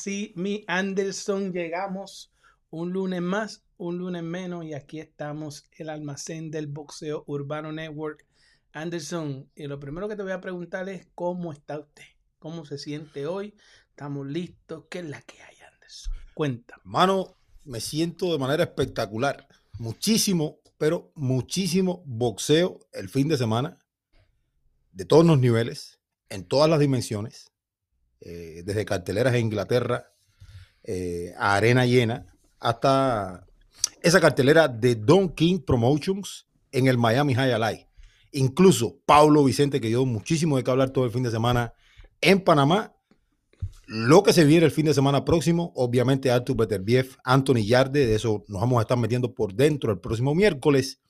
Ahora sí, mi Anderson, llegamos un lunes más, un lunes menos y aquí estamos, el almacén del boxeo Urbano Network. Anderson, y lo primero que te voy a preguntar es cómo está usted, cómo se siente hoy, estamos listos, qué es la que hay, Anderson. Cuéntame. Mano, me siento de manera espectacular. Muchísimo, pero muchísimo boxeo el fin de semana, de todos los niveles, en todas las dimensiones, eh, desde carteleras en Inglaterra eh, a arena llena, hasta esa cartelera de Don King Promotions en el Miami High Alive. Incluso Pablo Vicente, que dio muchísimo de qué hablar todo el fin de semana en Panamá. Lo que se viene el fin de semana próximo, obviamente Artur Beterbiev, Anthony Yarde, de eso nos vamos a estar metiendo por dentro el próximo miércoles.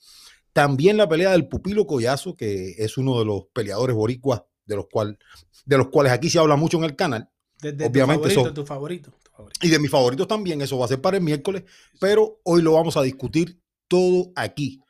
También la pelea del Pupilo Collazo, que es uno de los peleadores boricuas de los, cual, de los cuales aquí se habla mucho en el canal. Desde Obviamente tu favorito, eso- tu favorito, tu favorito. Y de mis favoritos también, eso va a ser para el miércoles, pero hoy lo vamos a discutir todo aquí,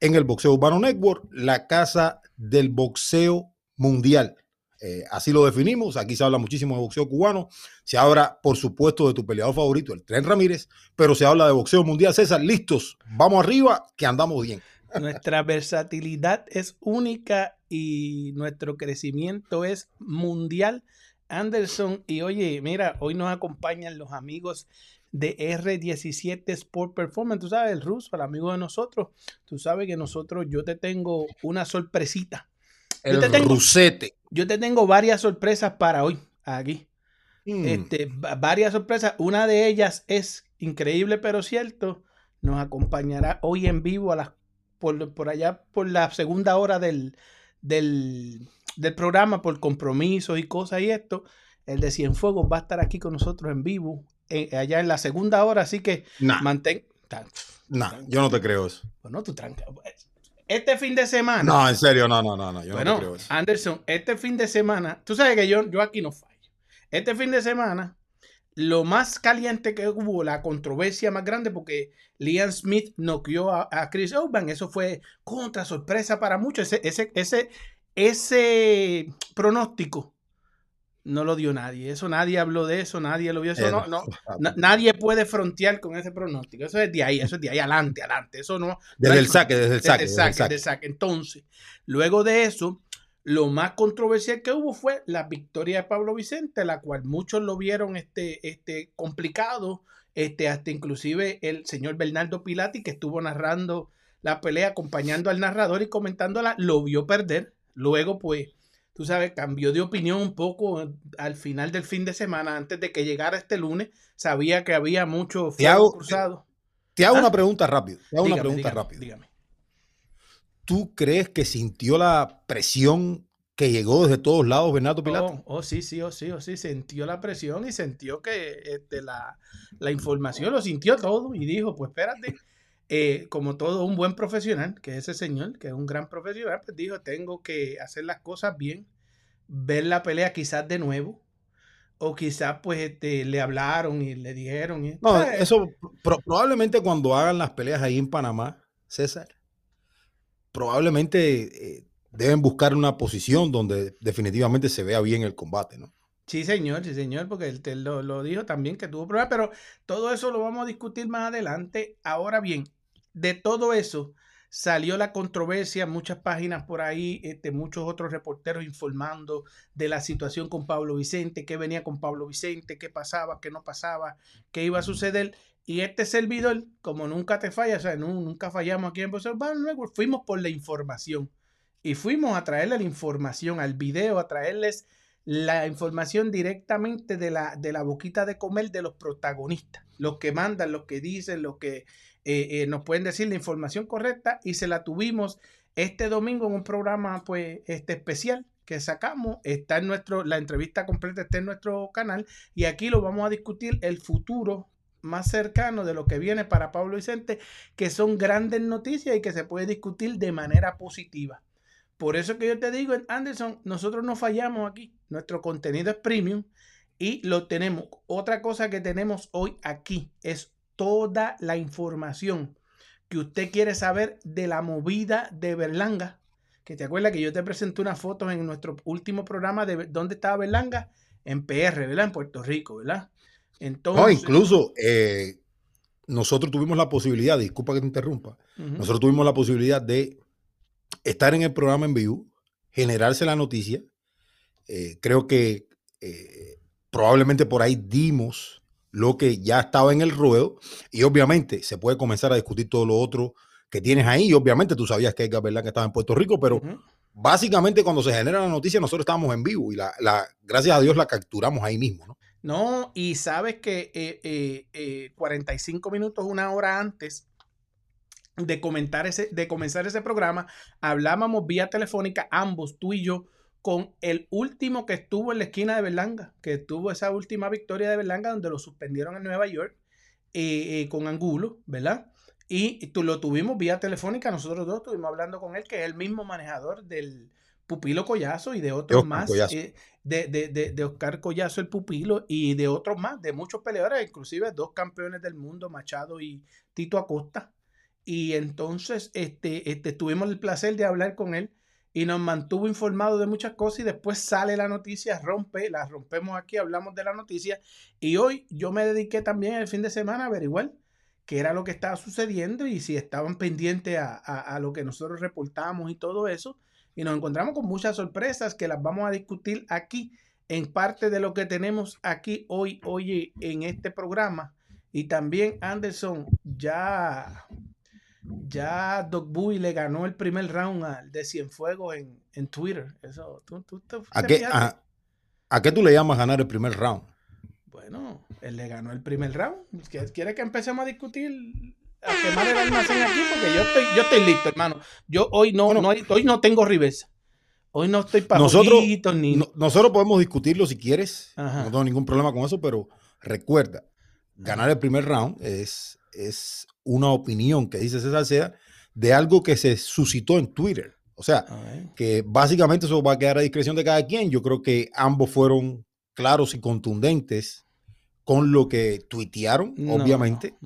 en el Boxeo Urbano Network, la casa del boxeo mundial. Eh, así lo definimos, aquí se habla muchísimo de boxeo cubano, se habla, por supuesto, de tu peleador favorito, el Tren Ramírez, pero se habla de boxeo mundial. César, listos, vamos arriba, que andamos bien. Nuestra versatilidad es única y nuestro crecimiento es mundial. Anderson, y oye, mira, hoy nos acompañan los amigos de R17 Sport Performance. Tú sabes, el ruso, el amigo de nosotros. Tú sabes que nosotros, yo te tengo una sorpresita. Yo El te tengo- Rusete. Yo te tengo varias sorpresas para hoy, aquí. Mm, Este, va- varias sorpresas. Una de ellas es increíble, pero cierto. Nos acompañará hoy en vivo a las, por, por allá por la segunda hora del, del, del programa, por compromisos y cosas y esto. El de Cienfuegos va a estar aquí con nosotros en vivo, eh, allá en la segunda hora. Así que nah, mantén. ta- nah, yo no te creo eso. Bueno, tú tranca. Este fin de semana. No, en serio, no, no, no, no yo no te creo eso. Anderson, este fin de semana, tú sabes que yo, yo aquí no fallo. Este fin de semana, lo más caliente que hubo, la controversia más grande, porque Liam Smith noqueó a, a Chris Eubank, eso fue contra sorpresa para muchos. Ese, ese, ese, ese pronóstico no lo dio nadie. Eso nadie habló de eso, nadie lo vio. Eso no, no, na- nadie puede frontear con ese pronóstico. Eso es de ahí, eso es de ahí, adelante, adelante. Eso no, Desde el saque, desde el desde saque. el desde el saque, saque. del saque. Entonces, luego de eso, lo más controversial que hubo fue la victoria de Pablo Vicente, la cual muchos lo vieron este, este complicado, este, hasta inclusive el señor Bernardo Pilati, que estuvo narrando la pelea, acompañando al narrador y comentándola, lo vio perder. Luego, pues, tú sabes, cambió de opinión un poco al final del fin de semana, antes de que llegara este lunes, sabía que había mucho Te fuego hago- cruzado. Te hago ¿Ah? una pregunta rápido. Te hago una pregunta dígame, rápido. dígame. ¿Tú crees que sintió la presión que llegó desde todos lados Bernardo Pilato? Oh, oh, sí, sí, oh, sí, oh, sí, sintió la presión y sintió que este, la, la información lo sintió todo y dijo, pues espérate, eh, como todo un buen profesional, que es ese señor, que es un gran profesional, pues dijo, tengo que hacer las cosas bien, ver la pelea quizás de nuevo, o quizás pues este, le hablaron y le dijeron. y- No, Eh, eso pro- probablemente cuando hagan las peleas ahí en Panamá, César, probablemente eh, deben buscar una posición donde definitivamente se vea bien el combate, ¿no? Sí, señor, sí, señor, porque él te lo, lo dijo también que tuvo problemas, pero todo eso lo vamos a discutir más adelante. Ahora bien, de todo eso salió la controversia, muchas páginas por ahí, este, muchos otros reporteros informando de la situación con Pablo Vicente, qué venía con Pablo Vicente, qué pasaba, qué no pasaba, qué iba a suceder. Y este servidor, como nunca te falla, o sea, nu- nunca fallamos aquí en Urbano Network, fuimos por la información. Y fuimos a traerle la información al video, a traerles la información directamente de la, de la boquita de comer de los protagonistas, los que mandan, los que dicen, los que eh, eh, nos pueden decir la información correcta y se la tuvimos este domingo en un programa pues este especial que sacamos, está en nuestro, la entrevista completa está en nuestro canal y aquí lo vamos a discutir el futuro más cercano de lo que viene para Pablo Vicente, que son grandes noticias y que se puede discutir de manera positiva. Por eso que yo te digo, Anderson, nosotros no fallamos aquí. Nuestro contenido es premium y lo tenemos. Otra cosa que tenemos hoy aquí es toda la información que usted quiere saber de la movida de Berlanga. Que te acuerdas que yo te presenté una foto en nuestro último programa de dónde estaba Berlanga, en PR, ¿verdad? En Puerto Rico, ¿verdad? Entonces, no, incluso eh, nosotros tuvimos la posibilidad, disculpa que te interrumpa, nosotros tuvimos la posibilidad de estar en el programa en vivo, generarse la noticia. Eh, creo que eh, probablemente por ahí dimos lo que ya estaba en el ruedo y obviamente se puede comenzar a discutir todo lo otro que tienes ahí. Y obviamente tú sabías que Edgar que estaba en Puerto Rico, pero básicamente cuando se genera la noticia nosotros estábamos en vivo y la, la, gracias a Dios la capturamos ahí mismo, ¿no? No, y sabes que eh, 45 minutos, una hora antes, de, comentar ese, de comenzar ese programa, hablábamos vía telefónica, ambos, tú y yo, con el último que estuvo en la esquina de Berlanga, que tuvo esa última victoria de Berlanga donde lo suspendieron en Nueva York eh, eh, con Angulo, ¿verdad? Y tú lo tuvimos vía telefónica, nosotros dos estuvimos hablando con él, que es el mismo manejador del Pupilo Collazo y de otros más, eh, de, de, de, de, Oscar Collazo el Pupilo y de otros más, de muchos peleadores, inclusive dos campeones del mundo, Machado y Tito Acosta, y entonces este, este, tuvimos el placer de hablar con él y nos mantuvo informado de muchas cosas y después sale la noticia, rompe, la rompemos aquí, hablamos de la noticia. Y hoy yo me dediqué también el fin de semana a averiguar qué era lo que estaba sucediendo y si estaban pendientes a, a, lo que nosotros reportamos y todo eso y nos encontramos con muchas sorpresas que las vamos a discutir aquí en parte de lo que tenemos aquí hoy, hoy en este programa. Y también Anderson ya ya Doc Bowie le ganó el primer round al de Cienfuegos en, en Twitter. Eso, ¿tú, tú, ¿A, qué, a, qué tú le llamas ganar el primer round? Bueno, él le ganó el primer round. ¿Quiere que empecemos a discutir a quemar el almacén aquí? Porque yo estoy, yo estoy listo, hermano. Yo hoy no, no hoy no tengo reversa. Hoy no estoy para nosotros, ni... nosotros podemos discutirlo si quieres. No tengo ningún problema con eso, pero recuerda, ganar el primer round es, es una opinión que dice César Seda de algo que se suscitó en Twitter. O sea, que básicamente eso va a quedar a discreción de cada quien. Yo creo que ambos fueron claros y contundentes con lo que tuitearon, obviamente.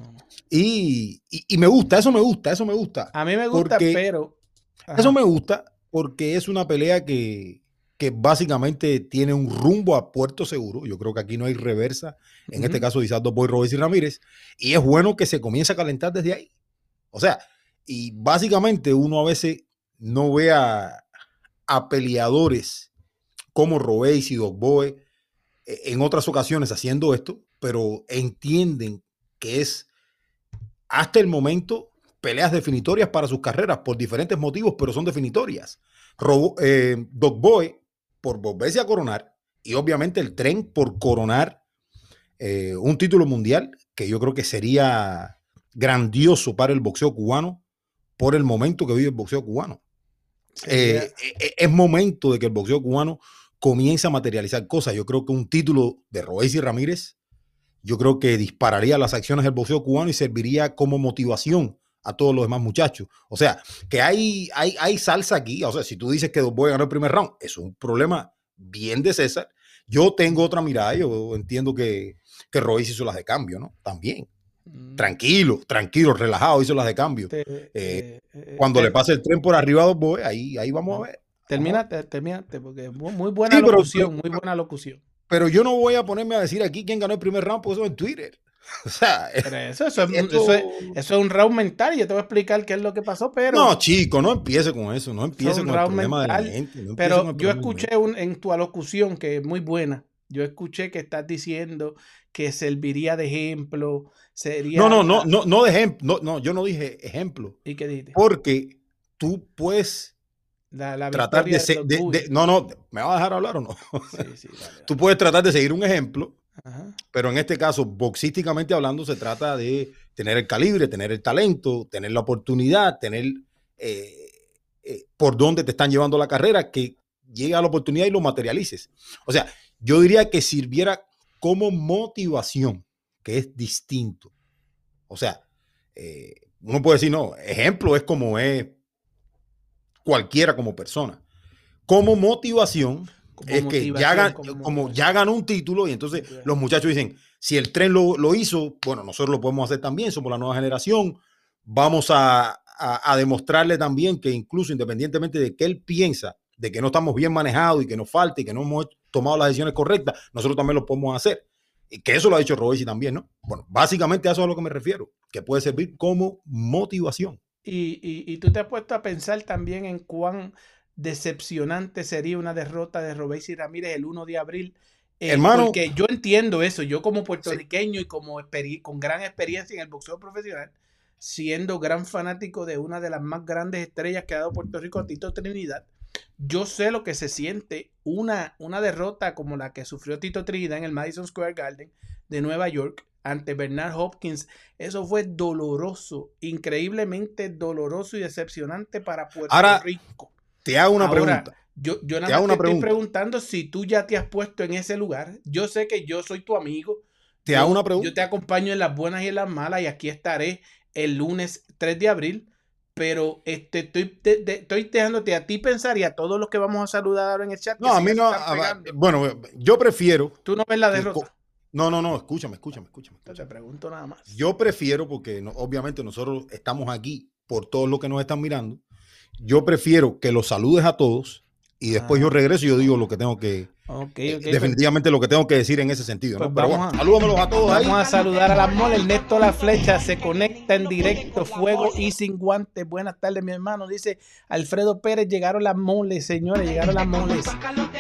y, me gusta, eso me gusta, eso me gusta. A mí me gusta, pero... Eso me gusta porque es una pelea que, que básicamente tiene un rumbo a puerto seguro. Yo creo que aquí no hay reversa. En este caso, Isardo Boy, Robes y Ramírez. Y es bueno que se comience a calentar desde ahí. O sea, y básicamente uno a veces no ve a, peleadores como Robes y Boy eh, en otras ocasiones haciendo esto, pero entienden que es hasta el momento peleas definitorias para sus carreras por diferentes motivos, pero son definitorias. eh, Dog Boy por volverse a coronar y obviamente el tren por coronar eh, un título mundial que yo creo que sería grandioso para el boxeo cubano por el momento que vive el boxeo cubano. Eh, eh, es momento de que el boxeo cubano comience a materializar cosas. Yo creo que un título de Royce y Ramírez, yo creo que dispararía las acciones del boxeo cubano y serviría como motivación a todos los demás muchachos. O sea, que hay, hay, hay salsa aquí. O sea, si tú dices que voy a ganar el primer round, es un problema bien de César. Yo tengo otra mirada, yo entiendo que, que Royce hizo las de cambio, ¿no? También. Mm. Tranquilo, tranquilo, relajado, hizo las de cambio. Eh, eh, eh, cuando le pase el tren por arriba a dos boys, ahí, ahí vamos a ver. Termina, termínate, porque muy buena locución, muy buena locución. Pero yo no voy a ponerme a decir aquí quién ganó el primer round, porque eso es en Twitter. O sea, eso, eso, es, un round mental y yo te voy a explicar qué es lo que pasó, pero... No, chico, no empiece con eso, no empiece con el problema mental, de la gente. pero yo escuché un, en tu alocución, que es muy buena, yo escuché que estás diciendo que serviría de ejemplo, sería... No, no, no, no, no de ejemplo, no, yo no dije ejemplo. ¿Y qué dijiste? Porque tú puedes... tratar de, No, no, ¿me vas a dejar hablar o no? Sí, sí, Tú puedes tratar de seguir un ejemplo pero en este caso, boxísticamente hablando, se trata de tener el calibre, tener el talento, tener la oportunidad, tener eh, eh, por dónde te están llevando la carrera, que llegue a la oportunidad y lo materialices. O sea, yo diría que sirviera como motivación, que es distinto. O sea, eh, uno puede decir, no, ejemplo es como es cualquiera como persona. como motivación Como es que ya, gan- como ya ganó un título y entonces Motivación. los muchachos dicen, si el tren lo, lo hizo, bueno, nosotros lo podemos hacer también, somos la nueva generación, vamos a, a- a demostrarle también que incluso independientemente de que él piensa de que no estamos bien manejados y que nos falta y que no hemos tomado las decisiones correctas, nosotros también lo podemos hacer. Y que eso lo ha dicho Robesi también, ¿no? Bueno, básicamente a eso es a lo que me refiero, que puede servir como motivación. Y, y, y tú te has puesto a pensar también en cuán decepcionante sería una derrota de Robesi Ramírez el 1 de abril. Eh, Hermano. porque yo entiendo eso, yo como Sí. puertorriqueño y como con gran experiencia en el boxeo profesional, siendo gran fanático de una de las más grandes estrellas que ha dado Puerto Rico, Tito Trinidad, yo sé lo que se siente una, una derrota como la que sufrió Tito Trinidad en el Madison Square Garden de Nueva York ante Bernard Hopkins. Eso fue doloroso, increíblemente doloroso y decepcionante para Puerto Ahora, Rico. Te hago una Ahora, pregunta. Yo, yo Te nada hago más una te estoy pregunta. preguntando si tú ya te has puesto en ese lugar. Yo sé que yo soy tu amigo. Te Yo- hago una pregunta. Yo te acompaño en las buenas y en las malas y aquí estaré el lunes 3 de abril. Pero este, estoy, de- de- estoy dejándote a ti pensar y a todos los que vamos a saludar ahora en el chat. No, a mí no. a- bueno, yo prefiero. Tú no ves la derrota. No, no, no, escúchame, escúchame, escúchame. Yo te pregunto nada más. Yo prefiero, porque no- obviamente nosotros estamos aquí por todos los que nos están mirando. Yo prefiero que los saludes a todos y después Ah. yo regreso y yo digo lo que tengo que, eh, ok. pues- definitivamente lo que tengo que decir en ese sentido. ¿no? Pues Pero vamos bueno, a- salúdamelos a todos ahí. Vamos a saludar a las moles. Ernesto La Flecha se conecta en directo, fuego y sin guantes. Buenas tardes, mi hermano. Dice Alfredo Pérez, llegaron las moles, señores, llegaron las moles.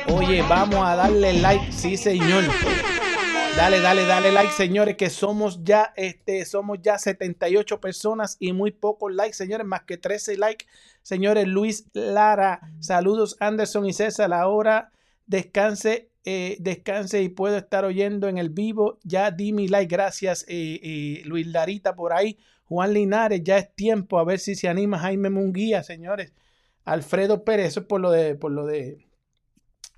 Oye, vamos a darle like, sí, señor. Dale, dale, dale like, señores, que somos ya, este, somos ya 78 personas y muy pocos likes, señores, más que 13 likes. Señores, Luis Lara, saludos Anderson y César, ahora descanse, eh, descanse y puedo estar oyendo en el vivo. Ya di mi like, gracias eh, eh, Luis Larita por ahí. Juan Linares, ya es tiempo a ver si se anima Jaime Munguía, señores. Alfredo Pérez, eso es por lo de, por lo de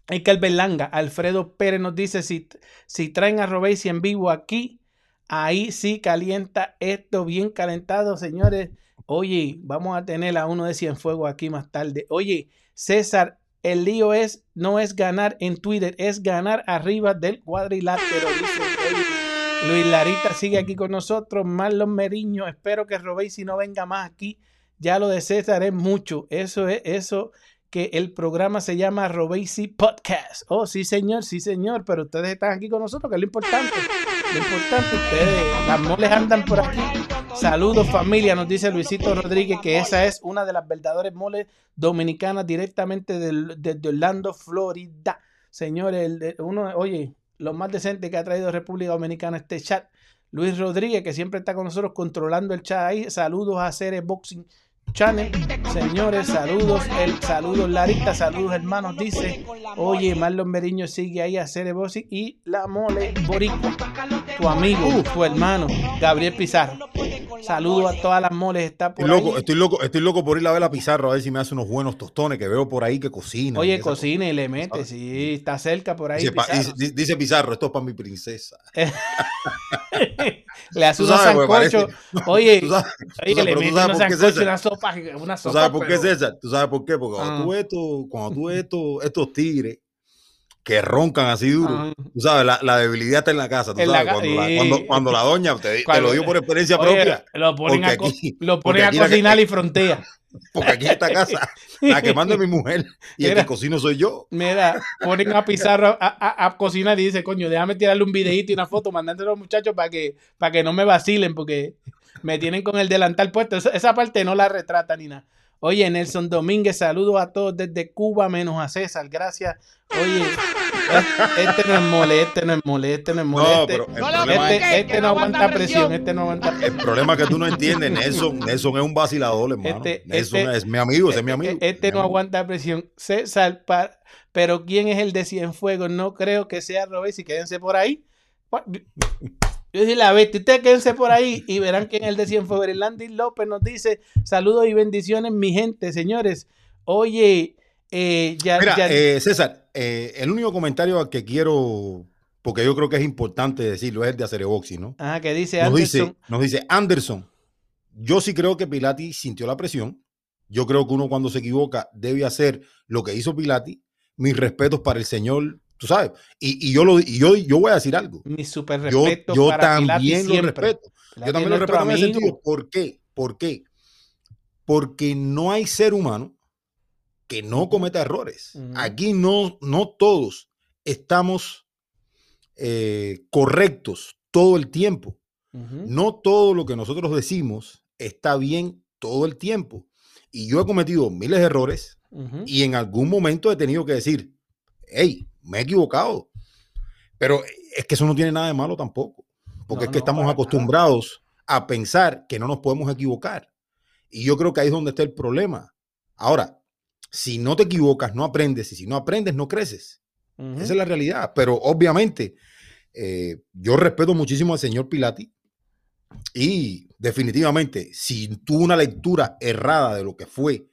el que Berlanga. Alfredo Pérez nos dice si, si traen a Robesi en vivo aquí, ahí sí calienta esto bien calentado, señores. Oye, vamos a tener a uno de Cienfuegos aquí más tarde. Oye, César, el lío es, no es ganar en Twitter, es ganar arriba del cuadrilátero. Luis Larita sigue aquí con nosotros. Marlon Meriño, espero que Robesi no venga más aquí. Ya lo de César es mucho. Eso es, eso que el programa se llama Robesi Podcast. Oh, sí, señor, sí, señor, pero ustedes están aquí con nosotros, que es lo importante. Lo importante, ustedes, las moles andan por aquí. Saludos, familia, nos dice Luisito Rodríguez que esa es una de las verdaderas moles dominicanas directamente desde Orlando, Florida. Señores, de- uno, oye, lo más decente que ha traído República Dominicana este chat. Luis Rodríguez, que siempre está con nosotros controlando el chat ahí. Saludos a Ceres Boxing Channel. Señores, saludos. El saludos Larita, saludos hermanos. Dice, oye, Marlon Meriño sigue ahí a Ceres Boxing y la mole Boricua. Tu amigo, tu hermano, Gabriel Pizarro. Saludos a todas las moles. Está por Estoy loco, ahí. estoy loco, estoy loco por ir a ver a Pizarro a ver si me hace unos buenos tostones que veo por ahí que cocina. Oye, cocina y le mete, ¿sabes? sí, está cerca por ahí. Dice, Pizarro. dice- dice Pizarro, esto es para mi princesa. le hace unos sancochos. Oye, oye, le mete unos sancochos, César. una sopa, ¿Tú sopa. sabes por qué, César? ¿Tú sabes por qué? Porque cuando Ah. tú ves estos, cuando tú ves estos, estos tigres que roncan así duro, Ah. tú sabes, la, la debilidad está en la casa. Tú En la sabes, ca- cuando, la, sí. cuando, cuando la doña te, lo dio por experiencia Oye, propia. lo ponen, a, aquí- lo ponen a cocinar y frontea. Porque aquí en esta casa, la que manda es mi mujer y el que cocino soy yo. Mira, ponen a Pizarro a, a- a cocinar y dice, coño, déjame tirarle un videito y una foto, mandándole a los muchachos para que, para que no me vacilen, porque me tienen con el delantal puesto. Esa, esa parte no la retrata ni nada. Oye, Nelson Domínguez, saludos a todos desde Cuba, menos a César, gracias. Oye, es- este no es mole, este no es mole, este no es mole. No, este, pero el No lo problema, es, este, este no aguanta presión, este no aguanta el problema es que tú no entiendes. Nelson, Nelson es un vacilador, hermano. Este- Nelson este- es mi amigo, ese es mi amigo. Este mi no amigo. aguanta presión. César, pa- pero ¿quién es el de Cienfuegos? No creo que sea Robesi. Quédense por ahí. Yo sí la bestia. Ustedes quédense por ahí y verán quién es el de Cienfuegos. Landy López nos dice: Saludos y bendiciones, mi gente, señores. Oye, eh, ya, Mira, ya- eh, César, eh, el único comentario que quiero, porque yo creo que es importante decirlo, es el de Acereboxi, ¿no? ajá, que dice Nos Anderson. dice, nos dice Anderson, yo sí creo que Pilati sintió la presión. Yo creo que uno cuando se equivoca debe hacer lo que hizo Pilati. Mis respetos para el señor, tú sabes. Y, yo, lo, y yo, yo voy a decir algo. Mi super respeto yo, yo también lo respeto. yo también lo respeto en ese sentido. ¿Por qué? ¿Por qué? Porque no hay ser humano que no cometa errores. Aquí no, no todos estamos eh, correctos todo el tiempo. No todo lo que nosotros decimos está bien todo el tiempo. Y yo he cometido miles de errores y en algún momento he tenido que decir, hey, me he equivocado. Pero es que eso no tiene nada de malo tampoco, porque es que estamos acostumbrados a pensar que no nos podemos equivocar. Y yo creo que ahí es donde está el problema. Ahora, si no te equivocas, no aprendes, y si no aprendes, no creces. Esa es la realidad. Pero obviamente, eh, yo respeto muchísimo al señor Pilati y definitivamente, si tuvo una lectura errada de lo que fue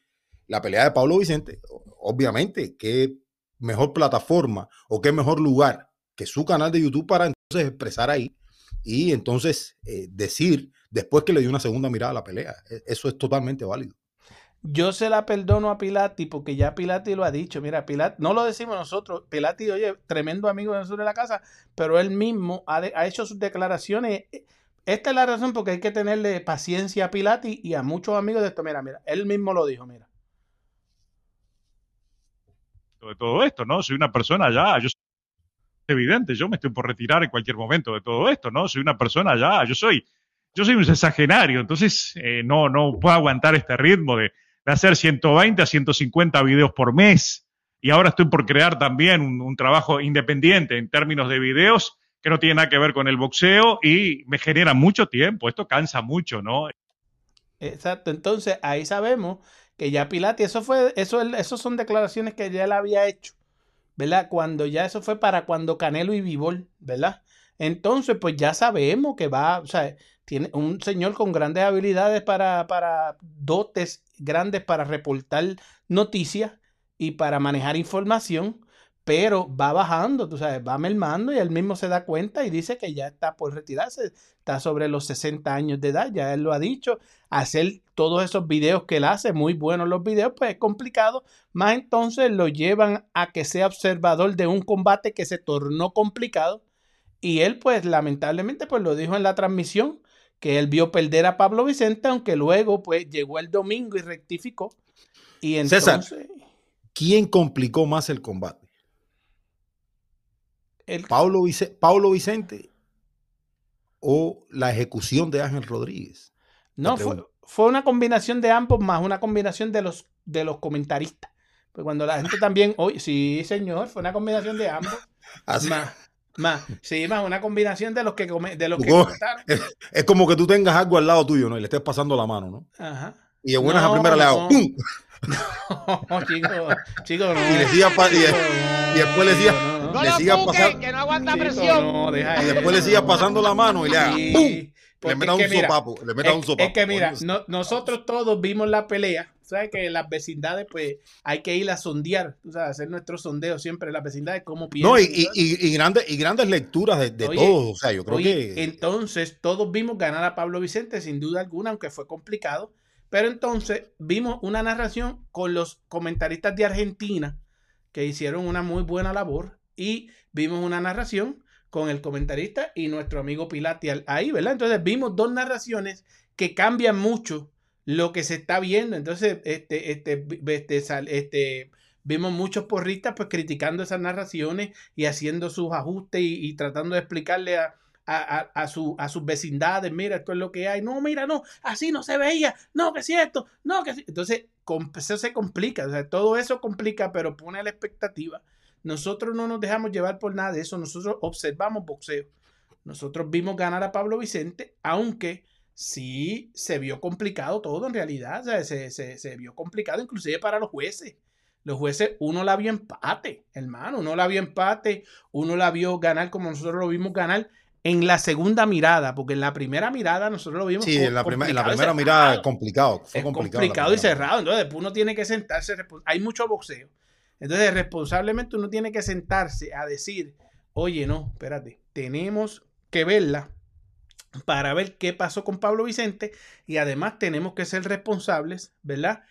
la pelea de Pablo Vicente, obviamente, qué mejor plataforma o qué mejor lugar que su canal de YouTube para entonces expresar ahí y entonces eh, decir después que le dio una segunda mirada a la pelea. E, eso es totalmente válido. Yo se la perdono a Pilati porque ya Pilati lo ha dicho. Mira, Pilati, no lo decimos nosotros. Pilati, oye, tremendo amigo de nosotros de la casa, pero él mismo ha, ha, hecho sus declaraciones. Esta es la razón porque hay que tenerle paciencia a Pilati y a muchos amigos de esto. Mira, mira, él mismo lo dijo, mira. De todo esto, ¿no? Soy una persona ya, yo soy evidente, yo me estoy por retirar en cualquier momento de todo esto, ¿no? Soy una persona ya, yo soy, yo soy un sexagenario, entonces eh, no, no puedo aguantar este ritmo de, de hacer 120 a 150 videos por mes. Y ahora estoy por crear también un, trabajo independiente en términos de videos que no tiene nada que ver con el boxeo y me genera mucho tiempo. Esto cansa mucho, ¿no? Exacto. Entonces ahí sabemos que ya Pilati, eso fue, eso, eso son declaraciones que ya él había hecho, ¿verdad? Cuando ya eso fue para cuando Canelo y Vivol, ¿verdad? Entonces, pues ya sabemos que va, o sea, tiene un señor con grandes habilidades para, para dotes grandes para reportar noticias y para manejar información, pero va bajando, tú sabes, va mermando y él mismo se da cuenta y dice que ya está por retirarse, está sobre los 60 años de edad, ya él lo ha dicho, hacer todos esos videos que él hace, muy buenos los videos, pues es complicado, más entonces lo llevan a que sea observador de un combate que se tornó complicado y él pues lamentablemente pues lo dijo en la transmisión, que él vio perder a Pablo Vicente, aunque luego pues llegó el domingo y rectificó. Y entonces, César, ¿quién complicó más el combate? El... Pablo, Vicente, o la ejecución de Ángel Rodríguez. No, fue, fue, una combinación de ambos más una combinación de los, de los comentaristas. Pues cuando la gente también, oye, sí, señor, fue una combinación de ambos. Así. Más, más, sí, más una combinación de los que, de los que comentaron. Es, como que tú tengas algo al lado tuyo, ¿no? Y le estés pasando la mano, ¿no? Ajá. Y en buenas a primera le hago ¡pum! No, chico, chico, no. Y, le siga y, y, después le siga, no, le siga pasando. Que no aguanta presión. y después le siga pasando la mano y le haga ¡pum! Le meta un sopapo, le meta un sopapo. Es que mira, nosotros todos vimos la pelea sabes que las vecindades, pues, hay que ir a sondear, tú sabes, hacer nuestro sondeo siempre en las vecindades, cómo piensan. No, y, y, grandes, y grandes lecturas de, de todos, o sea, yo creo que... Entonces, todos vimos ganar a Pablo Vicente, sin duda alguna, aunque fue complicado, pero entonces vimos una narración con los comentaristas de Argentina, que hicieron una muy buena labor, y vimos una narración con el comentarista y nuestro amigo Pilati ahí, ¿verdad? Entonces vimos dos narraciones que cambian mucho lo que se está viendo. Entonces, este, este, este, este, vimos muchos porristas pues criticando esas narraciones y haciendo sus ajustes y, tratando de explicarle a, a, su, a sus vecindades, mira, esto es lo que hay. No, mira, no, así no se veía. No, que es esto. No, que sí. Entonces, eso se complica. O sea, todo eso complica, pero pone la expectativa. Nosotros no nos dejamos llevar por nada de eso. Nosotros observamos boxeo. Nosotros vimos ganar a Pablo Vicente, aunque sí se vio complicado todo en realidad. se, se, vio complicado inclusive para los jueces. Los jueces, uno la vio empate, hermano, uno la vio empate, uno la vio ganar como nosotros lo vimos ganar en la segunda mirada, porque en la primera mirada nosotros lo vimos. Sí, en la, en la primera mirada complicado. Fue complicado. complicado y cerrado. Entonces, después uno tiene que sentarse. Hay mucho boxeo. Entonces, responsablemente uno tiene que sentarse a decir, oye, no, espérate, tenemos que verla para ver qué pasó con Pablo Vicente y además tenemos que ser responsables, ¿verdad?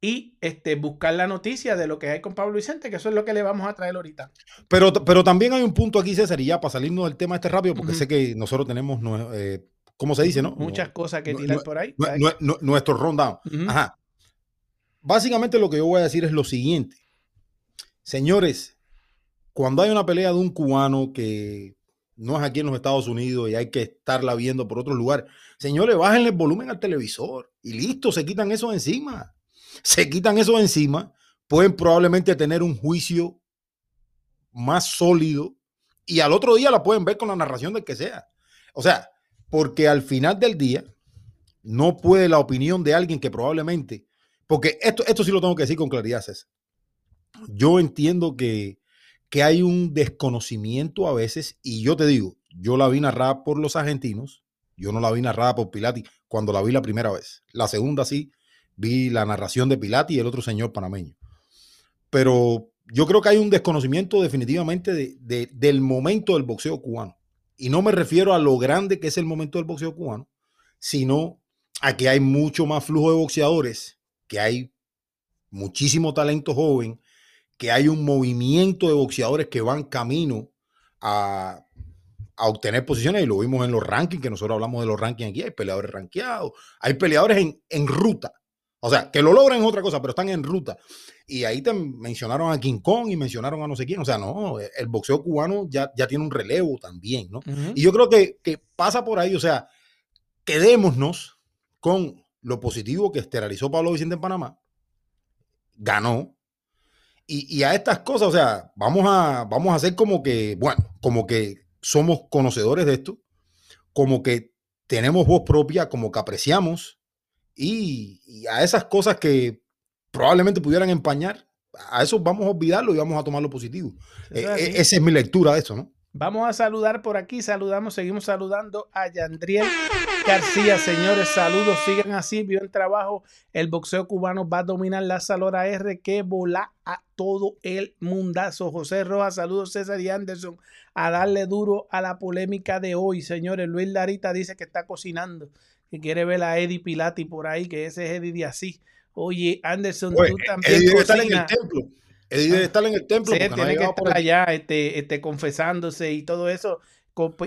Y este, buscar la noticia de lo que hay con Pablo Vicente, que eso es lo que le vamos a traer ahorita. Pero, pero también hay un punto aquí, César, y ya para salirnos del tema este rápido, porque sé que nosotros tenemos, eh, ¿cómo se dice, no? Muchas cosas que tirar por ahí. nuestro rundown. Ajá. Básicamente lo que yo voy a decir es lo siguiente. Señores, cuando hay una pelea de un cubano que no es aquí en los Estados Unidos y hay que estarla viendo por otro lugar, señores, bájenle el volumen al televisor y listo, se quitan eso encima se quitan eso encima, pueden probablemente tener un juicio más sólido y al otro día la pueden ver con la narración del que sea. O sea, porque al final del día no puede la opinión de alguien que probablemente, porque esto, esto sí lo tengo que decir con claridad, César. Yo entiendo que, que hay un desconocimiento a veces y yo te digo, yo la vi narrada por los argentinos, yo no la vi narrada por Pilati cuando la vi la primera vez. La segunda sí, vi la narración de Pilati y el otro señor panameño. Pero yo creo que hay un desconocimiento definitivamente de, del momento del boxeo cubano. Y no me refiero a lo grande que es el momento del boxeo cubano, sino a que hay mucho más flujo de boxeadores, que hay muchísimo talento joven, que hay un movimiento de boxeadores que van camino a, a obtener posiciones, y lo vimos en los rankings, que nosotros hablamos de los rankings aquí, hay peleadores rankeados, hay peleadores en, en ruta, o sea, que lo logran es otra cosa, pero están en ruta. Y ahí te mencionaron a King Kong y mencionaron a no sé quién. O sea, no, el boxeo cubano ya, ya tiene un relevo también, ¿no? Y yo creo que, pasa por ahí, o sea, quedémonos con lo positivo que estelarizó Pablo Vicente en Panamá, ganó. Y, a estas cosas, o sea, vamos a, vamos a hacer como que, bueno, como que somos conocedores de esto, como que tenemos voz propia, como que apreciamos y, a esas cosas que probablemente pudieran empañar, a eso vamos a olvidarlo y vamos a tomar lo positivo. E, e, esa es mi lectura de eso, ¿no? Vamos a saludar por aquí, saludamos, seguimos saludando a Yandriel García, señores, saludos, sigan así, bien trabajo, el boxeo cubano va a dominar la Salora R que vola a todo el mundazo. José Rojas, saludos César y Anderson, a darle duro a la polémica de hoy, señores. Luis Larita dice que está cocinando que quiere ver a Eddie Pilati por ahí, que ese es Eddie de así. Oye, Anderson, tú también. Eddie debe estar en el templo. Eddie debe ah, estar en el templo. Sí, tiene que estar allá este, este, confesándose y todo eso.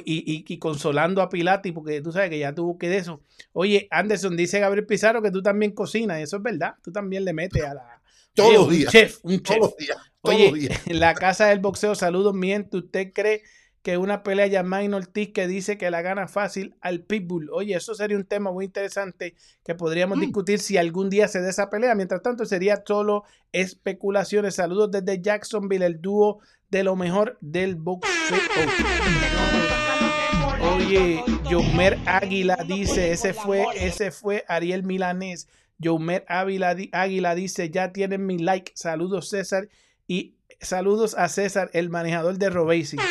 Y, y, consolando a Pilati, porque tú sabes que ya tuvo que de eso. Oye, Anderson, dice Gabriel Pizarro que tú también cocinas, y eso es verdad. Tú también le metes a la. Todos los días. Un chef, un chef. Todos los días. Oye, en la casa del boxeo, saludos, miente. ¿Usted cree que una pelea Yamain Ortiz que dice que la gana fácil al Pitbull. Oye, eso sería un tema muy interesante que podríamos mm. discutir si algún día se dé esa pelea. Mientras tanto, sería solo especulaciones. Saludos desde Jacksonville, el dúo de lo mejor del boxeo. Oye, Yomer Águila dice, ese fue, ese fue Ariel Milanés. Yomer Águila, Águila dice, ya tienen mi like. Saludos César y saludos a César, el manejador de Robacing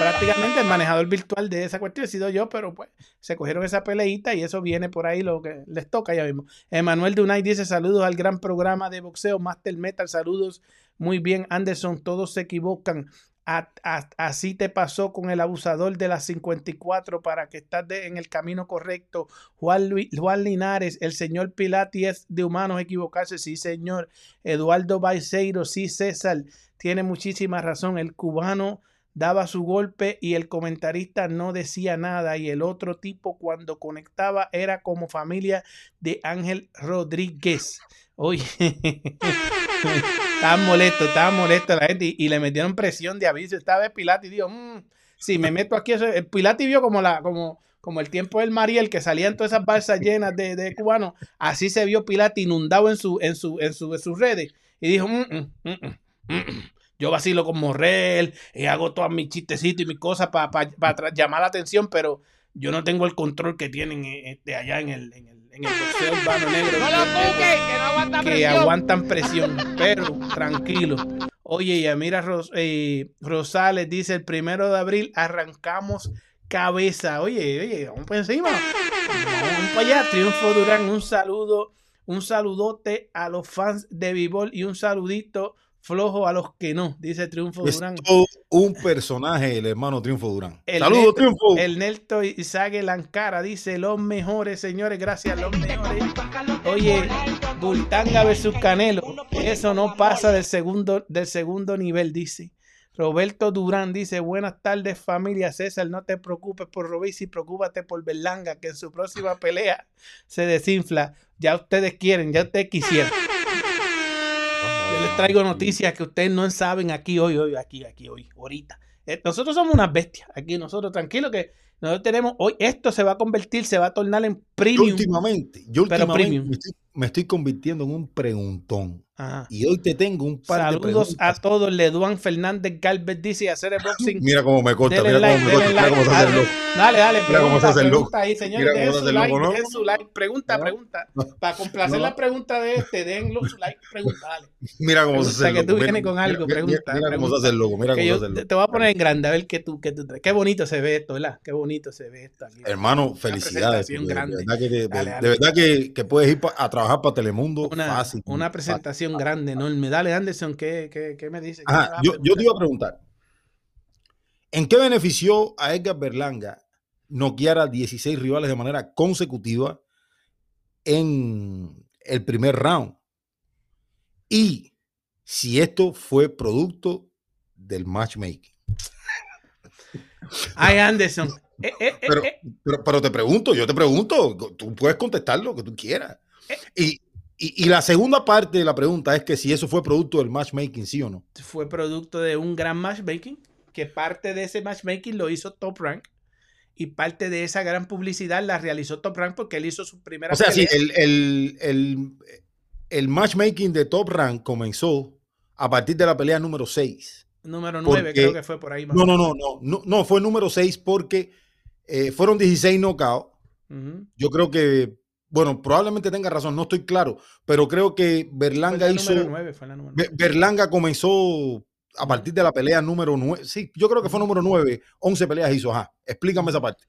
prácticamente el manejador virtual de esa cuestión he sido yo, pero pues se cogieron esa peleita y eso viene por ahí lo que les toca ya mismo. Emanuel Dunay dice saludos al gran programa de boxeo Master Metal, saludos muy bien Anderson, todos se equivocan. así te pasó con el abusador de las 54 para que estás en el camino correcto. Juan, Juan Linares, el señor Pilati es de humanos equivocarse, sí señor. Eduardo Baiceiro, sí César, tiene muchísima razón. El cubano daba su golpe y el comentarista no decía nada y el otro tipo cuando conectaba era como familia de Ángel Rodríguez. Oye, estaba molesto, estaba molesto la gente y, le metieron presión de aviso. Estaba vez Pilati dijo, mmm, si me meto aquí, eso, el Pilati vio como la, como, como el tiempo del Mariel, que salían todas esas balsas llenas de, de cubanos, así se vio Pilati inundado en, su, en, su, en, su, sus redes. Y dijo, mmm, mmm, yo vacilo con Morrel, y hago todos mis chistecitos y mis cosas para llamar la atención, pero yo no tengo el control que tienen eh, de allá en el, en el, en el boxeo urbano negro. No lo que no aguantan que aguantan presión, pero tranquilo. Oye, y mira eh, Rosales dice el primero de abril arrancamos cabeza. Oye, oye, vamos por encima. Vamos para allá. Triunfo Durán, un saludo, un saludote a los fans de b y un saludito flojo a los que no, dice Triunfo Es Durán. todo un personaje, el hermano Triunfo Durán. El Saludos, Triunfo. El Nelto Isaac Lancara dice los mejores, señores, gracias, los mejores. Oye, Bultanga versus Canelo, eso no pasa del segundo, del segundo nivel, dice. Roberto Durán dice, buenas tardes familia César, no te preocupes por Robisi, preocúpate por Berlanga, que en su próxima pelea se desinfla. Ya ustedes quieren, ya ustedes quisieran. Traigo noticias que ustedes no saben aquí hoy, hoy, aquí, aquí, hoy, ahorita. Eh, Nosotros somos unas bestias. Aquí nosotros, tranquilos que nosotros tenemos, hoy esto se va a convertir, se va a tornar en Yo premium. últimamente, yo Pero últimamente premium. me estoy, me estoy convirtiendo en un preguntón. Ajá. Y hoy te tengo un par de Saludos a preguntas. todos. Leduan Fernández Galvez dice hacer el boxing. Mira cómo me corta, mira like, cómo me corta, mira like. cómo se hace el Dale, loco. Dale, dale, Mira cómo se pregunta, hace el loco. pregunta ahí, señores. Mira cómo se hace el like, loco, ¿no? dejen su like. Pregunta, No. pregunta. Para complacer No. la pregunta de este, denlo su like, pregunta, dale. Mira cómo se hace Pregunta el que loco. tú mira- vienes con mira- algo, mira- pregunta, Mira cómo se pregunta. hace el loco, mira Que cómo se hace el te, loco. te voy a poner en grande a ver qué tú, qué tú traes. Qué bonito se ve esto, ¿verdad? Qué bonito se ve esto aquí. Hermano, felicidades. presentación. De verdad que, de, de que, que puedes ir a trabajar para Telemundo fácil. una fácil. Presentación grande, enorme. Dale, Anderson, ¿qué, qué, qué me dice? ¿Qué Ajá, me vas a yo, yo te iba a preguntar. ¿En qué benefició a Edgar Berlanga noquear a 16 rivales de manera consecutiva en el primer round? Y si esto fue producto del matchmaking. Ay, Anderson. Eh, eh, eh, Pero, eh. pero, pero te pregunto, yo te pregunto, tú puedes contestar lo que tú quieras. Y, y- y la segunda parte de la pregunta es que si eso fue producto del matchmaking, sí o no. Fue producto de un gran matchmaking, que parte de ese matchmaking lo hizo Top Rank. Y parte de esa gran publicidad la realizó Top Rank porque él hizo su primera O sea, sí, el, el, el, el matchmaking de Top Rank comenzó a partir de la pelea número 6. Número 9, porque- creo que fue por ahí. más No, no, no, no, no, no, fue número 6 porque eh, fueron 16 knockouts. Yo creo que, bueno, probablemente tenga razón, no estoy claro, pero creo que Fue Berlanga la hizo, número 9, fue la número Be- Berlanga comenzó a partir de la pelea número 9. Sí, yo creo que fue número 9, 11 peleas hizo. Ajá, explícame esa parte.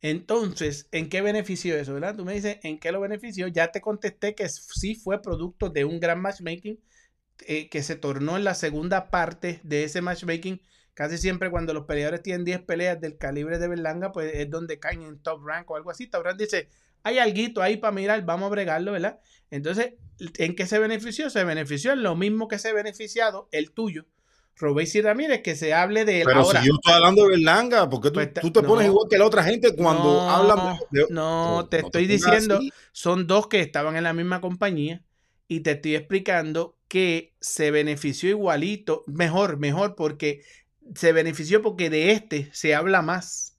Entonces, ¿en qué benefició eso, verdad? Tú me dices, ¿en qué lo benefició? Ya te contesté que sí fue producto de un gran matchmaking eh, que se tornó en la segunda parte de ese matchmaking. Casi siempre cuando los peleadores tienen 10 peleas del calibre de Berlanga, pues es donde caen en top rank o algo así. Top rank dice, hay alguito ahí para mirar, vamos a bregarlo, ¿verdad? Entonces, ¿en qué se benefició? Se benefició en lo mismo que se ha beneficiado el tuyo, Robéis y Ramírez, que se hable de él. Pero Ahora, si yo estoy hablando de Berlanga, ¿por qué tú, Pues tú te pones igual que la otra gente cuando No, hablan de, no, te estoy diciendo, así. son dos que estaban en la misma compañía y te estoy explicando que se benefició igualito, mejor, mejor, porque se benefició porque de este se habla más.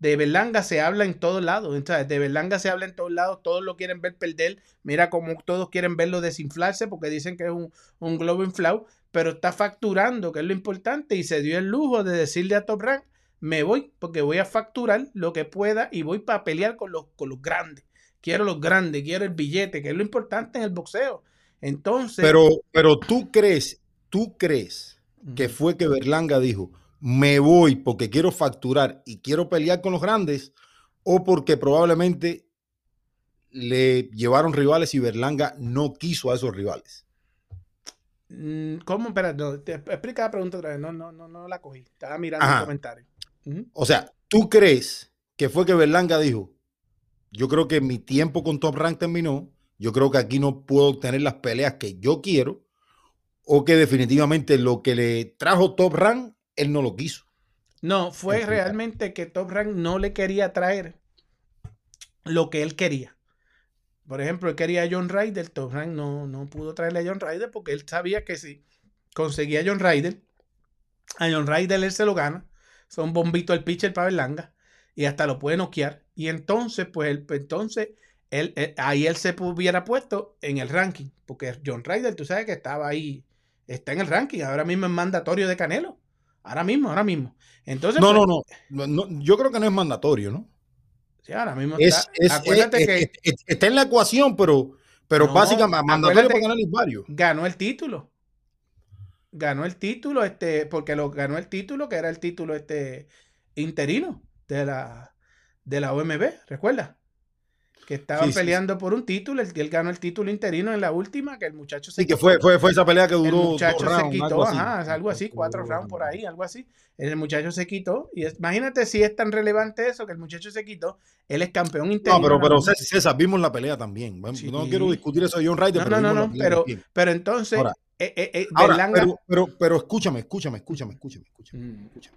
De Berlanga se habla en todos lados. De Berlanga se habla en todos lados. Todos lo quieren ver perder. Mira como todos quieren verlo desinflarse porque dicen que es un, un globo inflado. Pero está facturando, que es lo importante. Y se dio el lujo de decirle a Top Rank, me voy porque voy a facturar lo que pueda y voy para pelear con los, con los grandes. Quiero los grandes, quiero el billete, que es lo importante en el boxeo. Entonces... Pero, pero tú crees, tú crees que fue que Berlanga dijo, me voy porque quiero facturar y quiero pelear con los grandes, o porque probablemente le llevaron rivales y Berlanga no quiso a esos rivales. Mm, ¿Cómo? Espera, no, te explica la pregunta otra vez. No, no, no, no la cogí. Estaba mirando Ajá. el comentario. O sea, ¿tú crees que fue que Berlanga dijo, yo creo que mi tiempo con Top Rank terminó, yo creo que aquí no puedo obtener las peleas que yo quiero, o que definitivamente lo que le trajo Top Rank, él no lo quiso? No, fue realmente que Top Rank no le quería traer lo que él quería. Por ejemplo, él quería a John Ryder, Top Rank no, no pudo traerle a John Ryder porque él sabía que si conseguía a John Ryder, a John Ryder él se lo gana, son bombito el pitcher para Berlanga y hasta lo puede noquear. Y entonces, pues, él, pues, entonces, él, él- ahí él se hubiera puesto en el ranking, porque John Ryder, tú sabes que estaba ahí, está en el ranking, ahora mismo es mandatorio de Canelo. Ahora mismo, ahora mismo. Entonces, No, pues, no, no, Yo creo que no es mandatorio, ¿no? sí, ahora mismo Es, está. es- acuérdate es- que es- es- está en la ecuación, pero, pero No, básicamente mandatorio para ganar es varios. ganó el título. Ganó el título, este, porque lo ganó el título, que era el título este interino de la, de la OMB, ¿recuerda? Que estaban Sí, sí, peleando por un título, él, él ganó el título interino en la última, que el muchacho se Sí, que fue, fue, fue esa pelea que el duró dos muchacho rounds, se quitó, algo así. ajá, algo así, cuatro rounds por ahí, algo así. El muchacho se quitó. Y es- imagínate si es tan relevante eso que el muchacho se quitó. Él es campeón interino. No, pero, pero. César, vimos la pelea también. No quiero discutir eso de John Ryder, No, pero no, no, no, pero, pero entonces, Ahora- eh, eh, eh, Ahora, pero, pero, pero escúchame, escúchame, escúchame, escúchame, escúchame. Mm. escúchame.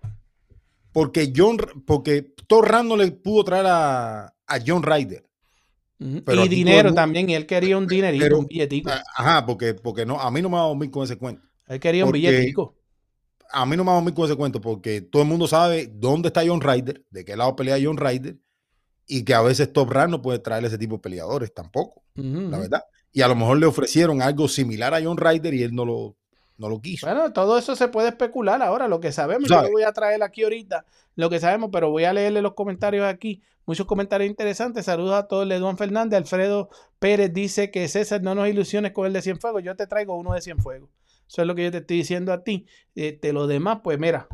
Porque John, porque Thor le pudo traer a, a John Ryder. Pero y dinero el también, y él quería un dinerito, pero- un billetico. Ajá, porque, porque no, a mí no me va a dormir con ese cuento. él quería un billetico. A mí no me va a dormir con ese cuento porque todo el mundo sabe dónde está John Ryder, de qué lado pelea John Ryder, y que a veces Top Rand no puede traer ese tipo de peleadores tampoco, la verdad. Y a lo mejor le ofrecieron algo similar a John Ryder y él no lo, no lo quiso. Bueno, todo eso se puede especular ahora, lo que sabemos, yo lo voy a traer aquí ahorita, lo que sabemos, pero voy a leerle los comentarios aquí, muchos comentarios interesantes, saludos a todos, Leduan Fernández, Alfredo Pérez dice que César no nos ilusiones con el de Cienfuegos, yo te traigo uno de Cienfuegos, eso es lo que yo te estoy diciendo a ti, este, lo demás, pues mira.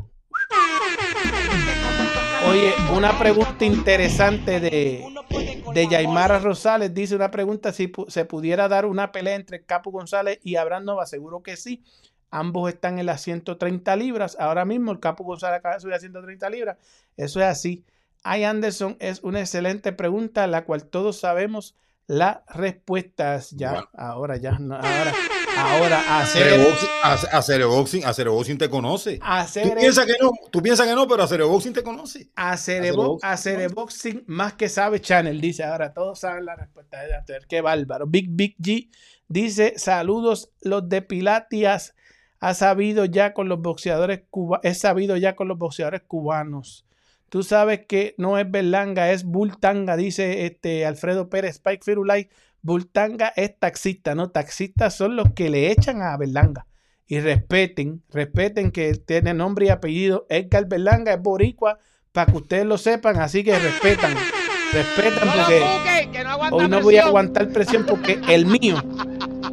Oye, una pregunta interesante de, de Yaimara Rosales. Dice una pregunta si pu- se pudiera dar una pelea entre Capo González y Abraham Nova, seguro que sí. Ambos están en las 130 libras. Ahora mismo el Capo González acaba de subir a 130 libras. Eso es así. Ay Anderson es una excelente pregunta, la cual todos sabemos las respuestas. Ya, Bueno. ahora, ya, no, ahora, ahora, hacer, Cereboxing, a, a Cereboxing, a Cereboxing te conoce. Tú piensas que no, tú piensas que no, pero a Cereboxing te conoce. hacer, Cereboxing, hacer boxing más que sabe Channel, dice. Ahora todos saben la respuesta. Qué bárbaro. Big Big G dice: Saludos, los de Pilatias. Ha sabido ya con los boxeadores cubanos. Es sabido ya con los boxeadores cubanos. Tú sabes que no es Berlanga, es Bultanga, dice este Alfredo Pérez, Spike Firulay. Bultanga es taxista, ¿no? Taxistas son los que le echan a Berlanga. Y respeten, respeten que tiene nombre y apellido. Edgar Berlanga es boricua, para que ustedes lo sepan, así que respetan. Respetan porque no hoy no voy a aguantar presión porque el mío,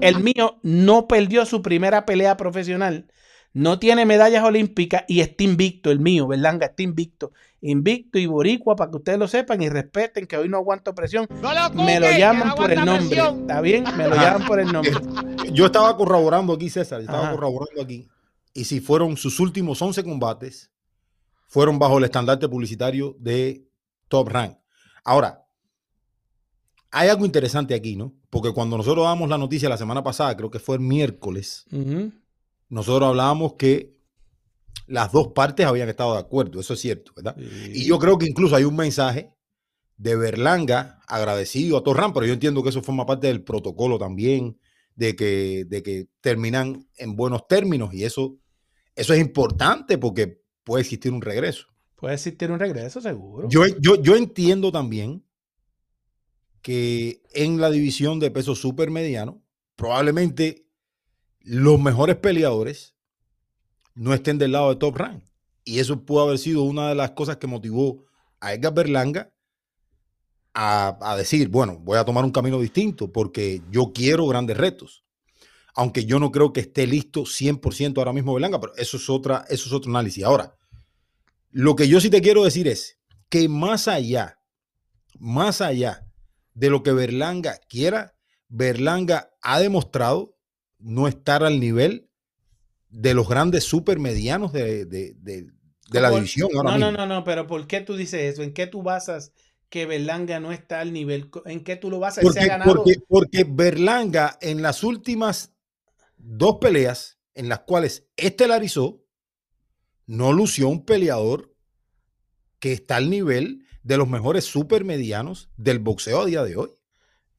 el mío no perdió su primera pelea profesional. No tiene medallas olímpicas y está invicto, el mío, Berlanga está invicto. Invicto y boricua para que ustedes lo sepan y respeten que hoy no aguanto presión. No lo Me lo llaman no por el nombre. presión. ¿Está bien? Me lo Ajá. llaman por el nombre. Yo estaba corroborando aquí, César, estaba Ajá. corroborando aquí. Y si fueron sus últimos 11 combates, fueron bajo el estandarte publicitario de Top Rank. Ahora, hay algo interesante aquí, ¿no? Porque cuando nosotros damos la noticia la semana pasada, creo que fue el miércoles, nosotros hablábamos que las dos partes habían estado de acuerdo, eso es cierto, ¿verdad? Y yo creo que incluso hay un mensaje de Berlanga agradecido a Torran, pero yo entiendo que eso forma parte del protocolo también, de que, de que terminan en buenos términos y eso, eso es importante porque puede existir un regreso. Puede existir un regreso, seguro. Yo, yo, yo entiendo también que en la división de peso supermediano, probablemente los mejores peleadores no estén del lado de Top Rank. Y eso pudo haber sido una de las cosas que motivó a Edgar Berlanga a, a decir, bueno, voy a tomar un camino distinto porque yo quiero grandes retos. Aunque yo no creo que esté listo 100% ahora mismo Berlanga, pero eso es, otra, eso es otro análisis. Ahora, lo que yo sí te quiero decir es que más allá, más allá de lo que Berlanga quiera, Berlanga ha demostrado no estar al nivel de los grandes supermedianos de, de, de, de la división. Ahora No, no, mismo. no, no, pero ¿por qué tú dices eso? ¿En qué tú basas que Berlanga no está al nivel? ¿En qué tú lo basas? Ha ganado. porque, porque Berlanga en las últimas dos peleas en las cuales estelarizó, no lució un peleador que está al nivel de los mejores supermedianos del boxeo a día de hoy.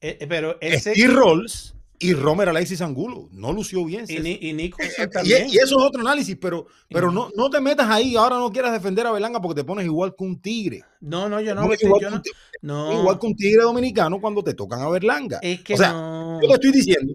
Eh, eh, pero ese Steve Rolls y Romer Alexis Angulo no lució bien. y, César. Ni- y también. eso es otro análisis, pero, pero no, no te metas ahí. Ahora no quieras defender a Berlanga porque te pones igual que un tigre. no, no, yo no, yo igual, no, que un ti- no, igual que un tigre dominicano cuando te tocan a Berlanga. es que o sea, no. Yo te estoy diciendo,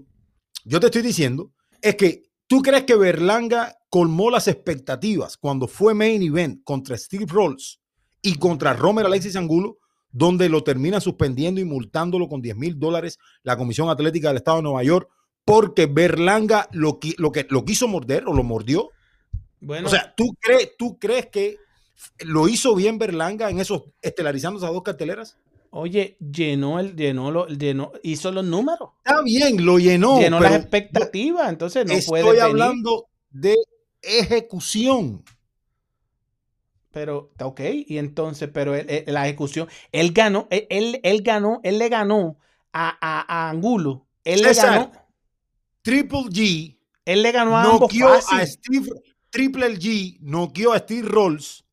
yo te estoy diciendo, es que tú crees que Berlanga colmó las expectativas cuando fue main event contra Steve Rolls y contra Romer Alexis Angulo, donde lo termina suspendiendo y multándolo con 10 mil dólares la Comisión Atlética del Estado de Nueva York, porque Berlanga lo, qui- lo, que, lo quiso morder o lo mordió. bueno, O sea, ¿tú crees, ¿tú crees que lo hizo bien Berlanga en esos estelarizando esas dos carteleras? Oye, llenó el, llenó lo, llenó, hizo los números. Está bien, lo llenó. llenó las expectativas. Entonces no estoy puede venir. hablando de ejecución. Pero, está ok, y entonces, pero él- él- la ejecución, él ganó, él, él, él ganó, él le ganó a, a, a Angulo. Él le ganó, Triple G él le ganó a ambos fácil. a Steve, Triple G noqueó a Steve Rolls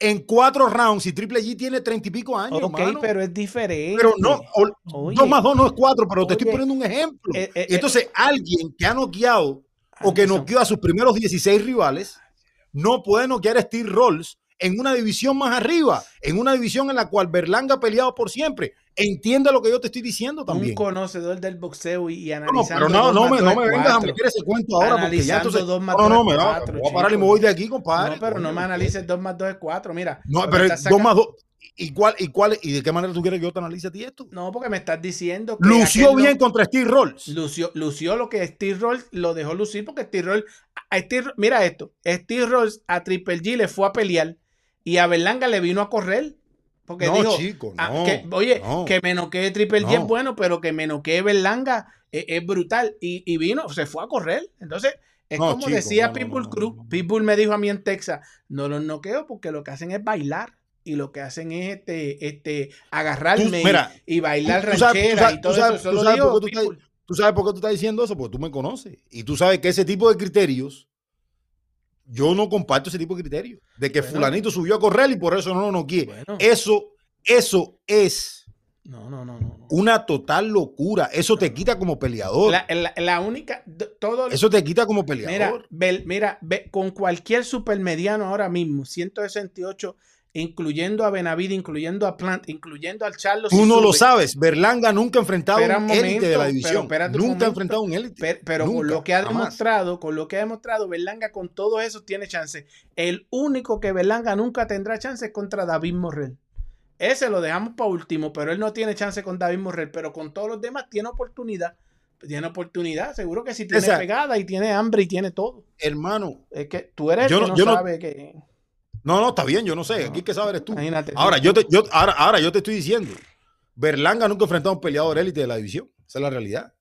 en cuatro rounds y Triple G tiene treinta y pico años. Ok, mano. pero es diferente. Pero no, o- Oye, dos más dos no es cuatro, pero te estoy poniendo un ejemplo. eh, eh, y entonces alguien que ha noqueado o que Anderson, noqueó a sus primeros 16 rivales no puede noquear a Steve Rolls en una división más arriba, en una división en la cual Berlanga ha peleado por siempre. Entiende lo que yo te estoy diciendo un también. conocedor del boxeo y, y No, no, analizando. pero no, no me, no me vengas a meter ese cuento ahora porque ya Analizando entonces. dos más No, no, me cuatro, voy a parar y me voy de aquí, compadre. No, pero no me analices 2 más 2 es 4. Mira. No, pero estás es dos sacando- más dos. ¿Y cuál, y cuál, y de qué manera tú quieres que yo te analice a ti esto? No, porque me estás diciendo que. Lució bien contra Steve Rolls. Lució, lució lo que Steve Rolls lo dejó lucir porque Steve Rolls. a Steve- mira esto: Steve Rolls a Triple G le fue a pelear y a Berlanga le vino a correr. Porque no, dijo. chico, ah, no. que- oye, no. que me noquee Triple G es No. bueno, pero que me noquee Berlanga es, es brutal. Y, y vino, se fue a correr. Entonces, es como chico, decía Pitbull Cruz. Pitbull me dijo a mí en Texas: no los noqueo porque lo que hacen es bailar. Y lo que hacen es este, este, agarrarme y- mira, y, bailar tú ranchera sabes- y todo sabes- eso. Sabes. ¿Tú sabes por qué tú estás diciendo eso? Porque tú me conoces. Y tú sabes que ese tipo de criterios, yo no comparto ese tipo de criterios. De que Bueno. fulanito subió a correr y por eso no noqueé. Bueno, Eso, eso es no, no, no, no. una total locura. Eso te quita como peleador. La, la- la única, todo, Eso te quita como mira, peleador. ve- mira, ve- con cualquier supermediano ahora mismo, 168, incluyendo a Benavid, incluyendo a Plant, incluyendo al Charlos. Tú si no lo sabes. Berlanga nunca ha enfrentado Espera un un élite de la pero división. un Nunca ha enfrentado un élite. Pero, pero con lo que ha jamás. demostrado, con lo que ha demostrado, Berlanga con todo eso tiene chance. El único que Berlanga nunca tendrá chance es contra David Morrell. Ese lo dejamos para último, pero él no tiene chance con David Morrell, pero con todos los demás tiene oportunidad. Tiene oportunidad, seguro que sí tiene pegada y tiene hambre y tiene todo. Hermano, Es que tú eres el Yo que no- no, yo no- sabe que. No, no, está bien, yo no sé. No. Aquí que sabe eres tú. Imagínate. Ahora yo, te, yo, ahora, ahora yo te estoy diciendo. Berlanga nunca ha enfrentado a un peleador élite de la división. Esa es la realidad.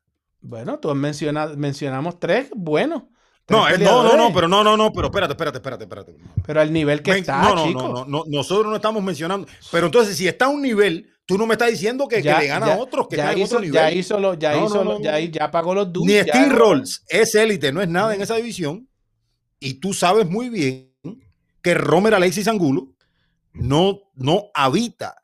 Bueno, tú has mencionado, mencionamos tres buenos. No, tres eh, no, no, no, peleadores, pero no, no, no, pero espérate, espérate, espérate, espérate. Pero al nivel que Men- está, no, no, chico. no, no, no, nosotros no estamos mencionando. Pero entonces, si está a un nivel, tú no me estás diciendo que, le gana ya- a otros que ya están en hizo, otro nivel. ya hizo lo, ya No, hizo no, lo- no, ya, no. ya pagó los dues. Ni Steve Rolls es élite, no es nada en esa división. Y tú sabes muy bien que Romer Alexis Angulo no, no habita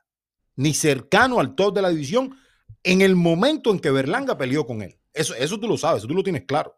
ni cercano al top de la división en el momento en que Berlanga peleó con él. Eso, eso tú lo sabes, eso tú lo tienes claro.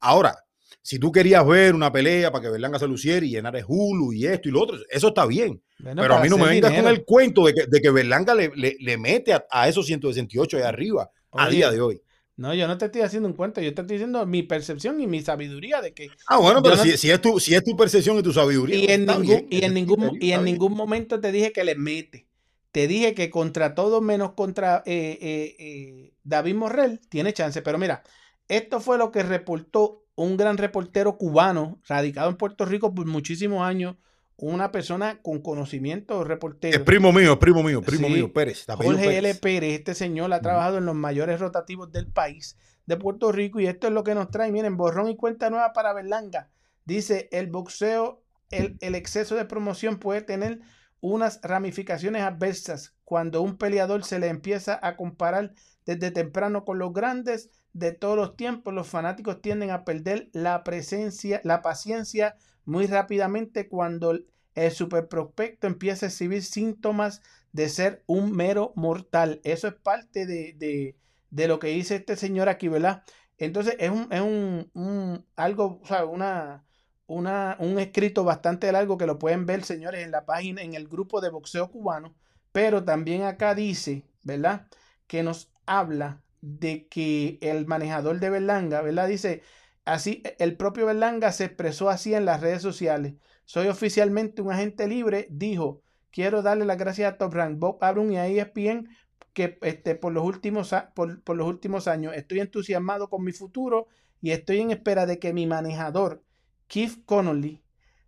Ahora, si tú querías ver una pelea para que Berlanga se luciera y llenar el Hulu y esto y lo otro, eso está bien. Bueno, Pero a mí no me vengas dinero. con el cuento de que, de que Berlanga le, le- le mete a, a esos 168 de arriba a día de hoy. No, yo no te estoy haciendo un cuento, yo te estoy diciendo mi percepción y mi sabiduría de que Ah, bueno, pero no- si, si es tu, si es tu percepción y tu sabiduría. y en ningún bien, y en y ningún momento te dije que le mete. Te dije que contra todo menos contra eh, eh, eh, David Morrell tiene chance, pero mira, esto fue lo que reportó un gran reportero cubano radicado en Puerto Rico por muchísimos años, una persona con conocimiento reportero. Es primo mío, es primo mío, primo Sí, mío, Pérez. Jorge L. Pérez. Pérez, este señor ha trabajado en los mayores rotativos del país de Puerto Rico y esto es lo que nos trae. Miren, borrón y cuenta nueva para Berlanga. Dice, el boxeo, el, el exceso de promoción puede tener unas ramificaciones adversas cuando un peleador se le empieza a comparar desde temprano con los grandes de todos los tiempos. Los fanáticos tienden a perder la presencia, la paciencia muy rápidamente cuando el, superprospecto empieza a exhibir síntomas de ser un mero mortal. Eso es parte de, de- de lo que dice este señor aquí, ¿verdad? Entonces es un, es un, un- algo, o sea, una, una, un escrito bastante largo que lo pueden ver, señores, en la página, en el grupo de boxeo cubano, pero también acá dice, ¿verdad? Que nos habla de que el manejador de Berlanga, ¿verdad? Dice, así, el propio Berlanga se expresó así en las redes sociales. Soy oficialmente un agente libre, dijo. Quiero darle las gracias a Top Rank, Bob Arum y a E ESPN que este, por, los últimos, por, por los últimos años estoy entusiasmado con mi futuro y estoy en espera de que mi manejador, Keith Connolly,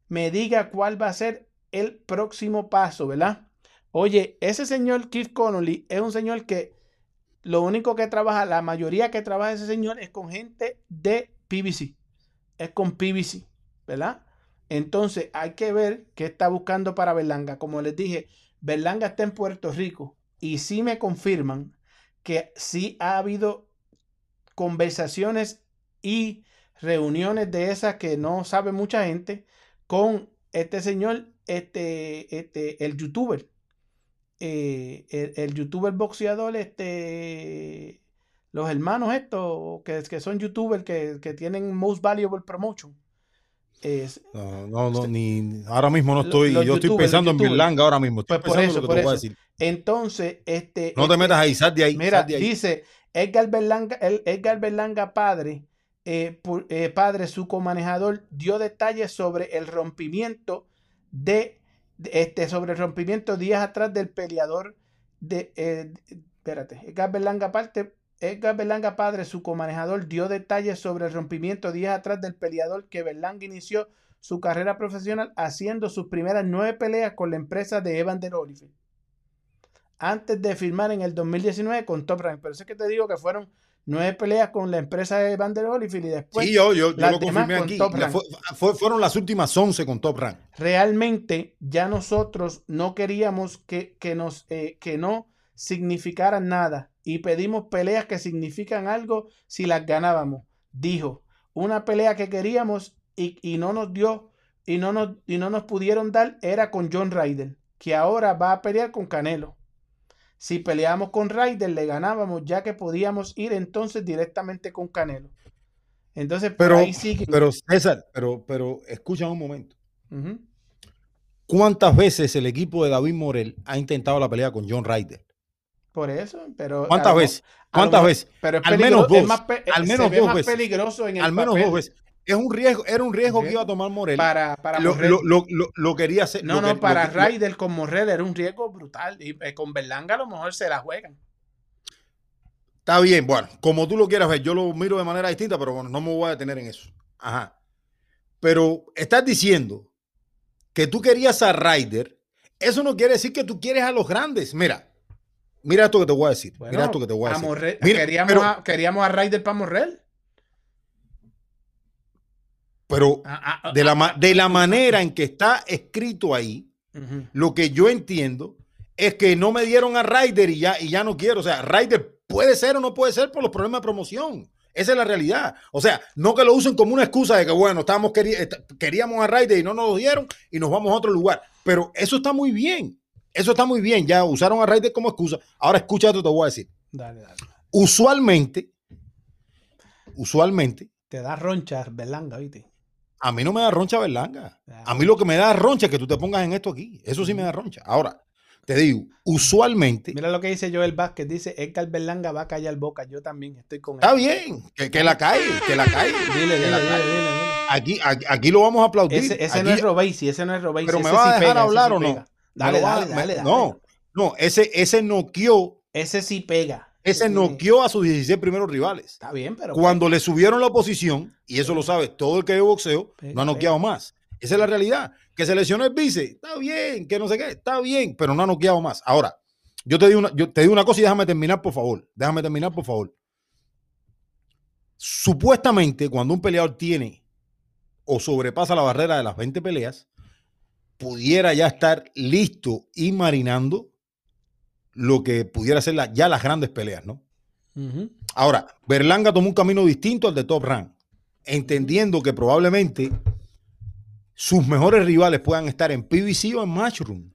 me diga cuál va a ser el próximo paso, ¿verdad? Oye, ese señor Keith Connolly es un señor que lo único que trabaja, la mayoría que trabaja ese señor es con gente de PBC. Es con PBC, ¿verdad? Entonces hay que ver qué está buscando para Berlanga. Como les dije, Berlanga está en Puerto Rico y sí me confirman que sí ha habido conversaciones y reuniones de esas que no sabe mucha gente con este señor, este, este, el youtuber, eh, el, el, youtuber boxeador, este, los hermanos estos, que, que son youtubers que, que tienen Most Valuable Promotion. Es, no, no, no, ni ahora mismo no estoy, yo estoy pensando en Berlanga ahora mismo. Estoy pues por eso, por eso. Entonces, este. No te este, metas ahí, sal de ahí. Mira, de ahí. dice Edgar Berlanga, el, Edgar Berlanga padre, eh, por, eh, padre, su comanejador, dio detalles sobre el rompimiento de, de, este, sobre el rompimiento días atrás del peleador de, eh, espérate, Edgar Berlanga parte, Edgar Berlanga padre, su comanejador, dio detalles sobre el rompimiento días atrás del peleador que Berlanga inició su carrera profesional haciendo sus primeras nueve peleas con la empresa de Evander Holyfield. Antes de firmar en el 2019 con Top Rank. Pero eso es que te digo que fueron nueve peleas con la empresa de Evander Holyfield y después. Sí, yo, yo, yo lo confirmé aquí. Fue, fue, fueron las últimas 11 con Top Rank. Realmente ya nosotros no queríamos que, que, nos, eh, que no significaran nada y pedimos peleas que significan algo si las ganábamos. Dijo, una pelea que queríamos y, y, no nos dio y no nos, y no nos pudieron dar era con John Ryder, que ahora va a pelear con Canelo. Si peleábamos con Ryder, le ganábamos, ya que podíamos ir entonces directamente con Canelo. Entonces, pero, ahí sigue. Pero, César, pero, pero escucha un momento. Uh -huh. ¿Cuántas veces el equipo de David Morel ha intentado la pelea con John Ryder? Por eso, pero. ¿Cuántas veces? ¿Cuántas veces? Pero es al menos dos. Más al menos dos veces. peligroso en el al menos papel. dos veces. Es un riesgo, era un riesgo que iba a tomar Morel. Para, para lo, Morel. lo, lo, lo, quería hacer. No, no, que- para Ryder con Morel era un riesgo brutal. Y eh, con Berlanga a lo mejor se la juegan. Está bien, bueno, como tú lo quieras ver, yo lo miro de manera distinta, pero bueno, no me voy a detener en eso. Ajá. Pero estás diciendo que tú querías a Ryder, eso no quiere decir que tú quieres a los grandes. Mira, mira esto que te voy a decir. Bueno, mira esto que te voy a a decir. Morrell- Mira, queríamos, pero- a, queríamos a Ryder para Morrel. Pero Ah, ah, de la, ah, de la manera en que está escrito ahí, lo que yo entiendo es que no me dieron a Ryder y ya, y ya no quiero. O sea, Ryder puede ser o no puede ser por los problemas de promoción. Esa es la realidad. O sea, no que lo usen como una excusa de que, bueno, estábamos queríamos a Ryder y no nos lo dieron y nos vamos a otro lugar. Pero eso está muy bien. Eso está muy bien. Ya usaron a Ryder como excusa. Ahora escucha esto, te voy a decir. Dale, dale. Usualmente, usualmente, Te da roncha Berlanga, ¿viste? a mí no me da roncha Berlanga. A mí lo que me da roncha es que tú te pongas en esto aquí. Eso sí me da roncha. Ahora, te digo, usualmente, Mira lo que dice Joel Vázquez. Dice, Edgar Berlanga va a callar boca. Yo también estoy con él. está bien, que, que la cae, que la cae. Dile, dile, dile, dile, dile. Aquí, aquí, aquí lo vamos a aplaudir. Ese, ese Aquí- no es Robesi, ese no es Robesi. Pero me va a dejar pega, hablar o no? Dale, dale, dale, dale. No, no, ese, ese noqueó, Ese sí pega. ese sí- noqueó a sus 16 primeros rivales. Está bien, pero. Cuando le subieron la oposición, y eso lo sabe todo el que ve boxeo, Pega, no ha noqueado más. Esa es la realidad. Que se lesionó el vice, está bien, que no sé qué, está bien, pero no ha noqueado más. Ahora, yo te digo una, yo te digo una cosa y déjame terminar, por favor. Déjame terminar, por favor. Supuestamente, cuando un peleador tiene o sobrepasa la barrera de las 20 peleas, pudiera ya estar listo y marinando lo que pudiera ser la- ya las grandes peleas, ¿no? Ahora, Berlanga tomó un camino distinto al de Top Rank, entendiendo que probablemente sus mejores rivales puedan estar en PBC o en Matchroom.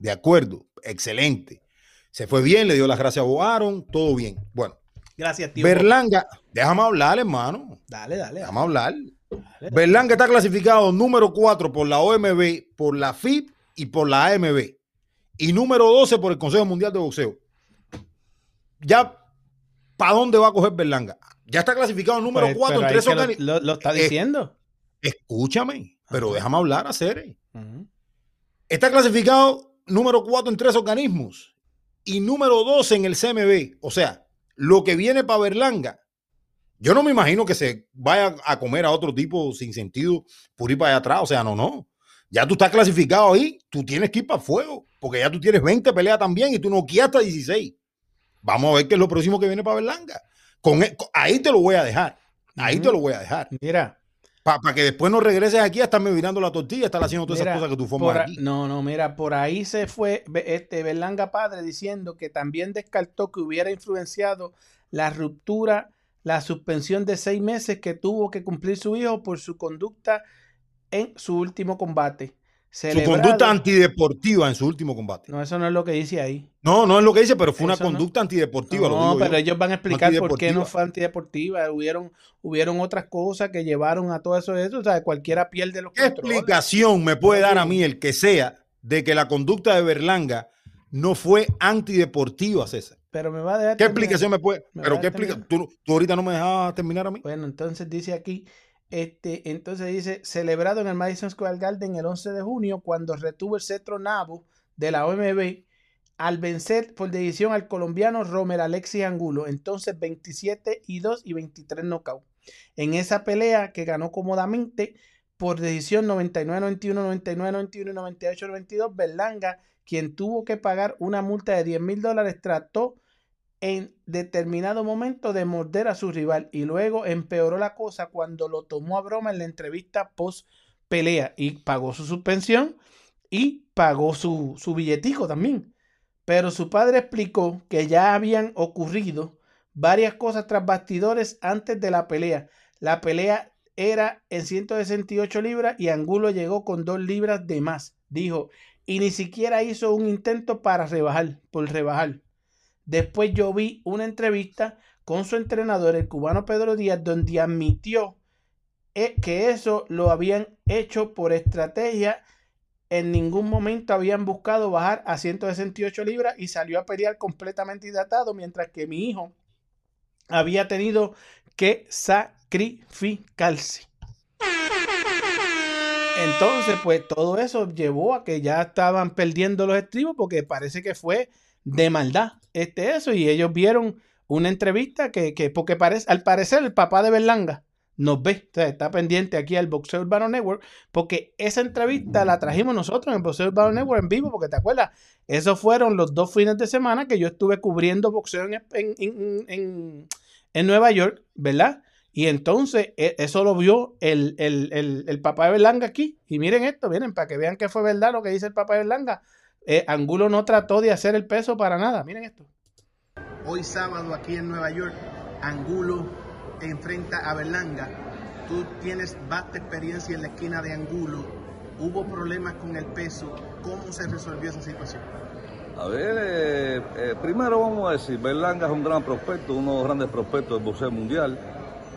De acuerdo, excelente. Se fue bien, le dio las gracias a Boaron, todo bien. Bueno, Gracias, tío. Berlanga, déjame hablar, hermano. Dale, dale. Déjame hablar. Berlanga está clasificado número 4 por la OMB, por la FIP y por la AMB. Y número 12 por el Consejo Mundial de Boxeo. Ya, ¿para dónde va a coger Berlanga? Ya está clasificado número Pues, 4 pero en tres que lo, está Eh, diciendo. Escúchame, pero déjame hablar a Cere. Está clasificado número 4 en tres organismos y número 12 en el CMB. O sea, lo que viene para Berlanga, yo no me imagino que se vaya a comer a otro tipo sin sentido por ir para allá atrás. O sea, no, no. Ya tú estás clasificado ahí, tú tienes que ir para fuego. porque ya tú tienes 20 peleas también y tú no quieres hasta 16. Vamos a ver qué es lo próximo que viene para Berlanga. Con, e- con- ahí te lo voy a dejar. Ahí te lo voy a dejar. Mira, Para que después no regreses aquí a estarme mirando la tortilla, estar haciendo todas Mira, esas cosas que tú formas aquí. no, no, mira, por ahí se fue este Berlanga padre diciendo que también descartó que hubiera influenciado la ruptura, la suspensión de seis meses que tuvo que cumplir su hijo por su conducta en su último combate. Su conducta antideportiva en su último combate. No, eso no es lo que dice ahí. No, no es lo que dice, pero fue una Eso no. conducta antideportiva. lo No, digo pero yo. ellos van a explicar por qué no fue antideportiva. Hubieron, hubieron otras cosas que llevaron a todo eso. eso o sea, cualquiera pierde los ¿Qué controles. explicación me puede dar a mí el que sea de que la conducta de Berlanga no fue antideportiva, César? Pero me va a dejar ¿Qué terminar. explicación me puede? Me Pero qué explica? terminar. ¿Tú, tú ahorita no me dejabas terminar a mí. Bueno, entonces dice aquí, este, entonces dice, celebrado en el Madison Square Garden el 11 de junio, cuando retuvo el cetro nabo de la OMB al vencer por decisión al colombiano Romer Alexis Angulo, entonces 27 y 2 y 23 nocaut. En esa pelea que ganó cómodamente por decisión 99-91, 99-91 y 98-92, Berlanga, quien tuvo que pagar una multa de 10 mil dólares, trató en determinado momento de morder a su rival y luego empeoró la cosa cuando lo tomó a broma en la entrevista post pelea y pagó su suspensión y pagó su, su billetico también. Pero su padre explicó que ya habían ocurrido varias cosas tras bastidores antes de la pelea. La pelea era en 168 libras y Angulo llegó con 2 libras de más, dijo, y ni siquiera hizo un intento para rebajar, por rebajar. Después yo vi una entrevista con su entrenador, el cubano Pedro Díaz, donde admitió eh, que eso lo habían hecho por estrategia. En ningún momento habían buscado bajar a 168 libras y salió a pelear completamente hidratado, mientras que mi hijo había tenido que sacrificarse. Entonces, pues todo eso llevó a que ya estaban perdiendo los estribos porque parece que fue de maldad este eso y ellos vieron una entrevista que, que porque parece al parecer el papá de Berlanga nos ve, o sea, está pendiente aquí al Boxeo Urbano Network porque esa entrevista la trajimos nosotros en el Boxeo Urbano Network en vivo porque te acuerdas, esos fueron los dos fines de semana que yo estuve cubriendo boxeo en, en, en, en, en Nueva York, ¿verdad? Y entonces e- eso lo vio el, el, el, el papá de Berlanga aquí. Y miren esto, miren, para que vean que fue verdad lo que dice el papá de Berlanga. Eh, Angulo no trató de hacer el peso para nada. Miren esto. Hoy sábado aquí en Nueva York, Angulo enfrenta a Berlanga. Tú tienes vasta experiencia en la esquina de Angulo. Hubo problemas con el peso. ¿Cómo se resolvió esa situación? A ver, eh, eh, primero vamos a decir, Berlanga es un gran prospecto, uno de los grandes prospectos del boxeo mundial,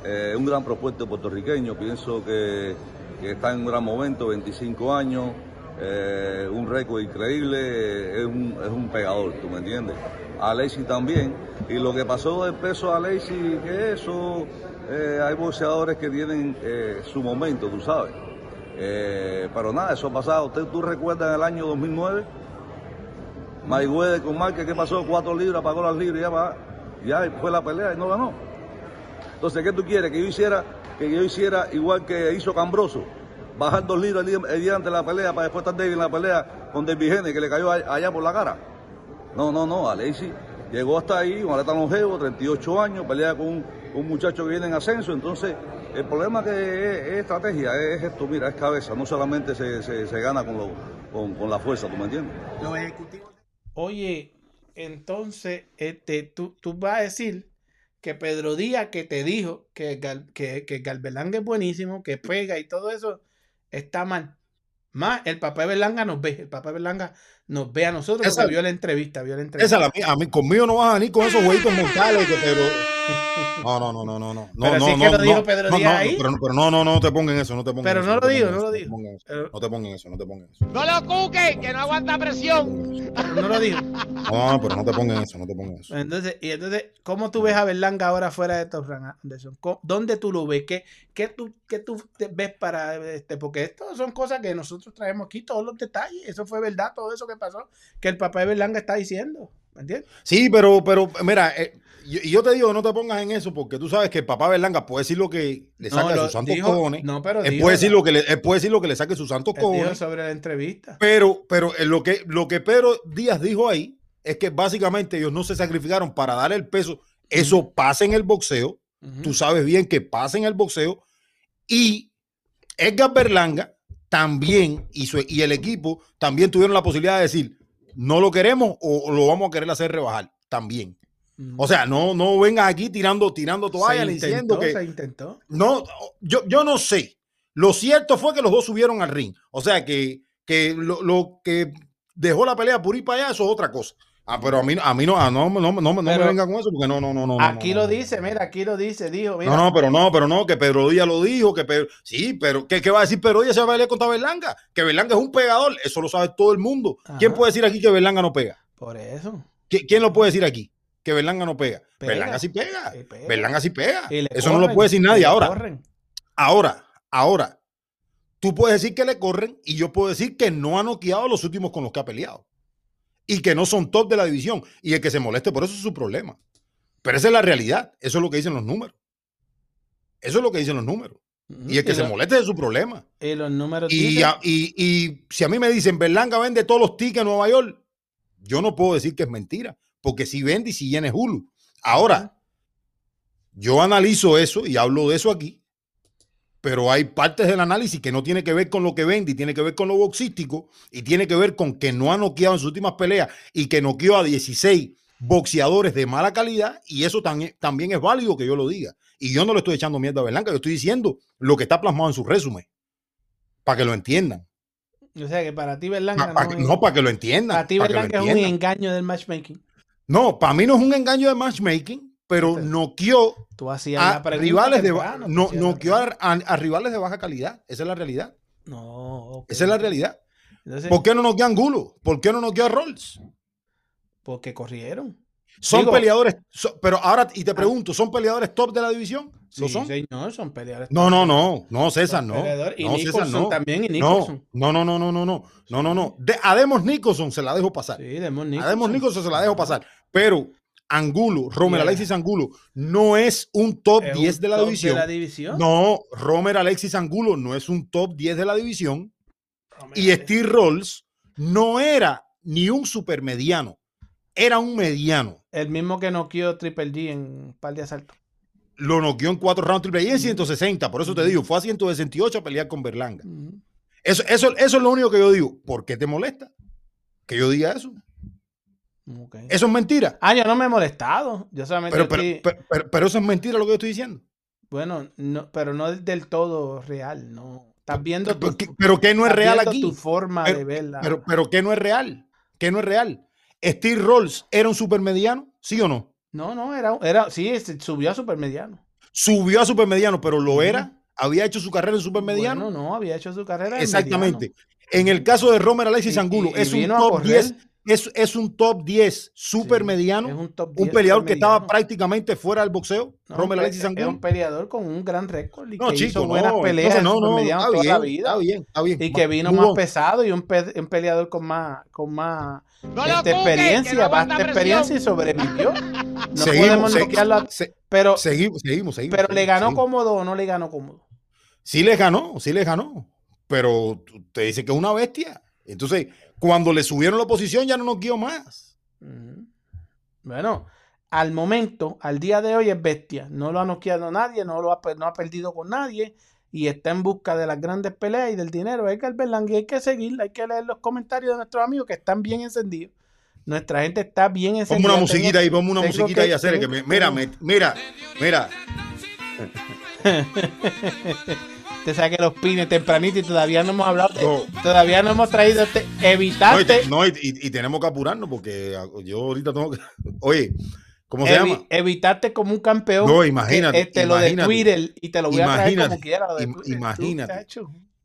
eh, un gran prospecto puertorriqueño, pienso que, está en un gran momento, 25 años, eh, un récord increíble, es, un, es un pegador, ¿tú me entiendes? Alexi también, y lo que pasó del peso a Alexi, que eso, eh, hay boxeadores que tienen su momento, tú sabes. Pero nada, eso ha pasado. ¿Usted, ¿Tú recuerdas el año 2009? Mayweather con Márquez, ¿qué pasó? Cuatro libras, pagó las libras ya, va, ya fue la pelea y no ganó. Entonces, ¿qué tú quieres? Que yo hiciera, que yo hiciera igual que hizo Cambroso, bajar dos libras el día, el día antes de la pelea para después estar débil en la pelea con David Gene, que le cayó a- allá por la cara. No, no, no, Alexi llegó hasta ahí, un atleta longevo, 38 años, pelea con un, un muchacho que viene en ascenso, entonces el problema que es, es estrategia, es esto, mira, es cabeza, no solamente se, se- se gana con, lo- con, con la fuerza, ¿tú me entiendes? Los ejecutivos. Oye, entonces, este, tú, tú vas a decir que Pedro Díaz que te dijo que, Gal- que, que Galberlanga es buenísimo, que pega y todo eso, está mal. Más, el papá de Berlanga nos ve, el papá de Berlanga nos ve a nosotros Esa- vio la entrevista, vio la entrevista. Esa es la mía. A mí, conmigo no vas a venir con esos jueguitos mentales que No, no, no, no, no, no. Pero no, sí no, que lo no, dijo no, Pedro no, Díaz no, ahí. Pero, pero no, no, no te pongan eso, no te pongan Pero eso. no lo digo, no lo digo. Pero- No te pongan eso, no te pongan eso. No lo cuque, que no aguanta presión. no lo dijo. No, pero no te pongan eso, no te pongan eso. Entonces, y entonces, ¿cómo tú ves a Berlanga ahora fuera de Top Rank, Anderson? ¿Cómo- ¿Dónde tú lo ves? ¿Qué, qué, tú, qué tú te ves para este? Porque esto son cosas que nosotros traemos aquí, todos los detalles. Eso fue verdad, todo eso que pasó, que el papá de Berlanga está diciendo. ¿Me entiendes? Sí, pero, pero, mira, eh, y y yo te digo, no te pongas en eso porque tú sabes que el papá Berlanga puede decir lo que le No, saca lo sus santos dijo- cojones. No, pero él, dijo puede decir lo que le, él puede decir lo que le saque sus santos cojones. sobre la entrevista. Pero, pero eh, lo, que, lo que Pedro Díaz dijo ahí es que básicamente ellos no se sacrificaron para dar el peso. Eso pasa en el boxeo. Tú sabes bien que pasa en el boxeo. Y Edgar Berlanga también y, su- y el equipo también tuvieron la posibilidad de decir, no lo queremos o, o lo vamos a querer hacer rebajar también. O sea, no, no vengas aquí tirando, tirando toalla se ni intentó, diciendo que se intentó. no, yo, yo no sé. Lo cierto fue que los dos subieron al ring. O sea, que, que lo, lo que dejó la pelea por ir para allá, eso es otra cosa. Ah, pero a mí, a mí no, ah, no, no, no, no me venga con eso, porque no, no, no, no. Aquí no, lo dice, mira, aquí lo dice, dijo, mira. No, no, pero no, pero no, que Pedro Díaz lo dijo, que Pedro, sí, pero ¿qué, qué va a decir Pedro Díaz se va a pelear contra Berlanga? Que Berlanga es un pegador, eso lo sabe todo el mundo. ¿Quién puede decir aquí que Berlanga no pega? Por eso. ¿Qui- ¿Quién lo puede decir aquí? Que Berlanga no pega. Pega. Berlanga sí pega. Pega. Berlanga sí pega. Eso no lo puede decir nadie. Ahora, corren. Ahora, ahora, tú puedes decir que le corren y yo puedo decir que no ha noqueado a los últimos con los que ha peleado. Y que no son top de la división. Y el que se moleste por eso es su problema. Pero esa es la realidad. Eso es lo que dicen los números. Eso es lo que dicen los números. Y el que se lo- moleste es su problema. Y los números Y, a- y- y si a mí me dicen, Berlanga vende todos los tickets en Nueva York, yo no puedo decir que es mentira. Porque si vende y si llena es Hulu. Ahora, yo analizo eso y hablo de eso aquí, pero hay partes del análisis que no tiene que ver con lo que vende y tiene que ver con lo boxístico y tiene que ver con que no ha noqueado en sus últimas peleas y que noqueó a 16 boxeadores de mala calidad y eso también, también es válido que yo lo diga. Y yo no le estoy echando mierda a Berlanga, yo estoy diciendo lo que está plasmado en su resumen, para que lo entiendan. O sea que para ti Berlanga Pa- pa- no, no, para que lo entiendan. para ti Berlanga es un engaño del matchmaking. No, para mí no es un engaño de matchmaking, pero Este- noqueó Tú a rivales de temprano, no, noqueó a, pregunta. a- a rivales de baja calidad. Esa es la realidad. No. Esa es la realidad. Entonces, ¿Por qué no noqueó a Angulo? ¿Por qué no noqueó a Rolls? porque corrieron. Son Digo- peleadores, so- pero ahora, y te pregunto, ¿son peleadores top de la división? ¿Lo Sí, son? señor, son peleadores. No, no, no, no, César, no. Y No, César, Nicholson no. también, y Nicholson. no, no, no, no, no, no, no, no, no. De, a Demos Nicholson se la dejo pasar. Sí, Demon A. Demos Nicholson se la dejo pasar. Pero Angulo, Romer Yeah. Alexis Angulo, no es un top Es un 10 de la top división. De la división. No, Romer Alexis Angulo no es un top 10 de la división. Y. Steve Rolls no era ni un supermediano, era un mediano. El mismo que noqueó Triple G en un par de asaltos. Lo noqueó en cuatro rounds triple y en 160. Por eso te digo, fue a 168 a pelear con Berlanga. Eso, eso, eso es lo único que yo digo. ¿Por qué te molesta que yo diga eso? Eso es mentira. Ah, yo no me he molestado. Yo solamente Pero, pero, estoy- pero, pero- pero eso es mentira lo que yo estoy diciendo. Bueno, no, pero no es del todo real, no. Estás viendo tu, Pero, ¿qué- pero ¿qué no es real aquí? tu forma Pero- de verla. Pero, pero ¿qué no es real? ¿Qué no es real? ¿Steve Rolls era un supermediano? ¿Sí o no? no, no, era, era, sí, se subió a supermediano. Subió a supermediano, pero lo era. Había hecho su carrera en supermediano. Bueno, no, había hecho su carrera. en Exactamente. En el caso de Romer Alexis Y- Angulo, y- y es un top correr. 10, es, es un top 10 super Sí, mediano, es un, top un 10 peleador que estaba supermediano. prácticamente fuera del boxeo, No, un Alexis Es Angulo. un peleador con un gran récord y No, que chico, hizo buenas no, peleas no, no, está toda bien, la vida. está bien, está bien. Y que vino Hubo- más pesado y un, pe- un peleador con más, con más este, experiencia, vasta experiencia y sobrevivió. No Seguimos, podemos se- noquearlo a- se- pero, seguimos, seguimos, seguimos. pero le ganó seguimos. cómodo o no le ganó cómodo. Sí le ganó, sí le ganó. Pero te dice que es una bestia. Entonces, cuando le subieron la posición, ya no nos guió más. Bueno, al momento, al día de hoy es bestia. No lo ha noqueado nadie, no, lo ha, pe- no ha perdido con nadie y está en busca de las grandes peleas y del dinero. Hay que Berlanga, hay que seguir, hay que leer los comentarios de nuestros amigos que están bien encendidos. Nuestra gente está bien encendida. Ponme una Tengo- musiquita ahí, ponme una tengo musiquita que- ahí, hacer que me, mira, me- mira, mira. Te saque los pines tempranito y todavía no hemos hablado No. todavía no hemos traído este, No, y, evitarte, te- no, y- tenemos que apurarnos porque yo ahorita tengo que. Oye, ¿cómo se evi- llama? evitarte como un campeón. No, imagínate, este, lo de. Twitter y te lo voy a traer como quiera. Lo de Twitter, imagínate.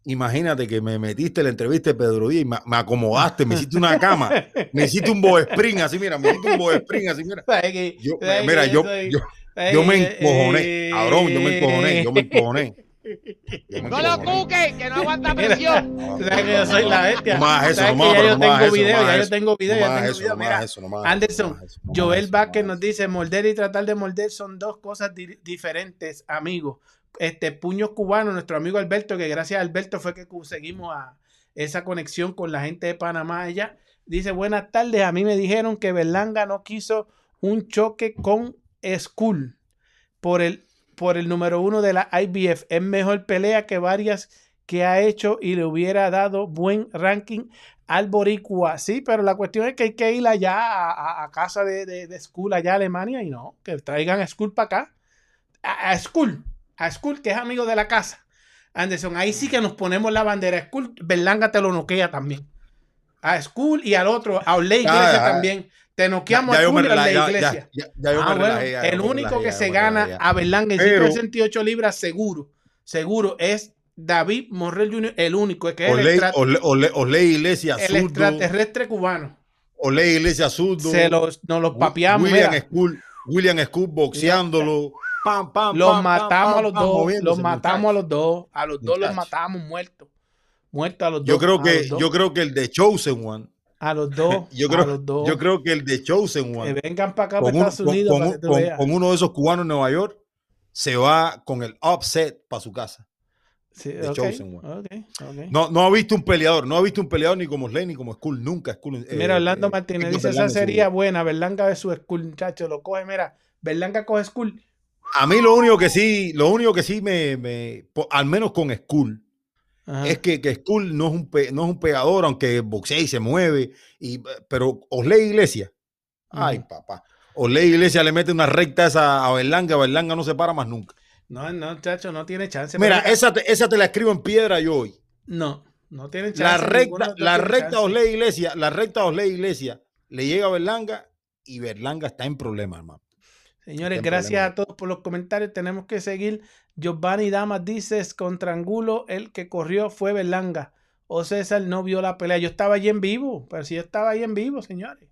Imagínate que me metiste en la entrevista de Pedro Díaz y me, acomodaste, me hiciste una cama, me hiciste un bow spring así, mira, me hiciste un bow spring así, mira. ¿Sabes que- Yo, sabes mira, yo, yo, yo me encojoné, cabrón, yo me encojoné, yo me encojoné. No lo cuques, que no aguanta presión. Tú sabes que yo soy la bestia. No más eso, sabes no que más, ya yo tengo eso, video, no ya más yo eso. tengo video, ya tengo Mira, Anderson, Joel Vázquez nos dice, morder y tratar de morder son dos cosas di- diferentes, amigos. Este, puños cubanos, nuestro amigo Alberto, que gracias a Alberto fue que conseguimos a esa conexión con la gente de Panamá allá. Dice, buenas tardes, a mí me dijeron que Berlanga no quiso un choque con Skull por el, por el número uno de la IBF. Es mejor pelea que varias que ha hecho y le hubiera dado buen ranking al Boricua. Sí, pero la cuestión es que hay que ir allá a, casa de, de, de Skull, allá a Alemania, y no, que traigan a Skull para acá. A, a Skull, a Skull, que es amigo de la casa. Anderson, ahí sí que nos ponemos la bandera. Skull, Berlanga te lo noquea también. A Skull y al otro, a Oley Iglesia ya. también. Te noqueamos Ya a yo me Skull y a relajé, Oley ya- ya- Iglesia. ya- Ah, bueno, el único que se gana a Berlanga en Pero- 168 libras seguro, seguro, es David Morrell Jr., el único, que es el, Oley- Oley Iglesias el zurdo, extraterrestre cubano. Oley Iglesias zurdo, Se los, nos los papeamos, William mira. Skull, William Skull boxeándolo, pam, pam, los pam, matamos a los dos, los matamos a los dos, a los dos los matamos muertos, muertos a los dos. Yo creo a que, los dos, yo creo que el de Chosen One, a los dos, yo a creo, los dos, yo creo que el de Chosen que One, vengan para acá, con, para Estados Unidos, con para un- que tú con- veas. con uno de esos cubanos en Nueva York, se va con el upset para su casa. Sí, de ok, Chosen One. No, no ha visto un peleador, no ha visto un peleador ni como Slay ni como Skull, nunca Skull. eh, Mira, Orlando eh, Martínez dice, esa sería buena, Berlanga de su school, muchacho, lo coge, mira, Berlanga coge school, A mí lo único que sí, lo único que sí me, me- al menos con Skull, Ajá. es que, que Skull no es un pe- no es un pegador, aunque boxea y se mueve, y, pero Osley Iglesias, ay Ujú. papá, Osley Iglesias le mete una recta esa a Berlanga, Berlanga no se para más nunca. No, no, muchacho, no tiene chance. Mira, pero- esa te, esa te la escribo en piedra yo hoy. No, no tiene chance. La recta, la recta. Osley Iglesias, la recta Osley Iglesias le llega a Berlanga y Berlanga está en problemas, hermano. Señores, gracias problema. a todos por los comentarios. Tenemos que seguir. Giovanni Damas dice, contra Angulo, el que corrió fue Berlanga. O César no vio la pelea. Yo estaba allí en vivo, pero si yo estaba ahí en vivo, señores.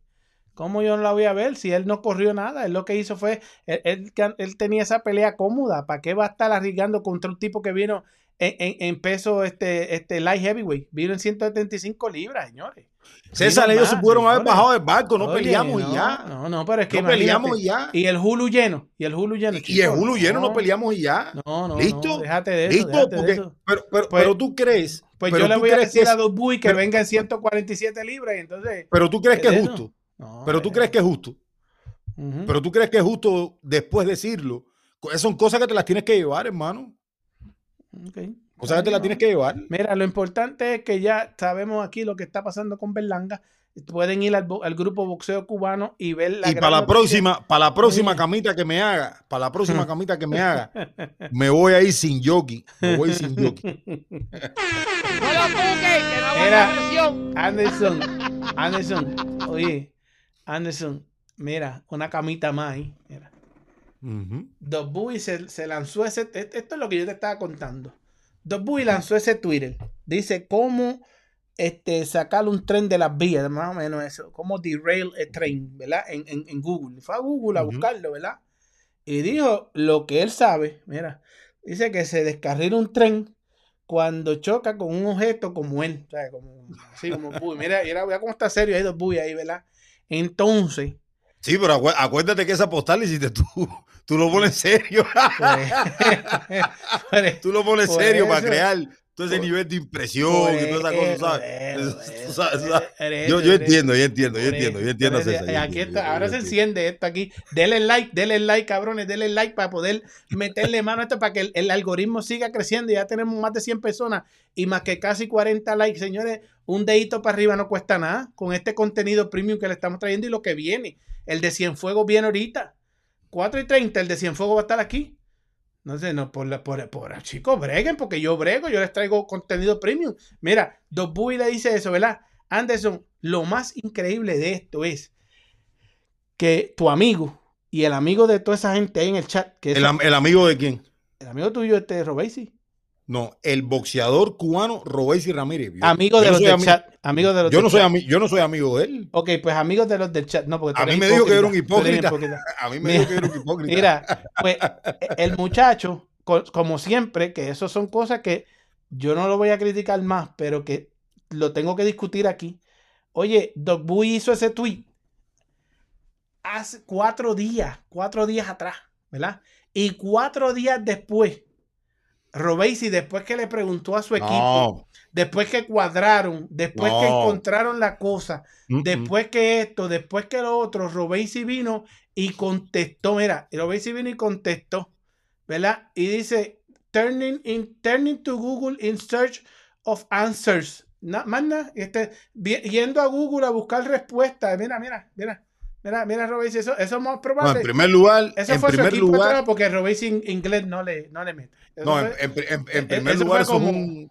¿Cómo yo no la voy a ver si él no corrió nada? Él lo que hizo fue, él, él- él tenía esa pelea cómoda. ¿Para qué va a estar arriesgando contra un tipo que vino en, peso este, este light heavyweight? Vino en 175 libras, señores. César, ellos se pudieron haber bajado del barco, no Oye, peleamos no, y ya. No, no, pero es que no peleamos y ya. Y el Hulu lleno. Y el Hulu lleno. Y, el Hulu lleno no no, peleamos y ya. No, no, ¿Listo? no, déjate de eso. Listo, de porque, eso. pero, pero, Pues- pero tú crees, Pues yo le voy a decir a Dos Bui que pero- venga en 147 libras y entonces. pero tú crees que es justo, pero tú eh, crees que es justo, ujú, pero tú crees que es justo después decirlo. Esas son cosas que te las tienes que llevar, hermano. Cosas que te No. tienes que llevar. Mira, lo importante es que ya sabemos aquí lo que está pasando con Berlanga. Pueden ir al, grupo boxeo cubano y ver la y para la próxima, para la próxima camita que me haga, para la próxima camita que me haga, me voy a ir sin jockey. Me voy sin jockey. No lo cuques, que no aguanta Era-. Anderson, Anderson, oye, Anderson, mira, una camita más ahí. Mira. Dos Boy se, se lanzó ese. e- Esto es lo que yo te estaba contando. Dos Boy lanzó ese Twitter. Dice cómo este, sacar un tren de las vías, más o menos eso. Cómo derail a train, ¿verdad? En, en, en Google. Fue a Google a buscarlo, ¿verdad? Y dijo lo que él sabe. Mira, dice que se descarrila un tren cuando choca con un objeto como él. O sea, como, así como. Mira, mira, mira cómo está serio ahí Dos Boy ahí, ¿verdad? Entonces. Sí, pero acué- acuérdate que esa postal la hiciste tú. Tú lo pones serio. tú lo pones serio para crear todo ese Por- nivel de impresión y toda esa cosa, Yo, entiendo, yo entiendo, yo entiendo, yo entiendo, eso. Yo aquí está, yo ahora se enciende esto aquí. Denle like, denle like, cabrones, denle like para poder meterle mano a esto para que el, el algoritmo siga creciendo. Ya tenemos más de 100 personas y más que casi 40 likes. Señores, un dedito para arriba no cuesta nada con este contenido premium que le estamos trayendo y lo que viene. El de Cienfuegos viene ahorita. 4 y 30, el de Cienfuegos va a estar aquí. No sé, no, por, la- por, por chicos, breguen, porque yo brego, yo les traigo contenido premium. Mira, Dos le dice eso, ¿verdad? Anderson, lo más increíble de esto es que tu amigo y el amigo de toda esa gente ahí en el chat, que es ¿El, am- el amigo de quién? el amigo tuyo, este Robesi, No, el boxeador cubano Robesi Ramírez. Yo- amigo de los del ami- chat, amigo de los Yo del no, soy ami- yo no soy amigo de él. Ok, pues amigos de los del chat, no, porque A mí me dijo que era un hipócrita. A mí me dijo que era un hipócrita. Mira, pues el muchacho co- como siempre, que eso son cosas que yo no lo voy a criticar más, pero que lo tengo que discutir aquí. Oye, Doc Boy hizo ese tweet hace cuatro días, cuatro días atrás, ¿verdad? Y cuatro días después, Robesi, después que le preguntó a su equipo, No, después que cuadraron, después que No. encontraron la cosa, mm, mm. después que esto, después que lo otro, Robesi vino y contestó, mira, Robesi vino y contestó, ¿verdad? Y dice, turning, in, turning to Google in search of answers. Más nada, este, yendo a Google a buscar respuestas. Mira, mira, mira, mira, mira, Robesi, eso, eso es más No, probable. en primer lugar, eso en fue su primer equipo de lugar, porque Robesi en inglés no le, no le mete. Eso no, en, fue- en- en- en e- primer lugar, eso es como- un,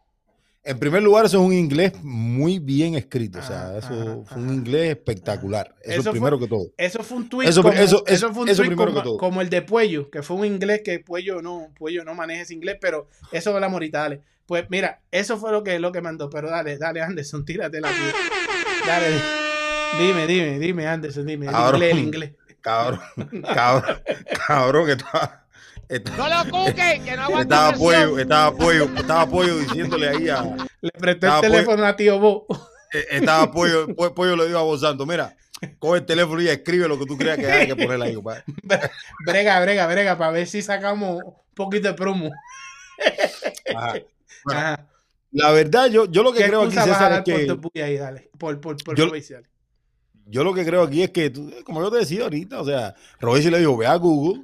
en primer lugar, eso es un inglés muy bien escrito. o sea, Ajá, eso ajá, fue un ajá. inglés espectacular. Eso, Eso es fue- primero que todo. Eso fue un tweet Eso- como, eso- eso, eso- fue un tweet como, el de Puello, que fue un inglés que Puello no, Puello no maneja ese inglés, pero eso de la morita, dale. Pues mira, eso fue lo que, lo que mandó, pero dale, dale, Anderson, tírate la tuya. Dale, di- dime, dime, dime, Anderson, dime, el Cabrón. inglés, el inglés. Cabrón, cabrón, cabrón, que estaba, No lo cuque, que no aguanta estaba pollo, estaba pollo, estaba pollo diciéndole ahí a, Le prestó el teléfono a tío Bo. eh, estaba pollo, Po- pollo le dijo a Vos Santo, mira, coge el teléfono y escribe lo que tú creas que hay que poner ahí, compadre. Brega, brega, brega, para ver si sacamos un poquito de promo. Ajá. Bueno, Ajá. La verdad, yo, yo lo que ¿Qué creo aquí, César, es por que tu puya ahí, dale? Por, por, por Yo- lo que creo aquí es que, tú- como yo te decía ahorita, o sea, Robesi le dijo, ve a Google,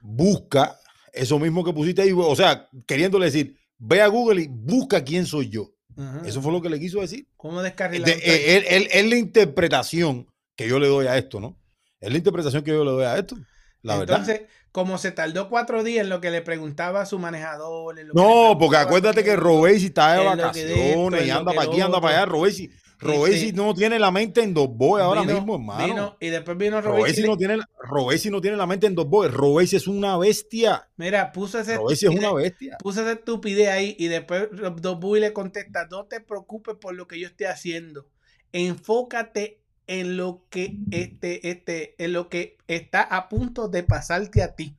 busca eso mismo que pusiste ahí, o sea, queriéndole decir, ve a Google y busca quién soy yo. Ajá. Eso fue lo que le quiso decir. ¿Cómo descarrilar? De- eh, él- él- es la interpretación que yo le doy a esto, ¿no? Es la interpretación que yo le doy a esto, la verdad. Entonces, como se tardó cuatro días en lo que le preguntaba a su manejador. en lo que No, porque acuérdate que Robesi está de esto, vacaciones y anda para aquí, anda para allá. Robesi, Robesi sí. no tiene la mente en dos boys ahora vino- mismo, hermano. vino- y después vino. Robesi no, tiene, Robesi no tiene la mente en dos boys. Robesi es una bestia. Mira, puso ese, es una bestia. puso esa estupidez ahí y después Dos Boy le contesta, no te preocupes por lo que yo esté haciendo. Enfócate en lo que este, este, en lo que está a punto de pasarte a ti.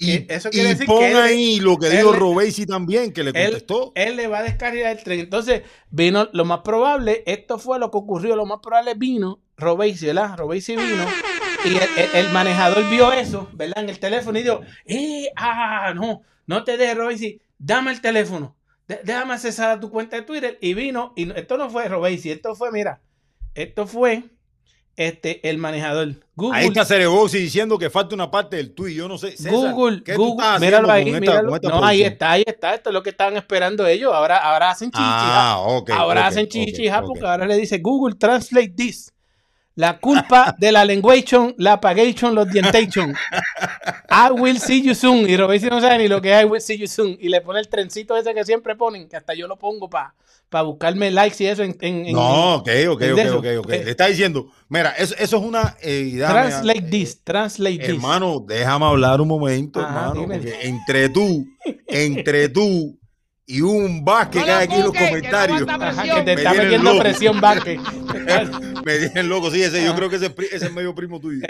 Y, eso y quiere decir pon que él- ahí lo que dijo Robesi también, que le contestó. Él le va a descargar el tren. Entonces, vino, lo más probable, esto fue lo que ocurrió, lo más probable vino, Robesi, ¿verdad? Robesi vino y el, el- el manejador vio eso, ¿verdad? En el teléfono y dijo, eh, ah, no, no te dejes, Robesi, dame el teléfono, déjame accesar a tu cuenta de Twitter y vino, y esto no fue Robesi, esto fue, mira, esto fue este, el manejador. Google, Ahí está Cerebosi diciendo que falta una parte del tuit. Yo no sé. César, Google, ¿qué tú Google, estás míralo ahí, esta- míralo. no, ahí está, ahí está, esto es lo que estaban esperando ellos, ahora, ahora hacen chichi, Ah, ok. Ahora hacen chichija porque ahora le dice Google Translate this. La culpa de la languation, la pagation, los dientation. I will see you soon. Y Robesi no sabe ni lo que es I will see you soon. Y le pone el trencito ese que siempre ponen, que hasta yo lo pongo para buscarme likes y eso en, en- en- No, ok, ok, en ok, ok, ok. Eh, Le está diciendo, mira, eso, eso es una. eh, Translate eh, this, translate this. Hermano, déjame hablar un momento, Ajá, hermano. Porque entre tú, entre tú y un Vázquez No que hay aquí en los que comentarios. Ajá, que te Me está metiendo loco. presión, Vázquez. Me dicen loco, sí, ese, yo Ajá. creo que ese, ese es medio primo tuyo.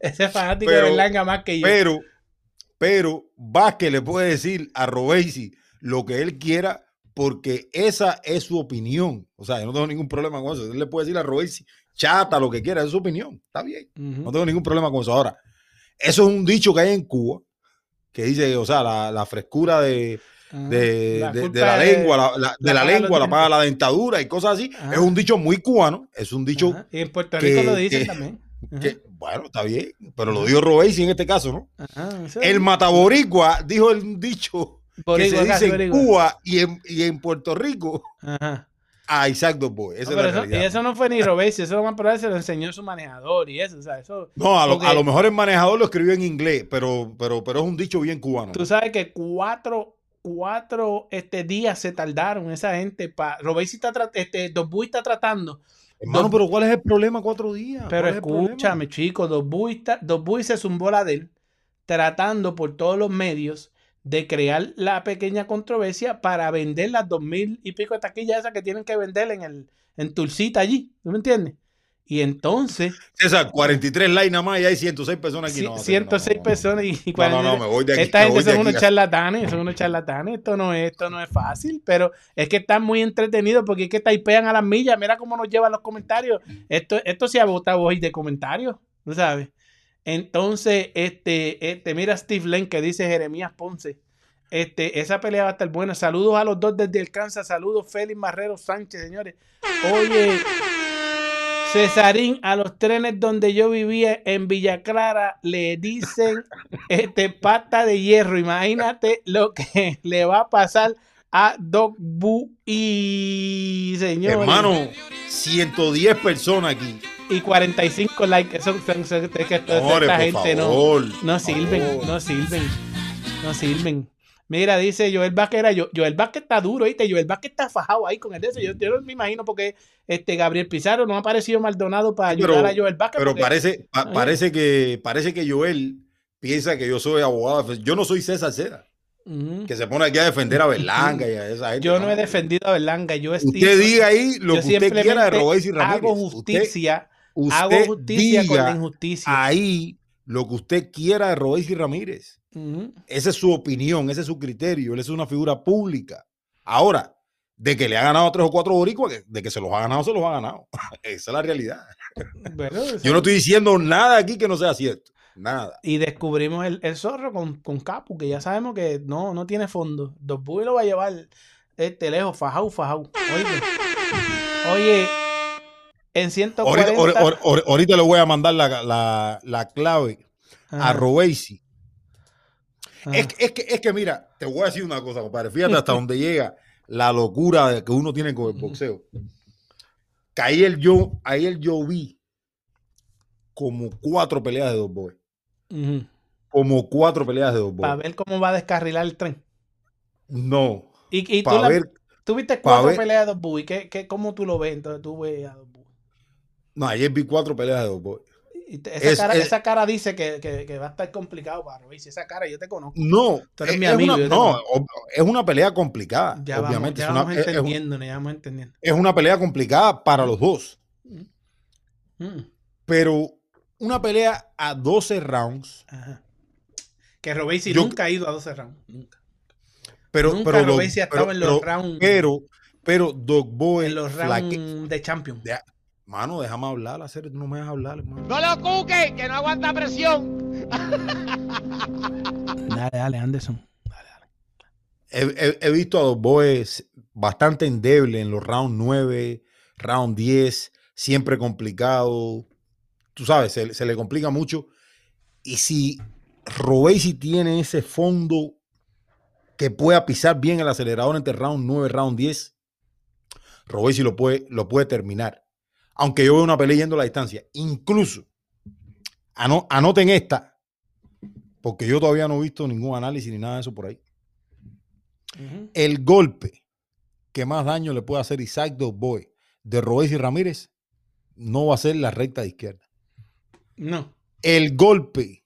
Ese es fanático Pero- de Berlanga más que yo. Pero, pero Vázquez le puede decir a Robesi lo que él quiera porque esa es su opinión. O sea, yo no tengo ningún problema con eso. Él le puede decir a Robesi, chata, lo que quiera, es su opinión. Está bien. No tengo ningún problema con eso. Ahora, eso es un dicho que hay en Cuba que dice, o sea, la, la frescura de, Ajá. de, La de- de culpa la es- lengua, la, la- de la lengua, la paga la dentadura y cosas así. Ajá. Es un dicho muy cubano, es un dicho Ajá. Y en Puerto Rico que- lo dicen que- también. Que, bueno, está bien, pero lo dijo Robesi en este caso, ¿no? Ajá, El mataboricua dijo el dicho que se dice en. Cuba y en, y en Puerto Rico Ajá. A Isaac Dos Boys. Esa No, es pero la eso, y eso no fue ni Robesi, eso lo más probable se lo enseñó su manejador y eso, o sea, eso. No, a lo, porque- a lo mejor el manejador lo escribió en inglés, pero, pero, pero es un dicho bien cubano. Tú sabes que cuatro, cuatro este, días se tardaron esa gente para. Robesi está este, Boy está tratando. Hermano, pero ¿cuál es el problema cuatro días? Pero ¿Cuál es escúchame, chicos, Dos Boy se zumbó la de él, tratando por todos los medios de crear la pequeña controversia para vender las dos mil y pico de taquillas esas que tienen que vender en el en Tulsita allí, ¿tú me entiendes? Y entonces, César, 43 likes nada más y hay 106 personas aquí. No, César, 106 no, no, no. personas y No, no, 43 no, me voy de aquí. Esta gente son unos charlatanes, son unos charlatanes. Esto no es, esto no es fácil, pero es que están muy entretenidos porque es que taipean a las millas. Mira cómo nos llevan los comentarios. Esto, esto se ha votado hoy de comentarios, ¿tú sabes? Entonces, este, este, mira Steve Len que dice Jeremías Ponce. Este, esa pelea va a estar buena. Saludos a los dos desde el Kansas. Saludos, Félix Marrero Sánchez, señores. Oye, Cesarín, a los trenes donde yo vivía en Villa Clara le dicen este pata de hierro. Imagínate lo que le va a pasar a Doc Bu y señores. Hermano, 110 personas aquí. Y 45 likes. Eso, eso- eso- es que esta gente no, favor. no sirven, favor. no sirven, no sirven. Mira, dice Joel Vázquez, era yo, Joel Vázquez está duro, ¿viste? Joel Vázquez está fajado ahí con el de eso. Yo, yo no me imagino porque este Gabriel Pizarro no ha aparecido Maldonado para Pero- ayudar a Joel Vázquez. Pero porque- parece, pa- parece, que, parece que Joel piensa que yo soy abogado. Yo no soy César Seda, Que se pone aquí a defender a Berlanga y a esa gente. Yo no he defendido a Berlanga, yo Usted estimo- diga ahí lo que usted quiera de Robéis y Ramírez. Hago Usted- justicia, usted, hago justicia con la injusticia. ahí lo que usted quiera de Robéis y Ramírez. Esa es su opinión, ese es su criterio. Él es una figura pública. Ahora, de que le ha ganado tres o cuatro boricuas, de que se los ha ganado, se los ha ganado. Esa es la realidad. Bueno, Yo no estoy diciendo nada aquí que no sea cierto. Nada. Y descubrimos el, el zorro con, con Capu, que ya sabemos que no, no tiene fondo. Dos Buey lo va a llevar este lejos, fajau, fajau. Oye, oye, en 140... Ahorita, ahor- ahor- ahorita le voy a mandar la, la- la clave a Ajá, Robesi. ajá. Es, que- es que, es que, mira, te voy a decir una cosa, compadre. Fíjate hasta dónde llega la locura que uno tiene con el boxeo. Que ayer yo, ayer yo vi como cuatro peleas de dos boys. Como cuatro peleas de dos Para ver cómo va a descarrilar el tren. No. Y, y tú, la- ver. tú viste cuatro ver- peleas de Dos Buey. ¿Qué, qué, ¿Cómo tú lo ves? Entonces tú ves a Dos. No, ayer vi cuatro peleas de dos boys. Y te- esa, Es- cara, es- esa cara dice que, que- que va a estar complicado para. Si esa cara yo te conozco. No, Tú eres es, mi es amigo, una, no, es una pelea complicada. Ya vamos, obviamente. ya es, una, vamos es- es- entendiendo, ya vamos entendiendo. es una pelea complicada para los dos. Mm, Pero una pelea a 12 rounds. ajá. Que Robey Yo- nunca ha ido a 12 rounds. Nunca. Pero, Nunca pero, sí ha estado pero- en los rounds. pero, pero Dog Boy, en los rounds de Champion. de- mano, déjame hablar, hacer, tú no me dejas hablar, hermano. No lo cuque, que no aguanta presión. Dale, dale, Anderson. Dale, dale. He, he- he visto a Dog Boys bastante endeble en los round 9, round 10, siempre complicado. Tú sabes, se, se le complica mucho. Y si Robesi tiene ese fondo que pueda pisar bien el acelerador entre round 9 y round 10, Robesi lo puede, lo puede terminar. Aunque yo veo una pelea yendo a la distancia. Incluso, ano- anoten esta, porque yo todavía no he visto ningún análisis ni nada de eso por ahí. El golpe que más daño le puede hacer Isaac Boy de Robesi Ramírez no va a ser la recta de izquierda. No. El golpe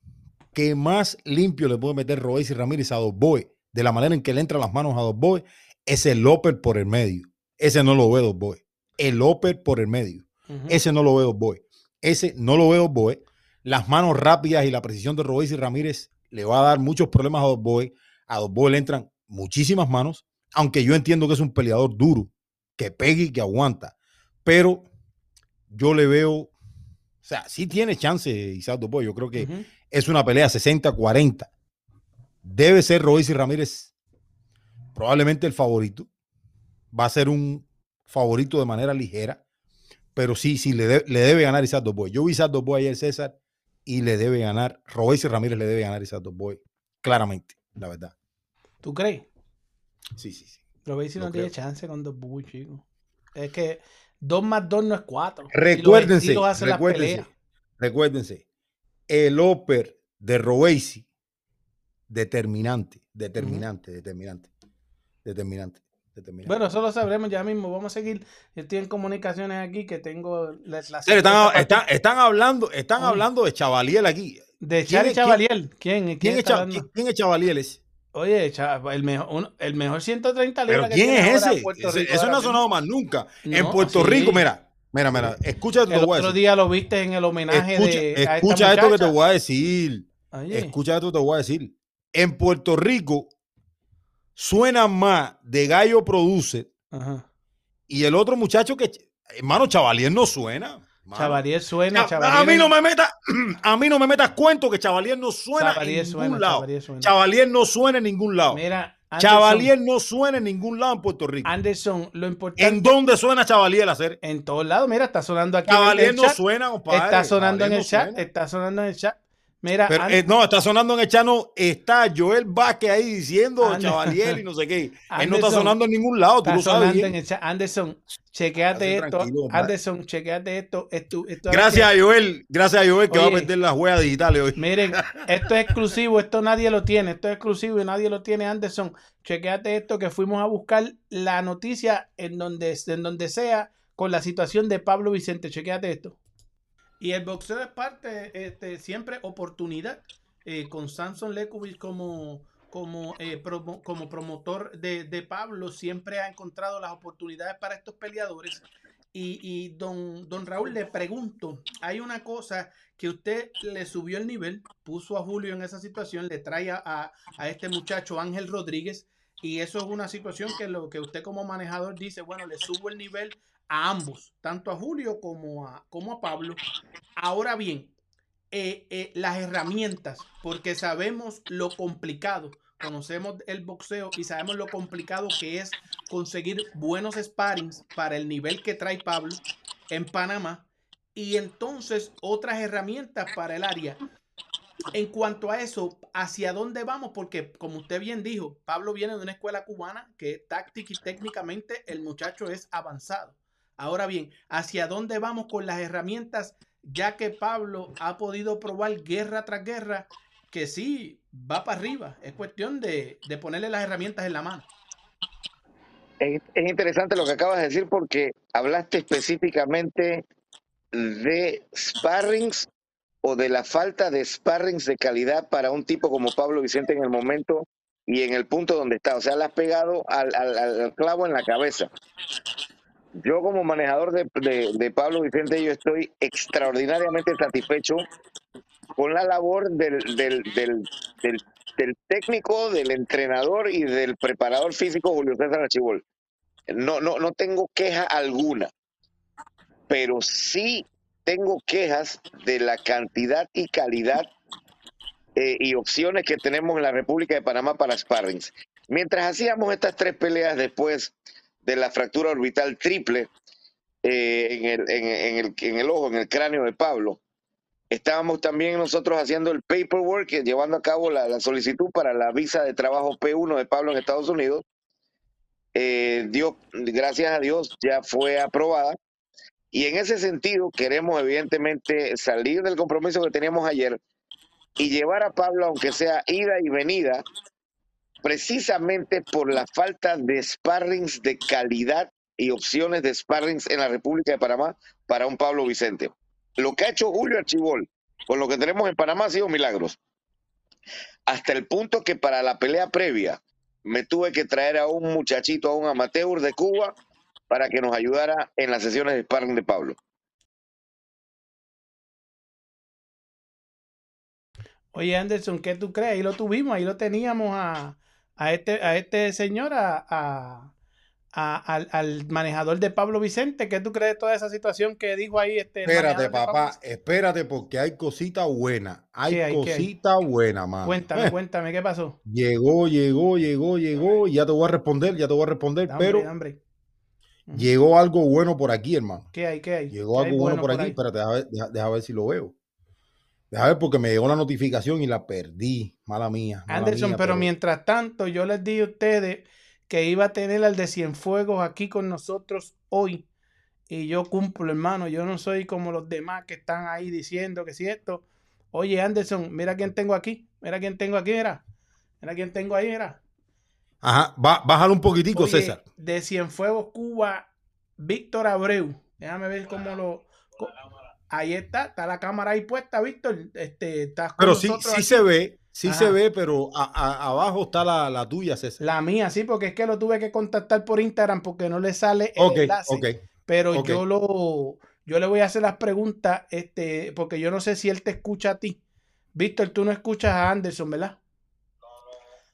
que más limpio le puede meter Robesi Ramírez a Boy de la manera en que le entran las manos a Boy es el upper por el medio. Ese no lo ve Boy. El upper por el medio. Ese no lo veo Boy. Ese no lo veo Boy. Las manos rápidas y la precisión de Robesi Ramírez le va a dar muchos problemas a Boy. A Boy le entran muchísimas manos, aunque yo entiendo que es un peleador duro, que pegue y que aguanta. Pero yo le veo, o sea, sí tiene chance Isaac Boy. Yo creo que es una pelea 60-40. Debe ser Robesi Ramírez probablemente el favorito. Va a ser un favorito de manera ligera. Pero sí, sí, le, de- le debe ganar Isaac Boy. Yo vi Isaac Boy ayer, César, y le debe ganar. Robesi Ramírez le debe ganar Isaac Boy. Claramente, la verdad. ¿Tú crees? Sí, sí, sí. Lo no tiene chance con Buey, chico. Es que 2 más 2 no es 4. Recuérdense, recuérdense, recuérdense. El upper de Robesi, determinante, determinante, determinante, determinante, determinante. Bueno, eso lo sabremos ya mismo. Vamos a seguir. Yo estoy en comunicaciones aquí que tengo la, la están, están- están hablando, están hablando de Chavaliel aquí. de ¿quién Charlie Chavaliel. ¿Quién? ¿Quién, ¿Quién es, Chavaliel ese? Oye, Cha- el mejor, uno- el mejor 130 libras ¿Pero que quién es ese? Ese- Rico Eso no ha sonado más nunca. en Puerto sí. Rico, mira, Mira, mira, escucha El otro día lo viste en el homenaje escucha, de. a escucha esta esto que te voy a decir. Oye, Escucha esto que te voy a decir. En Puerto Rico suena más de Gallo Produce ajá. y el otro muchacho que, hermano, Chavalier no suena. Chavalier suena. Cha- Chavalier a mí no me metas, a mí no me metas cuento que Chavalier no suena Chavalier en ningún suena, lado. Chavalier suena. Chavalier no suena en ningún lado. Mira, Anderson, Chavalier no suena en ningún lado en Puerto Rico. Anderson, lo importante. ¿En dónde suena Chavalier hacer? En todos lados, mira, está sonando aquí. en el- Chavalier no chat. suena, compadre. Está sonando en el no chat. suena. Está sonando en el chat. Mira, Pero, eh, no, está sonando en el chano, está Joel Vázquez ahí diciendo Ander- Chavalier y no sé qué. Él no está Anderson, sonando en ningún lado, tú lo sabes sonando bien. en el chat. Anderson, chequeate esto. Anderson, chequeate esto. Esto- esto- Gracias a Joel, gracias a Joel que va a perder las huellas digitales hoy. Miren, esto es exclusivo, esto nadie lo tiene, esto es exclusivo y nadie lo tiene, Anderson. Chequéate esto que fuimos a buscar la noticia en donde, en donde sea con la situación de Pablo Vicente. Chequéate esto. Y el boxeo es parte, este, siempre oportunidad, eh, con Samson Lekovic como, como, eh, como promotor de, de Pablo, siempre ha encontrado las oportunidades para estos peleadores. Y, y don, don Raúl, le pregunto, hay una cosa que usted le subió el nivel, puso a Julio en esa situación, le trae a, a- a este muchacho Ángel Rodríguez, y eso es una situación que lo que usted como manejador dice, bueno, le subo el nivel a ambos, tanto a Julio como a, como a Pablo. Ahora bien, eh, eh, las herramientas, porque sabemos lo complicado, conocemos el boxeo y sabemos lo complicado que es conseguir buenos sparrings para el nivel que trae Pablo en Panamá y entonces otras herramientas para el área. En cuanto a eso, ¿hacia dónde vamos? Porque como usted bien dijo, Pablo viene de una escuela cubana que táctica y técnicamente el muchacho es avanzado. Ahora bien, ¿hacia dónde vamos con las herramientas? Ya que Pablo ha podido probar guerra tras guerra que sí va para arriba. Es cuestión de, ponerle las herramientas en la mano. Es, es interesante lo que acabas de decir porque hablaste específicamente de sparrings o de la falta de sparrings de calidad para un tipo como Pablo Vicente en el momento y en el punto donde está. O sea, le has pegado al clavo en la cabeza. Yo como manejador de, de- Pablo Vicente, yo estoy extraordinariamente satisfecho con la labor del, del, del técnico, del entrenador y del preparador físico Julio César Archibol. No, no, no tengo queja alguna, pero sí tengo quejas de la cantidad y calidad eh, y opciones que tenemos en la República de Panamá para sparrings. Mientras hacíamos estas tres peleas después de la fractura orbital triple eh, en, el, en, en el, en el ojo, en el cráneo de Pablo, estábamos también nosotros haciendo el paperwork, llevando a cabo la, la solicitud para la visa de trabajo P1 de Pablo en Estados Unidos. Eh, Dios, gracias a Dios, ya fue aprobada. Y en ese sentido queremos evidentemente salir del compromiso que teníamos ayer y llevar a Pablo, aunque sea ida y venida, precisamente por la falta de sparrings de calidad y opciones de sparrings en la República de Panamá para un Pablo Vicente. Lo que ha hecho Julio Archibol con lo que tenemos en Panamá ha sido milagros. Hasta el punto que para la pelea previa me tuve que traer a un muchachito, a un amateur de Cuba, para que nos ayudara en las sesiones de sparring de Pablo. Oye, Anderson, ¿qué tú crees? Ahí lo tuvimos, ahí lo teníamos a, a este, a este señor, a, a- a- al, al manejador de Pablo Vicente. ¿Qué tú crees de toda esa situación que dijo ahí este Espérate, papá, espérate, porque hay cosita buena. Hay, ¿Qué hay, cosita buena, mano. Cuéntame, Eh, cuéntame, ¿qué pasó? Llegó, llegó, llegó, llegó. Y ya te voy a responder, ya te voy a responder. Da pero da. Ujú. llegó algo bueno por aquí, hermano. ¿Qué hay, qué hay? Llegó ¿Qué hay algo bueno, por aquí. ahí? Espérate, deja deja- deja ver si lo veo. Deja ver porque me llegó la notificación y la perdí. Mala mía. mala Anderson, mía, pero mientras tanto, yo les dije a ustedes que iba a tener al de Cienfuegos aquí con nosotros hoy. Y yo cumplo, hermano. Yo no soy como los demás que están ahí diciendo que si esto. Oye, Anderson, mira quién tengo aquí. Mira quién tengo aquí, mira. Mira quién tengo ahí, mira. Ajá, bájalo un poquitico, Oye, César. de Cienfuegos, Cuba, Víctor Abreu. Déjame ver cómo lo. Ahí está, está la cámara ahí puesta, Víctor. Este, estás Pero sí, sí aquí. se ve, sí Ajá. se ve, pero a- a- abajo está la, la tuya, César. La mía, sí, porque es que lo tuve que contactar por Instagram porque no le sale el Ok, enlace. ok. pero yo lo yo le voy a hacer las preguntas, este, porque yo no sé si él te escucha a ti. Víctor, tú no escuchas a Anderson, ¿verdad?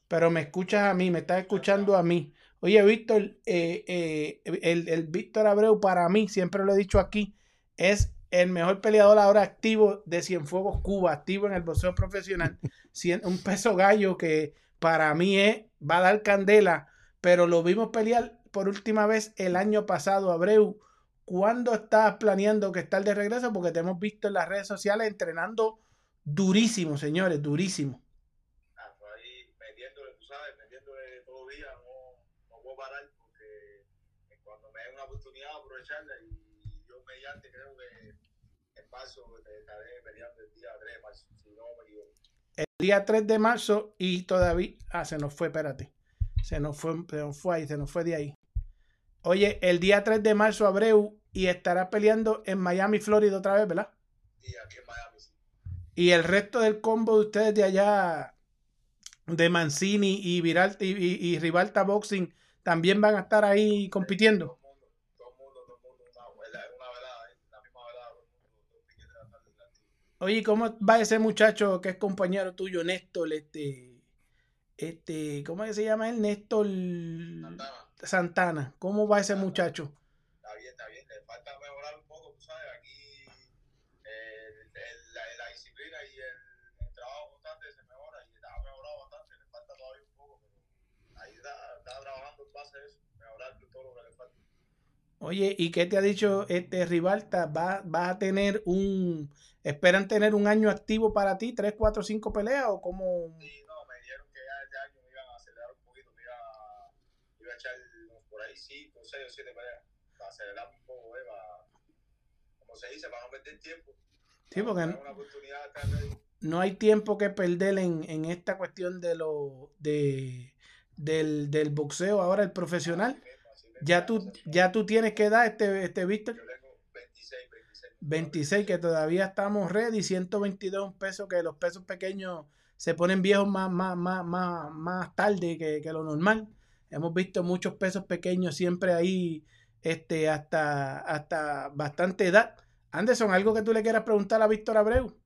Pero me escuchas a mí, me estás escuchando a mí. Oye, Víctor, eh, eh, el, el Víctor Abreu para mí, siempre lo he dicho aquí, es el mejor peleador ahora activo de Cienfuegos Cuba, activo en el boxeo profesional. Un peso gallo que para mí es, va a dar candela, pero lo vimos pelear por última vez el año pasado, Abreu. ¿Cuándo estás planeando que estar de regreso? Porque te hemos visto en las redes sociales entrenando durísimo, señores, durísimo. Ah, pues ahí metiéndole, tú sabes, metiéndole todo día, no, no puedo parar porque cuando me den una oportunidad aprovecharla y mediante creo que en marzo estaré peleando el día 3 de marzo, si no me equivoco. el día 3 de marzo y todavía. Ah, se nos fue, espérate. Se nos fue, se nos fue ahí, se nos fue de ahí. Oye, el día 3 de marzo Abreu y estará peleando en Miami, Florida otra vez, ¿verdad? Y aquí en Miami, sí. Y el resto del combo de ustedes de allá, de Mancini y, Viral, y, y- y Rivalta Boxing, también van a estar ahí compitiendo. Todo el mundo, todo el mundo, todo el mundo, una, vela- una velada, ¿eh? la misma velada, todo el mundo, dos piquetes de la tarde del activo. Oye, ¿cómo va ese muchacho que es compañero tuyo, Néstor? Este, este, ¿cómo es que se llama él? Néstor Santana, Santana. ¿Cómo va ese muchacho? está bien, está bien, le falta mejorar un poco, tú sabes, aquí eh, el- la, la disciplina y el, el trabajo constante se mejora y ha mejorado bastante, le falta todavía un poco, pero ahí está, está trabajando en base a eso, mejorar todo lo que le falta. Oye, ¿y qué te ha dicho este Rivalta? ¿Va, va a tener un... ¿Esperan tener un año activo para ti? ¿Tres, cuatro, cinco peleas o cómo? Sí, no, me dijeron que ya este año me iban a acelerar un poquito, me iba, a- iba a echar por ahí 5, 6 o 7 peleas, para acelerar un poco, eh, para, como se dice, para no perder tiempo. Sí, porque ready. no hay tiempo que perder en, en esta cuestión de lo de del, del boxeo ahora el profesional. Mismo, Ya tú, ya tú tienes que dar este, este Víctor. Yo tengo 26, 26. 26 que todavía estamos ready, 122 un peso que los pesos pequeños se ponen viejos más, más, más, más, más tarde que, que lo normal. Hemos visto muchos pesos pequeños siempre ahí este, hasta, hasta bastante edad. Anderson, ¿algo que tú le quieras preguntar a Víctor Abreu?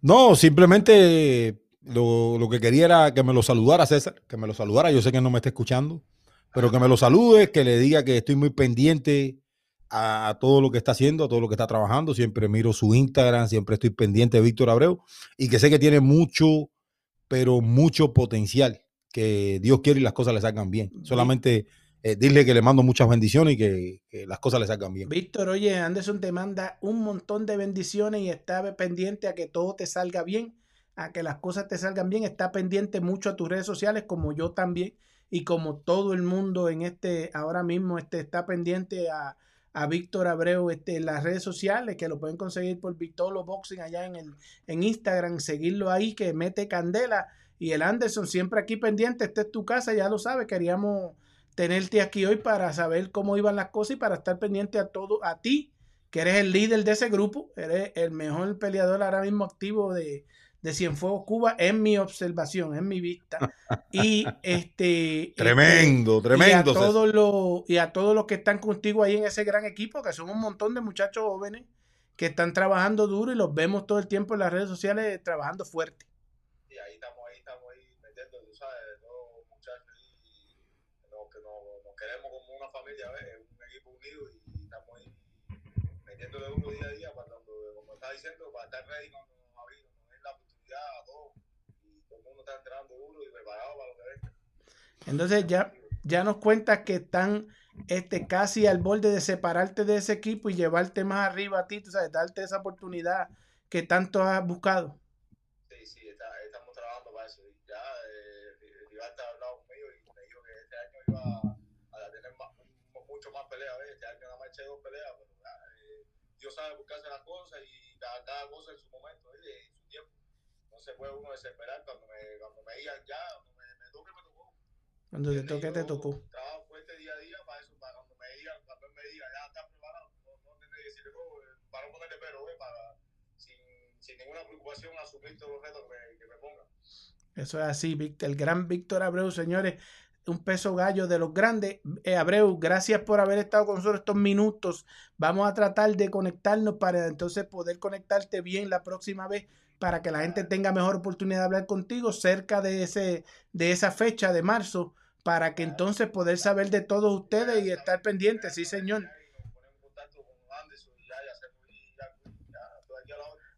No, simplemente lo, lo que quería era que me lo saludara César, que me lo saludara. Yo sé que no me está escuchando, pero que me lo salude, que le diga que estoy muy pendiente a, a todo lo que está haciendo, a todo lo que está trabajando. Siempre miro su Instagram, siempre estoy pendiente de Víctor Abreu y que sé que tiene mucho, pero mucho potencial. Que Dios quiere y las cosas le salgan bien. Solamente eh, dile que le mando muchas bendiciones y que, que las cosas le salgan bien. Víctor, oye, Anderson te manda un montón de bendiciones y está pendiente a que todo te salga bien, a que las cosas te salgan bien. Está pendiente mucho a tus redes sociales, como yo también, y como todo el mundo en este, ahora mismo, este, está pendiente a, a Víctor Abreu este, en las redes sociales, que lo pueden conseguir por Vitolo Boxing allá en, el, en Instagram, seguirlo ahí, que mete candela. Y el Anderson siempre aquí pendiente, esta es tu casa, ya lo sabes, queríamos tenerte aquí hoy para saber cómo iban las cosas y para estar pendiente a todo, a ti, que eres el líder de ese grupo, eres el mejor peleador ahora mismo activo de, de Cienfuegos Cuba, en mi observación, en mi vista. Y este Tremendo, este, tremendo. Y a, todos los, y a todos los que están contigo ahí en ese gran equipo, que son un montón de muchachos jóvenes que están trabajando duro y los vemos todo el tiempo en las redes sociales trabajando fuerte. Y ahí estamos, ahí estamos ahí metiendo, tú sabes, todos los muchachos ahí, nos, que nos, nos queremos como una familia, ¿ves? un equipo unido y estamos ahí metiéndole duro día a día para cuando, como está diciendo, para estar ready cuando den la oportunidad a todos y todo el mundo está entrenando duro y preparado para lo que venga. Entonces ya, ya nos cuentas que están este, casi al borde de separarte de ese equipo y llevarte más arriba a ti, tú sabes, darte esa oportunidad que tanto has buscado. Sí, sí, está, estamos trabajando para eso. Ya eh, Rivalta ha hablado conmigo y me dijo que este año iba a, tener más, mu- mucho más peleas. ¿ves? Este año nada más eché dos peleas, pero ya, eh, Dios sabe hace las cosas y cada, cada cosa en su momento ¿ves? y en su tiempo. No se puede uno desesperar cuando me, cuando me digan ya, cuando me, me toque, me tocó. Cuando te toque, te tocó. Trabajo fuerte día a día para eso, para cuando me digan, cuando me diga ya está preparado, no, no que decirle, no, eh, para no ponerle pero, ¿ves? para sin, sin ninguna preocupación asumir todos los retos que me, que me pongan. Eso es así, Víctor, el gran Víctor Abreu, señores. un peso gallo de los grandes. Eh, Abreu, gracias por haber estado con nosotros estos minutos. Vamos a tratar de conectarnos para entonces poder conectarte bien la próxima vez para que la gente tenga mejor oportunidad de hablar contigo cerca de, ese, de esa fecha de marzo para que entonces poder saber de todos ustedes y estar pendientes. Sí, señor.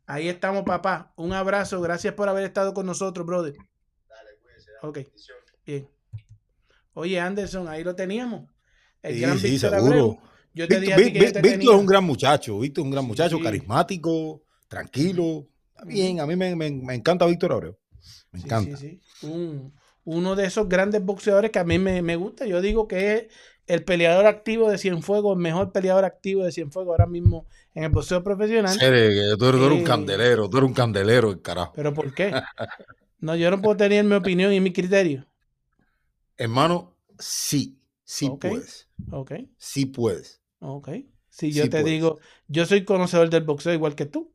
Ahí estamos, papá. Un abrazo. Gracias por haber estado con nosotros, brother. Dale, cuídese. Ok. Bien. Oye, Anderson, ahí lo teníamos. El Sí, gran sí, Víctor seguro. Abreu. Yo te Víctor, dije a ti Vic- que yo Vic- te Víctor tenía. es un gran muchacho, Víctor es un gran muchacho, Sí. carismático, tranquilo. Bien, a mí me, me- me encanta Víctor Abreu. Me Sí, encanta. sí, sí. Un- uno de esos grandes boxeadores que a mí me, me gusta. Yo digo que es el peleador activo de Cienfuegos, el mejor peleador activo de Cienfuegos ahora mismo en el boxeo profesional. Serio, tú, eres, tú eres Eh. un candelero, tú eres un candelero, el carajo. ¿Pero por qué? No, yo no puedo tener mi opinión y mi criterio. Hermano, sí, sí puedes. Ok, Sí puedes. ok. Si yo Sí te puedes. digo, yo soy conocedor del boxeo igual que tú.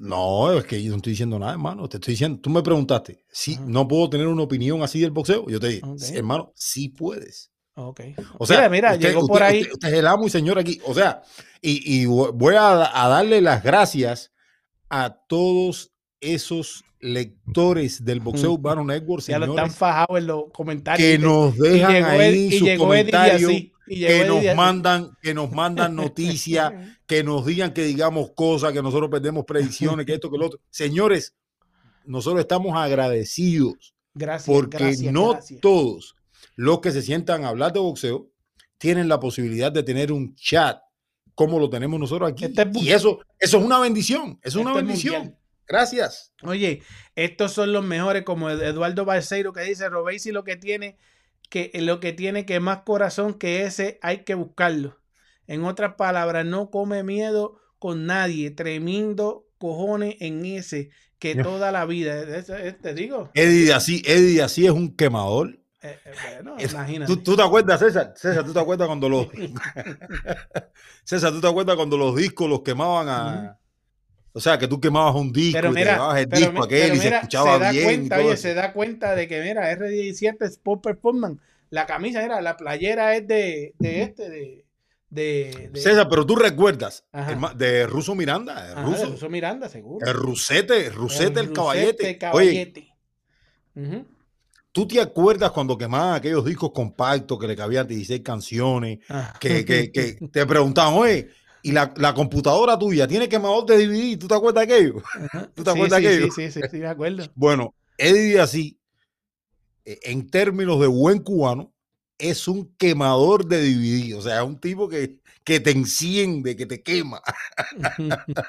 No, es que yo no estoy diciendo nada, hermano. Te estoy diciendo, tú me preguntaste si no puedo tener una opinión así del boxeo. Yo te dije. "Sí, hermano, sí puedes. Ok. O sea, mira, mira, usted, llegó usted- por ahí. Usted, usted es el amo y señor aquí. O sea, y, y voy a, a darle las gracias a todos esos lectores del Boxeo. Urbano Network, ya lo están fajados en los comentarios. que nos dejan ahí sus comentarios, que nos mandan, que nos mandan noticias, que nos digan que digamos cosas, que nosotros perdemos predicciones, que esto, que lo otro. Señores, nosotros estamos agradecidos Gracias, porque gracias, no gracias. todos los que se sientan a hablar de boxeo tienen la posibilidad de tener un chat como lo tenemos nosotros aquí. Este es y eso, eso es una bendición, es una Esto es bendición. mundial. Gracias. Oye, estos son los mejores, como Ed- Eduardo Balseiro que dice, Robesi lo que tiene que lo que tiene que más corazón que ese hay que buscarlo. En otras palabras, no come miedo con nadie, tremendo cojones en ese que toda la vida, Eso- eh, te digo, Eddie así, Eddie así es un quemador. eh, eh, bueno, Es- imagínate. ¿Tú, tú te acuerdas, César? César, ¿tú te acuerdas cuando los César, ¿tú te acuerdas cuando los discos los quemaban a o sea, que tú quemabas un disco Pero y te mira, llevabas el pero disco mi- aquel pero y se mira, escuchaba se da bien cuenta, oye, eso. se da cuenta de que, mira, R17 Sport Performance, la camisa, era la playera es de, de este, de, de, de- César, pero tú recuerdas de Ruso Miranda, el Ajá, ruso, de Russo Miranda, seguro. el Rusete, el Rusete, el, Rusete caballete. Oye, caballete. Ujú. ¿tú te acuerdas cuando quemaban aquellos discos compactos que le cabían 16 canciones? Ah. Que, que, que te preguntaban, oye, y la, la computadora tuya tiene quemador de DVD, ¿tú te acuerdas de aquello? Ajá. ¿Tú te Sí, acuerdas sí, de aquello? Sí, sí, sí, sí, me acuerdo. Bueno, Eddie así, eh, en términos de buen cubano, es un quemador de DVD. O sea, es un tipo que, que te enciende, que te quema.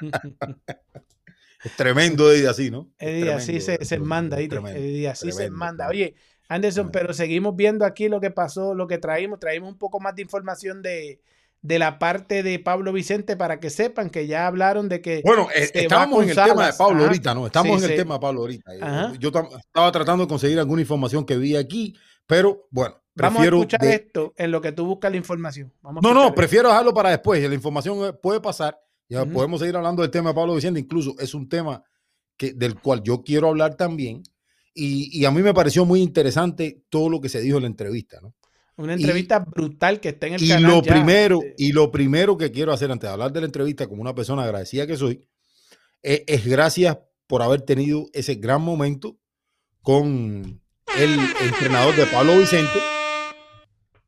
Es tremendo Eddie así, ¿no? Eddie así se, se manda, Eddie así se manda. Oye, Anderson, Tremendo. pero seguimos viendo aquí lo que pasó, lo que traímos. Traímos un poco más de información de, de la parte de Pablo Vicente para que sepan que ya hablaron de que Bueno, eh, con en el tema de Pablo ajá. ahorita, ¿no? Estamos Sí, en el tema de Pablo ahorita. Yo- Ajá. Yo, estaba tratando de conseguir alguna información que vi aquí, pero bueno, vamos a prefiero... escuchar de- esto en lo que tú buscas la información. Vamos No, no, esto. prefiero dejarlo para después. La información eh, puede pasar. Ya podemos seguir hablando del tema de Pablo Vicente. Incluso es un tema que, del cual yo quiero hablar también. Y, y a mí me pareció muy interesante todo lo que se dijo en la entrevista. ¿no? Una y- entrevista brutal que está en el Y canal. lo ya, primero, y lo primero que quiero hacer antes de hablar de la entrevista, como una persona agradecida que soy, es, es gracias por haber tenido ese gran momento con el entrenador de Pablo Vicente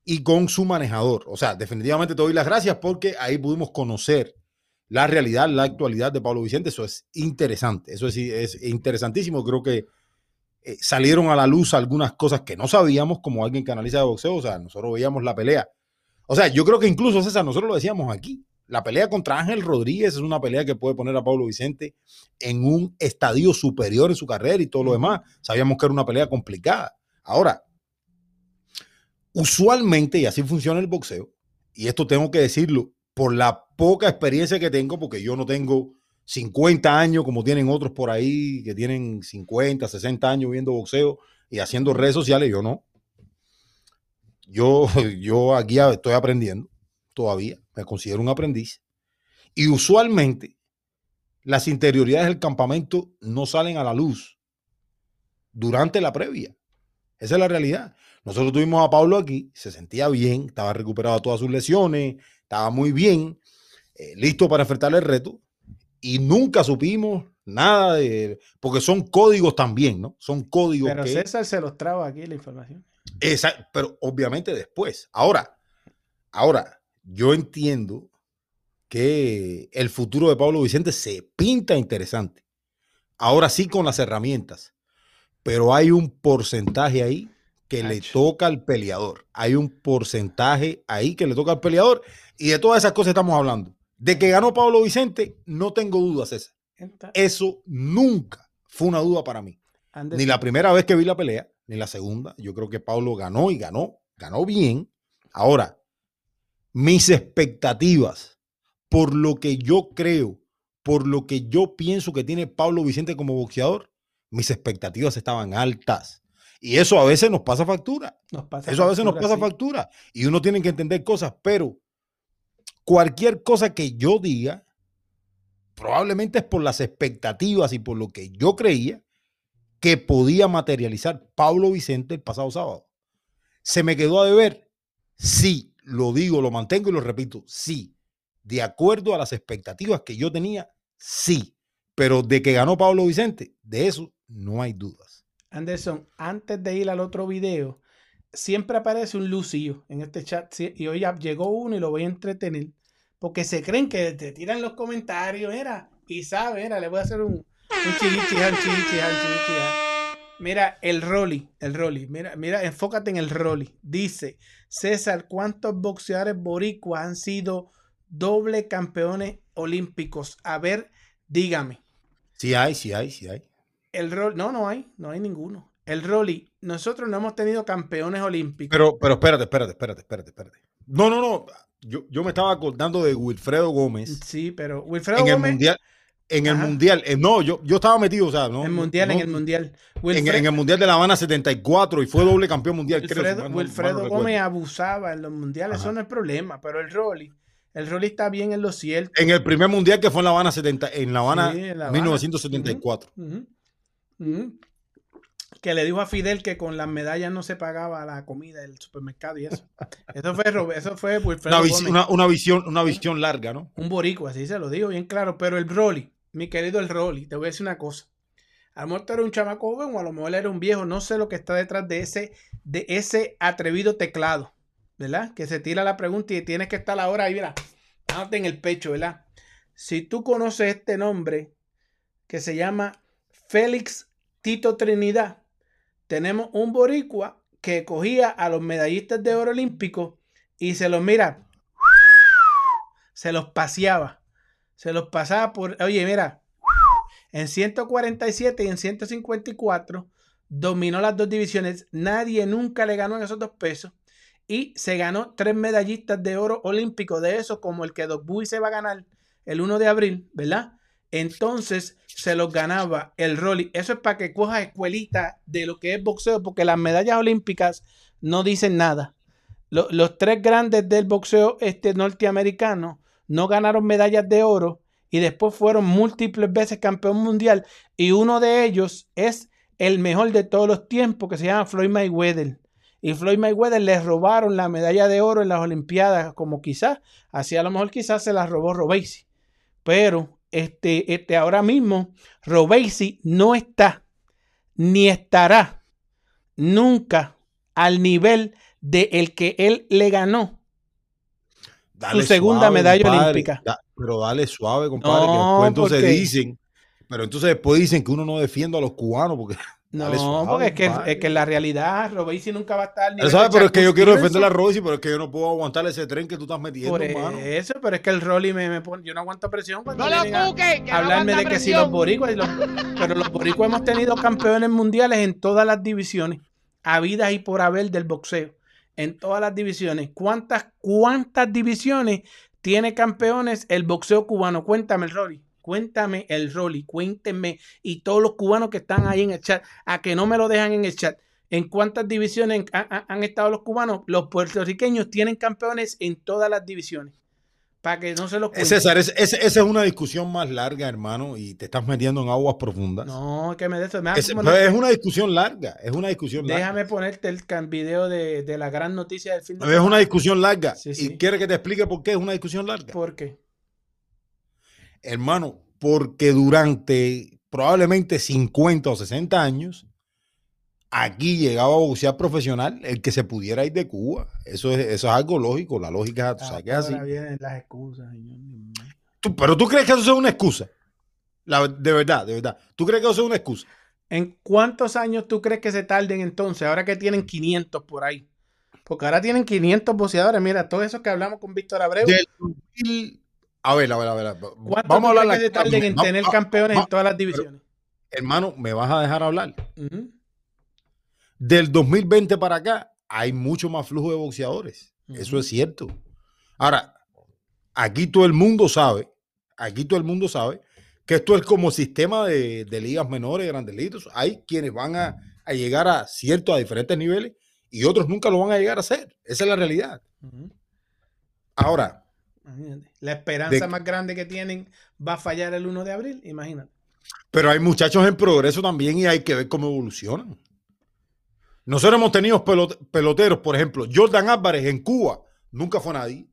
y con su manejador. O sea, definitivamente te doy las gracias porque ahí pudimos conocer la realidad, la actualidad de Pablo Vicente. Eso es interesante, eso es, es interesantísimo. Creo que eh, salieron a la luz algunas cosas que no sabíamos como alguien que analiza de boxeo. O sea, nosotros veíamos la pelea. O sea, yo creo que incluso, César, nosotros lo decíamos aquí. La pelea contra Ángel Rodríguez es una pelea que puede poner a Pablo Vicente en un estadio superior en su carrera y todo lo demás. Sabíamos que era una pelea complicada. Ahora, usualmente, y así funciona el boxeo, y esto tengo que decirlo por la poca experiencia que tengo, porque yo no tengo 50 años como tienen otros por ahí que tienen 50, 60 años viendo boxeo y haciendo redes sociales, yo no. Yo, yo aquí estoy aprendiendo todavía, me considero un aprendiz. Y usualmente las interioridades del campamento no salen a la luz durante la previa. Esa es la realidad. Nosotros tuvimos a Pablo aquí, se sentía bien, estaba recuperado de todas sus lesiones, estaba muy bien, eh, listo para enfrentar el reto, y nunca supimos nada de. Porque son códigos también, ¿no? Son códigos Pero que. César se los traba aquí la información. Esa- pero obviamente después. Ahora, ahora, yo entiendo que el futuro de Pablo Vicente se pinta interesante. Ahora sí con las herramientas. Pero hay un porcentaje ahí que le toca al peleador. Hay un porcentaje ahí que le toca al peleador. Y de todas esas cosas estamos hablando. De que ganó Pablo Vicente, no tengo dudas, César. Eso nunca fue una duda para mí. Anderson, Ni la primera vez que vi la pelea, ni la segunda. Yo creo que Pablo ganó y ganó, ganó bien. Ahora, mis expectativas por lo que yo creo, por lo que yo pienso que tiene Pablo Vicente como boxeador, mis expectativas estaban altas. Y eso a veces nos pasa factura. nos pasa Eso a veces nos pasa sí. factura. Y uno tiene que entender cosas, pero cualquier cosa que yo diga, probablemente es por las expectativas y por lo que yo creía que podía materializar Pablo Vicente el pasado sábado. ¿Se me quedó a deber? Sí, lo digo, lo mantengo y lo repito, sí. De acuerdo a las expectativas que yo tenía, sí. Pero de que ganó Pablo Vicente, de eso no hay dudas. Anderson, antes de ir al otro video, siempre aparece un Lucio en este chat y hoy ya llegó uno y lo voy a entretener porque se creen que te tiran los comentarios, era, y sabe, era, le voy a hacer un, un. Mira, el Rolly, el Rolly, mira, mira, enfócate en el Rolly. Dice, César, ¿cuántos boxeadores boricuas han sido doble campeones olímpicos? A ver, dígame. Sí hay, sí hay, sí hay. El rol, no, no hay, no hay ninguno. El Rolly, nosotros no hemos tenido campeones olímpicos. Pero, pero espérate, espérate, espérate, espérate, espérate. No, no, no. Yo, yo me estaba acordando de Wilfredo Gómez sí, pero Wilfredo en el Gómez, mundial. En el mundial. eh, no, yo, yo estaba metido, o sea, no. en no, mundial, en el mundial. en, el mundial de La Habana 74 y fue doble campeón mundial, creo. Wilfredo, no- no. Gómez abusaba en los mundiales, eso no es problema, pero el Rolly, el Rolly está bien en lo cierto. En el primer mundial que fue en La Habana 70, en La Habana Sí, en La Habana. 1974. Ujú, ujú. Que le dijo a Fidel que con las medallas no se pagaba la comida del supermercado y eso. Eso fue, eso fue Una, vis- una, una visión, una visión larga, ¿no? Un boricua, así se lo digo bien claro. Pero el Rolly, mi querido el Rolly, te voy a decir una cosa. A lo mejor tú eres un chamaco joven o a lo mejor era un viejo. No sé lo que está detrás de ese, de ese atrevido teclado, ¿verdad? Que se tira la pregunta y tienes que estar ahora ahí, mira, dándote en el pecho, ¿verdad? Si tú conoces este nombre que se llama Félix Tito Trinidad, tenemos un boricua que cogía a los medallistas de oro olímpicos y se los mira, se los paseaba, se los pasaba por, oye, mira, en 147 y en 154 dominó las dos divisiones, nadie nunca le ganó en esos dos pesos y se ganó tres medallistas de oro olímpico de eso, como el que Doc Bowie se va a ganar el 1 de abril, ¿verdad? Entonces se los ganaba el Rolly. Eso es para que cojas escuelita de lo que es boxeo, porque las medallas olímpicas no dicen nada. Lo- los tres grandes del boxeo este norteamericano no ganaron medallas de oro y después fueron múltiples veces campeón mundial. Y uno de ellos es el mejor de todos los tiempos, que se llama Floyd Mayweather. Y Floyd Mayweather le robaron la medalla de oro en las Olimpiadas, como quizás, así a lo mejor quizás se la robó Robesi. Pero este, este, ahora mismo Robesi no está, ni estará nunca al nivel de el que él le ganó. Dale segunda medalla compadre, olímpica. da- pero dale suave, compadre. que después entonces porque- dicen, pero entonces después dicen que uno no defiende a los cubanos porque. No, suave, porque es que, es que la realidad, Robesi nunca va a estar al Él nivel sabe, de pero es que yo quiero defender a Royce, pero es que yo no puedo aguantar ese tren que tú estás metiendo, Por hermano. eso, pero es que el Rolly me, me pone, yo no aguanto presión cuando No hablarme de que si los boricuas, los- pero los boricuas hemos tenido campeones mundiales en todas las divisiones, habidas y por haber del boxeo, en todas las divisiones. ¿Cuántas, cuántas divisiones tiene campeones el boxeo cubano? Cuéntame el Rolly. Cuéntame el Rolly, cuéntenme y todos los cubanos que están ahí en el chat, a que no me lo dejan en el chat. ¿En cuántas divisiones han, estado los cubanos? Los puertorriqueños tienen campeones en todas las divisiones. Para que no se lo Eh, cuenten. César, es- es- esa es una discusión más larga, hermano, y te estás metiendo en aguas profundas. No, que me de eso. Me Es, es una discusión larga, es una discusión larga. Déjame ponerte el video de, de la gran noticia del fin de Es una discusión larga. Sí, sí. ¿Y quiere que te explique por qué es una discusión larga? ¿Por qué? Hermano, porque durante probablemente 50 o 60 años, aquí llegaba a boxear profesional el que se pudiera ir de Cuba. Eso es, eso es algo lógico, la lógica, tú sabes que es así. Ahora vienen las excusas, señor. Tú- pero tú crees que eso es una excusa. La- de verdad, de verdad. ¿Tú crees que eso es una excusa? ¿En cuántos años tú crees que se tarden entonces? Ahora que tienen 500 por ahí. Porque ahora tienen 500 boxeadores. Mira, todo eso que hablamos con Víctor Abreu. Del 2000 a ver, a ver, a ver. a ver. ¿Cuánto Vamos a hablar se tarden en vamos- tener campeones en todas las pero- divisiones? Hermano, ¿me vas a dejar hablar? Del 2020 para acá hay mucho más flujo de boxeadores. Eso es cierto. Ahora, aquí todo el mundo sabe, aquí todo el mundo sabe que esto es como sistema de, de ligas menores, grandes ligas. Hay quienes van a, a llegar a ciertos, a diferentes niveles y otros nunca lo van a llegar a hacer. Esa es la realidad. Ahora, Imagínate. La esperanza De- más grande que tienen va a fallar el 1 de abril. Imagínate. pero hay muchachos en progreso también y hay que ver cómo evolucionan. Nosotros hemos tenido pelot- peloteros, por ejemplo, Jordan Álvarez en Cuba, nunca fue nadie.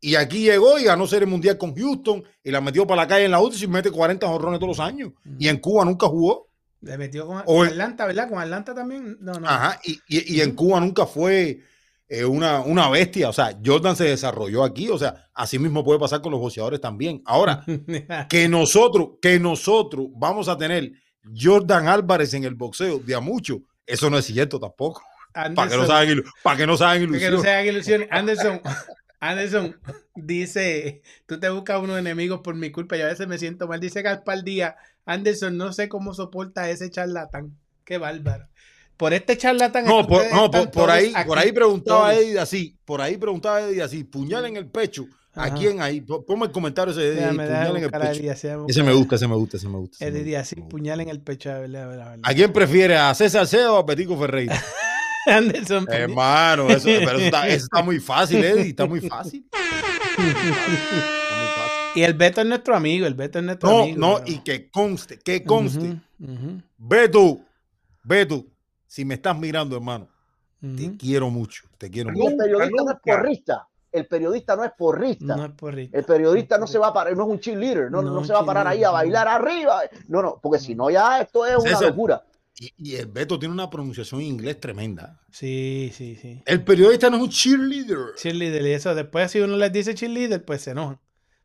Y aquí llegó y ganó Serie Mundial con Houston y la metió para la calle en la UTI y mete 40 jorrones todos los años. Y en Cuba nunca jugó. Le metió con, O el- Atlanta, ¿verdad? Con Atlanta también. No, no. Ajá. Y, y- y en Cuba nunca fue eh, una, una bestia. O sea, Jordan se desarrolló aquí. O sea, así mismo puede pasar con los boxeadores también. Ahora, que nosotros, que nosotros vamos a tener Jordan Álvarez en el boxeo de a mucho, eso no es cierto tampoco. Para que no se hagan, para que no se hagan Que no ilusiones. se hagan ilusiones. Anderson, Anderson dice, tú te buscas unos enemigos por mi culpa y a veces me siento mal. Dice Gaspar Díaz, Anderson, no sé cómo soporta a ese charlatán. Qué bárbaro. Por este charlatán. No, es que por, no, por, por ahí, por ahí preguntaba todos. Eddie así, por ahí preguntaba Eddie así, puñal en el pecho. ¿A Ajá. quién ahí? Po- Ponme el comentario ese de Eddie, puñal en el pecho. Ese me gusta, ese me gusta, ese me gusta. Eddie Díaz, sí, puñal en el pecho. a ver, a ver, a ver. ¿A quién prefiere? ¿A César Ceo o a Petico Ferreira? Anderson, pues, Hermano, eso, pero eso está, eso está muy fácil, Eddie, está muy fácil. Está muy fácil. y el Beto es nuestro amigo, el Beto es nuestro No, amigo. no, pero- y que conste, que conste. Ujú, ujú, Beto, Beto, si me estás mirando, hermano, te quiero mucho, te quiero Y mucho. el periodista no es porrista. El periodista no es porrista. No es por rico. El periodista no se va a parar, no es un cheerleader, no, no, No, no se va a parar ahí a bailar arriba. No, no, porque si no ya esto es una César. locura. Y, y el Beto tiene una pronunciación en inglés tremenda. Sí, sí, sí. El periodista no es un cheerleader. Cheerleader, y eso después si uno les dice cheerleader, pues se enojan.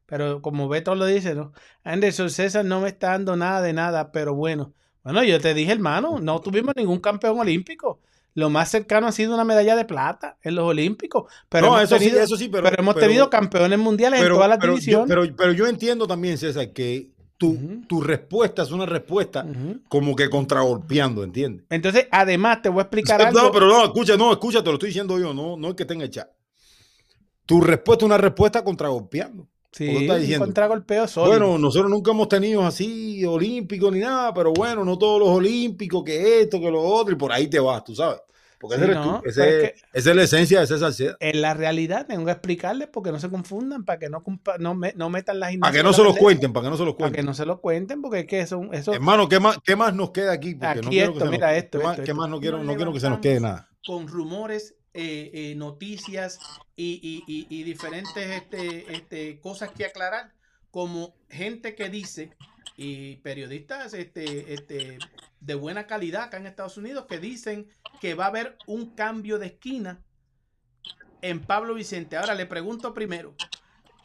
Pero como Beto lo dice, ¿no? Anderson César no me está dando nada de nada, pero bueno. Bueno, yo te dije, hermano, no tuvimos ningún campeón olímpico. Lo más cercano ha sido una medalla de plata en los olímpicos. Pero no, hemos eso tenido, sí, eso sí, pero, pero hemos tenido campeones mundiales en todas las pero yo- divisiones. pero, yo entiendo también, César, que tu, tu respuesta es una respuesta como que contragolpeando, ¿entiendes? Entonces, además, te voy a explicar algo. No, pero no, escucha, no, escucha, te lo estoy diciendo yo, no, no es que tenga el chat. Tu respuesta es una respuesta contragolpeando. Sí, contragolpeo sólido. Bueno, nosotros nunca hemos tenido así olímpicos ni nada, pero bueno, no todos los olímpicos, que esto, que lo otro, y por ahí te vas, tú sabes. Porque Sí, ese eres no, tú, ese- pero es que- esa es la esencia de César Seda. en la realidad tengo que explicarles porque no se confundan, para que no, no, me- no metan las Para que no se los cuenten, para que no se los Para que cuenten. no se lo cuenten, porque es que eso, eso Hermano, ¿qué más, ¿qué más nos queda aquí? Porque Aquí no quiero esto, que se mira nos, esto, ¿qué más, esto, qué esto. más no quiero, no quiero que se nos quede nada? con rumores, eh, eh, noticias y, y- y- y diferentes este, este, cosas que aclarar, como gente que dice, y periodistas este, este, de buena calidad acá en Estados Unidos, que dicen que va a haber un cambio de esquina en Pablo Vicente. Ahora le pregunto primero,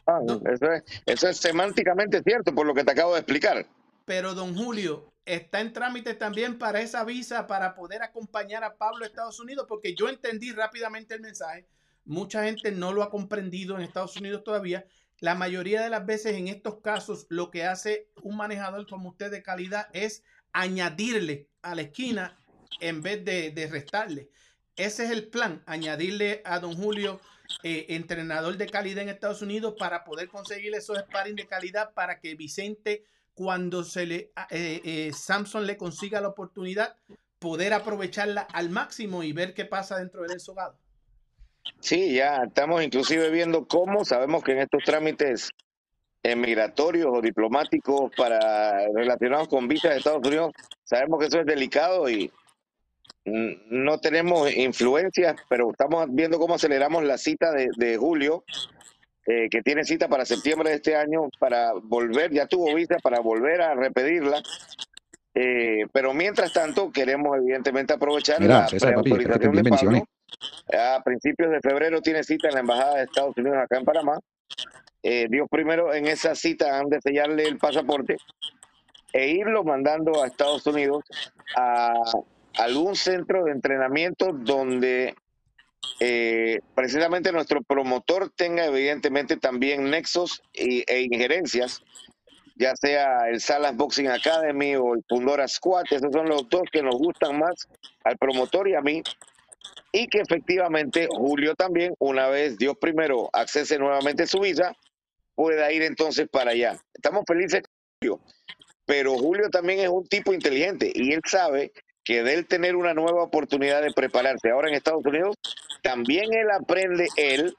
Ah, No. eso, es, eso es semánticamente cierto por lo que te acabo de explicar. pero don Julio, ¿está en trámite también para esa visa para poder acompañar a Pablo a Estados Unidos? Porque yo entendí rápidamente el mensaje. Mucha gente no lo ha comprendido en Estados Unidos todavía. La mayoría de las veces en estos casos lo que hace un manejador como usted de calidad es añadirle a la esquina en vez de, restarle. Ese es el plan, añadirle a don Julio eh, entrenador de calidad en Estados Unidos para poder conseguir esos sparring de calidad para que Vicente cuando se le eh, eh, Samson le consiga la oportunidad poder aprovecharla al máximo y ver qué pasa dentro del ensogado. Sí, ya estamos inclusive viendo cómo sabemos que en estos trámites migratorios o diplomáticos para relacionados con visas de Estados Unidos, sabemos que eso es delicado y no tenemos influencias, pero estamos viendo cómo aceleramos la cita de Julio, eh, que tiene cita para septiembre de este año, para volver, ya tuvo visa, para volver a repetirla. Eh, pero mientras tanto, queremos evidentemente aprovechar Mira, la César, papi, bien de. Pablo. A principios de febrero tiene cita en la Embajada de Estados Unidos acá en Panamá. Eh, Dios primero en esa cita han de sellarle el pasaporte e irlo mandando a Estados Unidos a algún centro de entrenamiento donde eh, precisamente nuestro promotor tenga evidentemente también nexos e injerencias, ya sea el Salas Boxing Academy o el Fundora Squad, esos son los dos que nos gustan más al promotor y a mí, y que efectivamente Julio también, una vez Dios primero accese nuevamente su visa, pueda ir entonces para allá. Estamos felices con Julio, pero Julio también es un tipo inteligente y él sabe que de él tener una nueva oportunidad de prepararse ahora en Estados Unidos, también él aprende él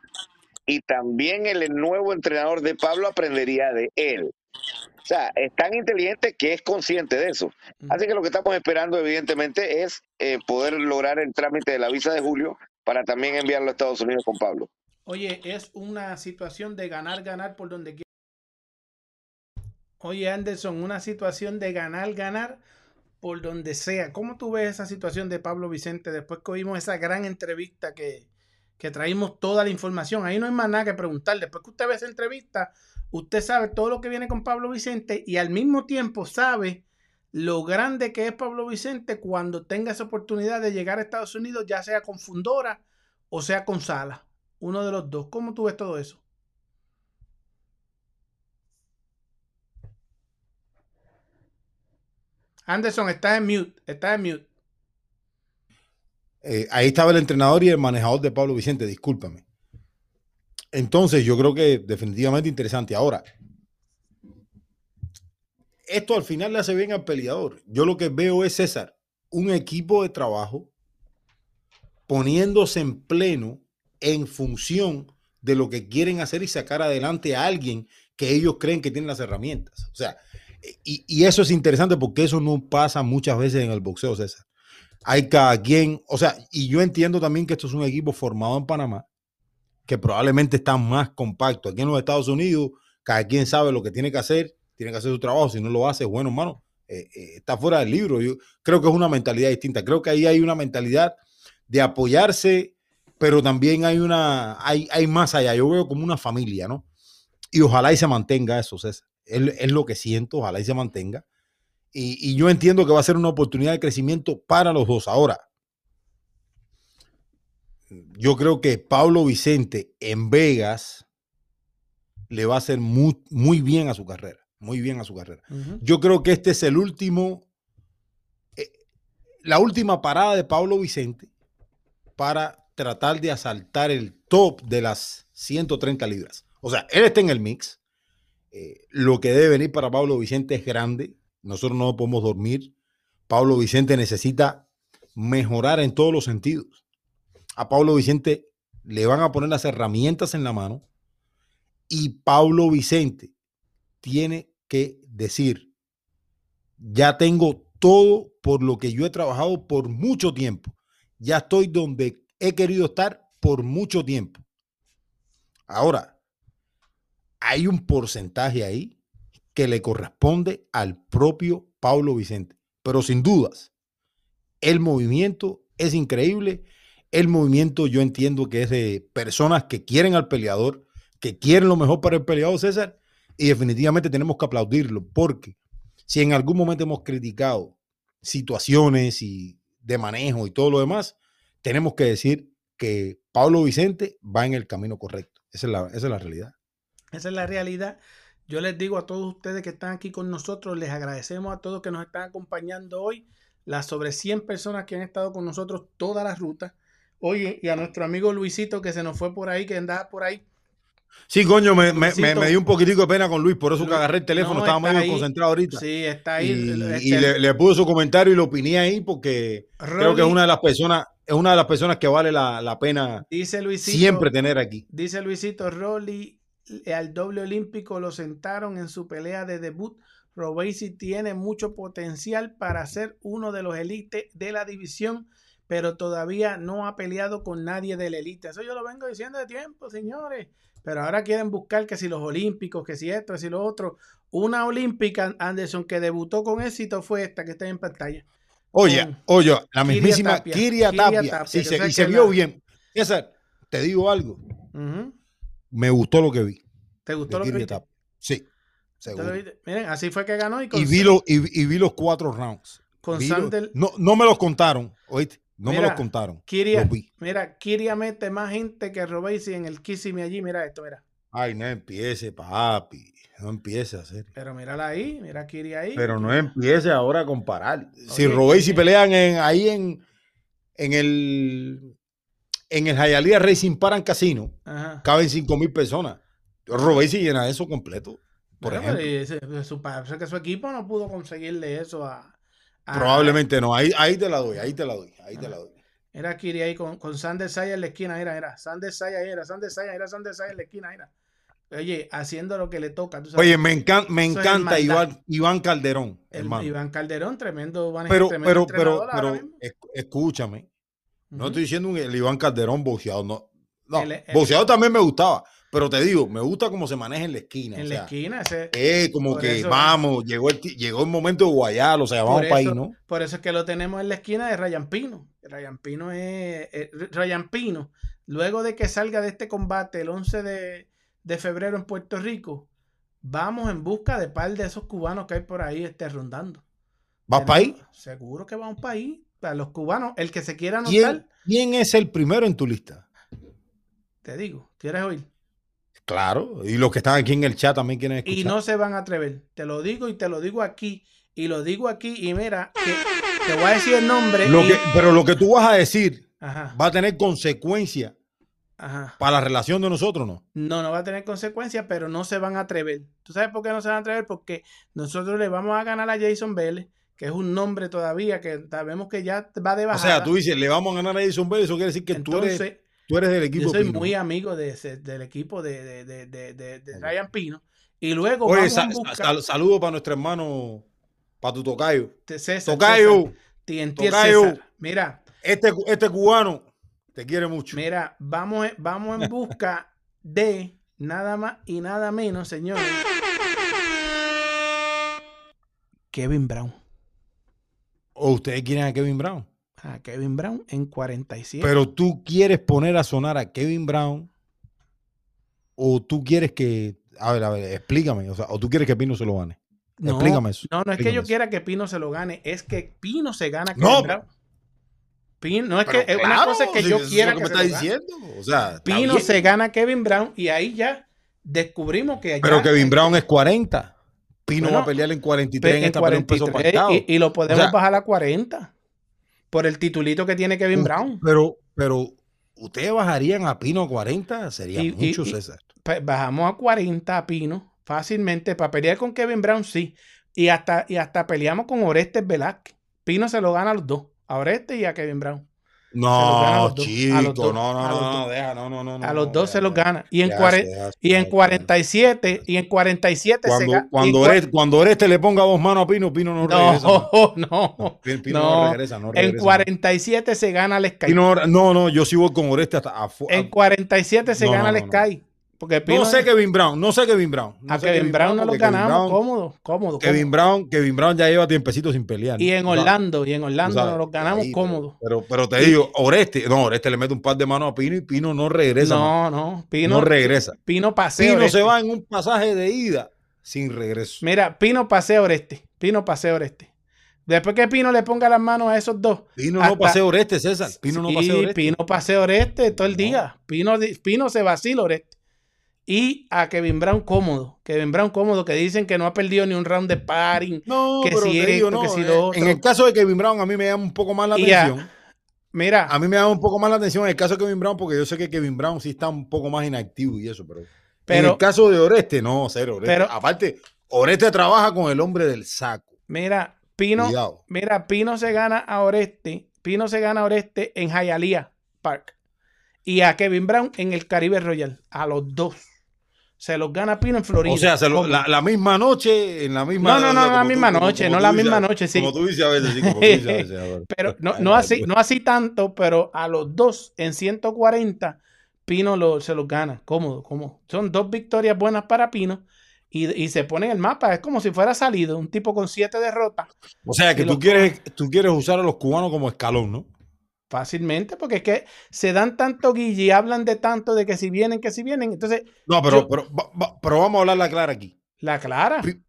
y también el, nuevo entrenador de Pablo aprendería de él. O sea, es tan inteligente que es consciente de eso. Así que lo que estamos esperando, evidentemente, es eh, poder lograr el trámite de la visa de Julio para también enviarlo a Estados Unidos con Pablo. Oye, es una situación de ganar, ganar por donde quiera. Oye, Anderson, una situación de ganar, ganar por donde sea. ¿Cómo tú ves esa situación de Pablo Vicente después que oímos esa gran entrevista que, que traímos toda la información? Ahí no hay más nada que preguntar. Después que usted ve esa entrevista, usted sabe todo lo que viene con Pablo Vicente y al mismo tiempo sabe lo grande que es Pablo Vicente cuando tenga esa oportunidad de llegar a Estados Unidos, ya sea con Fundora o sea con Sala. Uno de los dos. ¿Cómo tú ves todo eso? Anderson, estás en mute. Estás en mute. Eh, ahí estaba el entrenador y el manejador de Pablo Vicente, discúlpame. Entonces, yo creo que definitivamente interesante. Ahora, esto al final le hace bien al peleador. Yo lo que veo es, César, un equipo de trabajo poniéndose en pleno en función de lo que quieren hacer y sacar adelante a alguien que ellos creen que tiene las herramientas. O sea, y, eso es interesante porque eso no pasa muchas veces en el boxeo, César hay cada quien, o sea, y yo entiendo también que esto es un equipo formado en Panamá, que probablemente está más compacto. Aquí en los Estados Unidos, cada quien sabe lo que tiene que hacer, tiene que hacer su trabajo, si no lo hace, bueno, hermano, eh, eh, está fuera del libro. Yo creo que es una mentalidad distinta, creo que ahí hay una mentalidad de apoyarse, pero también hay una, hay, hay más allá, yo veo como una familia, ¿no? Y ojalá y se mantenga eso, César. Es, es lo que siento, ojalá y se mantenga. Y, y, yo entiendo que va a ser una oportunidad de crecimiento para los dos. Ahora, yo creo que Pablo Vicente en Vegas le va a hacer muy, muy bien a su carrera. Muy bien a su carrera. Uh -huh. Yo creo que este es el último, eh, la última parada de Pablo Vicente para tratar de asaltar el top de las 130 libras. O sea, él está en el mix. Eh, lo que debe venir para Pablo Vicente es grande. Nosotros no podemos dormir. Pablo Vicente necesita mejorar en todos los sentidos. A Pablo Vicente le van a poner las herramientas en la mano y Pablo Vicente tiene que decir, ya tengo todo por lo que yo he trabajado por mucho tiempo. Ya estoy donde he querido estar por mucho tiempo. Ahora, hay un porcentaje ahí que le corresponde al propio Pablo Vicente. Pero sin dudas, el movimiento es increíble. El movimiento yo entiendo que es de personas que quieren al peleador, que quieren lo mejor para el peleador César, y definitivamente tenemos que aplaudirlo, porque si en algún momento hemos criticado situaciones y de manejo y todo lo demás, tenemos que decir que Pablo Vicente va en el camino correcto. Esa es la, esa es la realidad. Esa es la realidad. Yo les digo a todos ustedes que están aquí con nosotros, les agradecemos a todos que nos están acompañando hoy, las sobre 100 personas que han estado con nosotros toda la ruta. Oye, y a nuestro amigo Luisito que se nos fue por ahí, que andaba por ahí. Sí, coño, me, me, me, dio un poquitico de pena con Luis, por eso que agarré el teléfono, No, estaba medio ahí. concentrado ahorita. Sí, está ahí. Y, Este, y le, le puse su comentario y lo opiné ahí porque creo que es una de las personas es una de las personas que vale la, la pena Dice Luisito. siempre tener aquí. Dice Luisito Rolly, al doble olímpico lo sentaron en su pelea de debut. Robesi tiene mucho potencial para ser uno de los élites de la división, pero todavía no ha peleado con nadie de la élite. Eso yo lo vengo diciendo de tiempo, señores. Pero ahora quieren buscar que si los olímpicos, que si esto, que si lo otro. Una olímpica, Anderson, que debutó con éxito fue esta que está en pantalla. Oye, oye, la Kiria mismísima Tapia. Kiria Kiria Tapia. Tapia, sí, se- y se vio la- bien. César, te digo algo. Ujú. Me gustó lo que vi. ¿Te gustó lo que? Tapia. Sí. Miren, así fue que ganó y con, Y vi, lo- y, y vi los cuatro rounds. con Vi Sandel. no, no me los contaron, oíste. No me los contaron. Kiria, Los vi. mira, Kiria mete más gente que Robesi en el Kissime allí. Mira esto, mira. Ay, no empiece, papi. No empiece a hacer. Pero mírala ahí, mira a Kiria ahí. Pero no empiece ahora a comparar. Si Oye, Robey, si eh. pelean en, ahí en, en el en el Hialeah Racing Paran Casino, Ajá. caben 5 mil personas. Robey si llena eso completo, por Bueno, ejemplo. pero ese- su, parece que su equipo no pudo conseguirle eso a. a- Probablemente no. Ahí, ahí te la doy, ahí te la doy, ahí te la doy. Era Kiri ahí con, con Sander Saya en la esquina, mira, mira. Sander Saya era Sander Saya, era Sander Saya en la esquina, mira. Oye, haciendo lo que le toca. tú sabes. Oye, me, encan- me encanta. Iván, Iván Calderón, El- hermano. Iván Calderón, tremendo pero, tremendo pero, pero, pero, esc- escúchame. No estoy diciendo un- el Iván Calderón boxeador, no. No, El- el- boxeador también me gustaba, pero te digo, me gusta cómo se maneja en la esquina. En o la esquina, ese. eh, como que eso- vamos, llegó el, llegó el momento de Guayalo, o sea, vamos Por para ahí, eso- ¿no? Por eso es que lo tenemos en la esquina de Ryan Pino. Ryan Pino es. eh, Ryan Pino, luego de que salga de este combate el 11 de, de febrero en Puerto Rico, vamos en busca de par de esos cubanos que hay por ahí este, rondando. ¿Vas para ahí? Seguro que vamos para ahí. Los cubanos, el que se quiera anotar, ¿Quién, quién es el primero en tu lista? te digo, ¿quieres oír? Claro, y los que están aquí en el chat también quieren escuchar. Y no se van a atrever. Te lo digo y te lo digo aquí. Y lo digo aquí. Y mira, que te voy a decir el nombre. Lo y- que- pero lo que tú vas a decir Ajá, va a tener consecuencias ajá. para la relación de nosotros, ¿no? No, no va a tener consecuencias, pero no se van a atrever. ¿Tú sabes por qué no se van a atrever? Porque nosotros le vamos a ganar a Jason Vélez, que es un nombre todavía que sabemos que ya va de O bajada. sea, tú dices, le vamos a ganar a Edison Bell, eso quiere decir que tú eres, tú eres del equipo yo soy Pino. muy amigo de ese- del equipo de, de, de, de, de- de Ryan Pino. Y luego Oye, vamos sa- en busca sal- saludo para nuestro hermano, para tu tocayo. César, Tocayo, César, Tocayo. César. Mira, este, este cubano te quiere mucho. mira, vamos, vamos en busca de nada más y nada menos, señores. Kevin Brown. ¿O ustedes quieren a Kevin Brown? A Kevin Brown en 47. Pero tú quieres poner a sonar a Kevin Brown o tú quieres que, a ver, a ver, explícame, o sea, o tú quieres que Pino se lo gane. no, explícame eso, No, no es que yo eso. quiera que Pino se lo gane, es que Pino se gana a Kevin No, Brown. Pino, no es Pero que una claro, cosa es que si yo es quiera lo que, que se me lo está gane. diciendo. O sea, Pino bien. se gana a Kevin Brown y ahí ya descubrimos que Pero Kevin Brown es 40. Pino Bueno, va a pelear en 43 en en esta pelea un peso 43 pactado. y, y lo podemos O sea, bajar a 40 por el titulito que tiene Kevin Brown. Pero, pero, ¿ustedes bajarían a Pino a 40? Sería Y- y- mucho, y- César. Pues bajamos a 40 a Pino fácilmente para pelear con Kevin Brown, sí. Y hasta, y hasta peleamos con Orestes Velázquez. Pino se lo gana a los dos, a Orestes y a Kevin Brown. No, chico, no, no, no, deja, no, no, no. a los no, dos se los gana. Y en, y en ya, 47, y en 47 se Cuando, gana. cuando, Oreste, cuando Oreste le ponga dos manos a Pino, Pino no, regresa. No, no. Pino, no, no. regresa, no En regresa. más. 47 se gana el Sky. No, no, yo sí voy con Oreste hasta afu- En 47 se No, gana no, el no, Sky. Porque Pino No sé Kevin Brown, no sé Kevin Brown. no a sé Kevin Brown no lo Kevin ganamos. Brown- cómodo, cómodo. Kevin cómodo. Brown, Kevin Brown ya lleva tiempecito sin pelear. Y ¿no? en Orlando, y en Orlando nos lo ganamos ahí, cómodo. Pero, pero te digo, Oreste, no, Oreste le mete un par de manos a Pino y Pino no regresa. No, no. no, Pino, regresa. Pino pasea. Pino Oreste. se va en un pasaje de ida sin regreso. Mira, Pino pasea Oreste. Pino pasea Oreste. Después que Pino le ponga las manos a esos dos. Pino hasta- no pasea Oreste, César. Pino no pasea Oreste. Pino pasea Oreste todo el No. día. Pino, Pino se vacila Oreste. Y a Kevin Brown cómodo. Kevin Brown cómodo, que dicen que no ha perdido ni un round de paring. No, que pero si te digo, esto, no, que si eh, lo En otro. el caso de Kevin Brown, a mí me llama un poco más la Y a- atención. Mira, A mí me llama un poco más la atención en el caso de Kevin Brown, porque yo sé que Kevin Brown sí está un poco más inactivo y eso, pero, en el caso de Oreste, no, cero. Oreste. Pero- Aparte, Oreste trabaja con el hombre del saco. mira, Pino, Cuidado. mira, Pino se gana a Oreste. Pino se gana a Oreste en Hialeah Park y a Kevin Brown en el Caribe Royal. A los dos. Se los gana Pino en Florida. O sea, se lo- Como- la, la misma noche, en la misma No, no, no, o sea, la misma noche, no la dices misma noche, sí. Como tú dices a veces, sí, como tú dices a veces. a. Pero no, no así, no así tanto, pero a los dos en 140, Pino lo- se los gana. Cómodo, cómodo. Son dos victorias buenas para Pino y, y se pone en el mapa. Es como si fuera salido, un tipo con siete derrotas. O sea, que tú los quieres, tú quieres usar a los cubanos como escalón, ¿no? Fácilmente, porque es que se dan tanto guille y hablan de tanto de que si vienen, que si vienen. Entonces, No, pero, Yo- pero, pero vamos a hablar la clara aquí. la clara. Pi-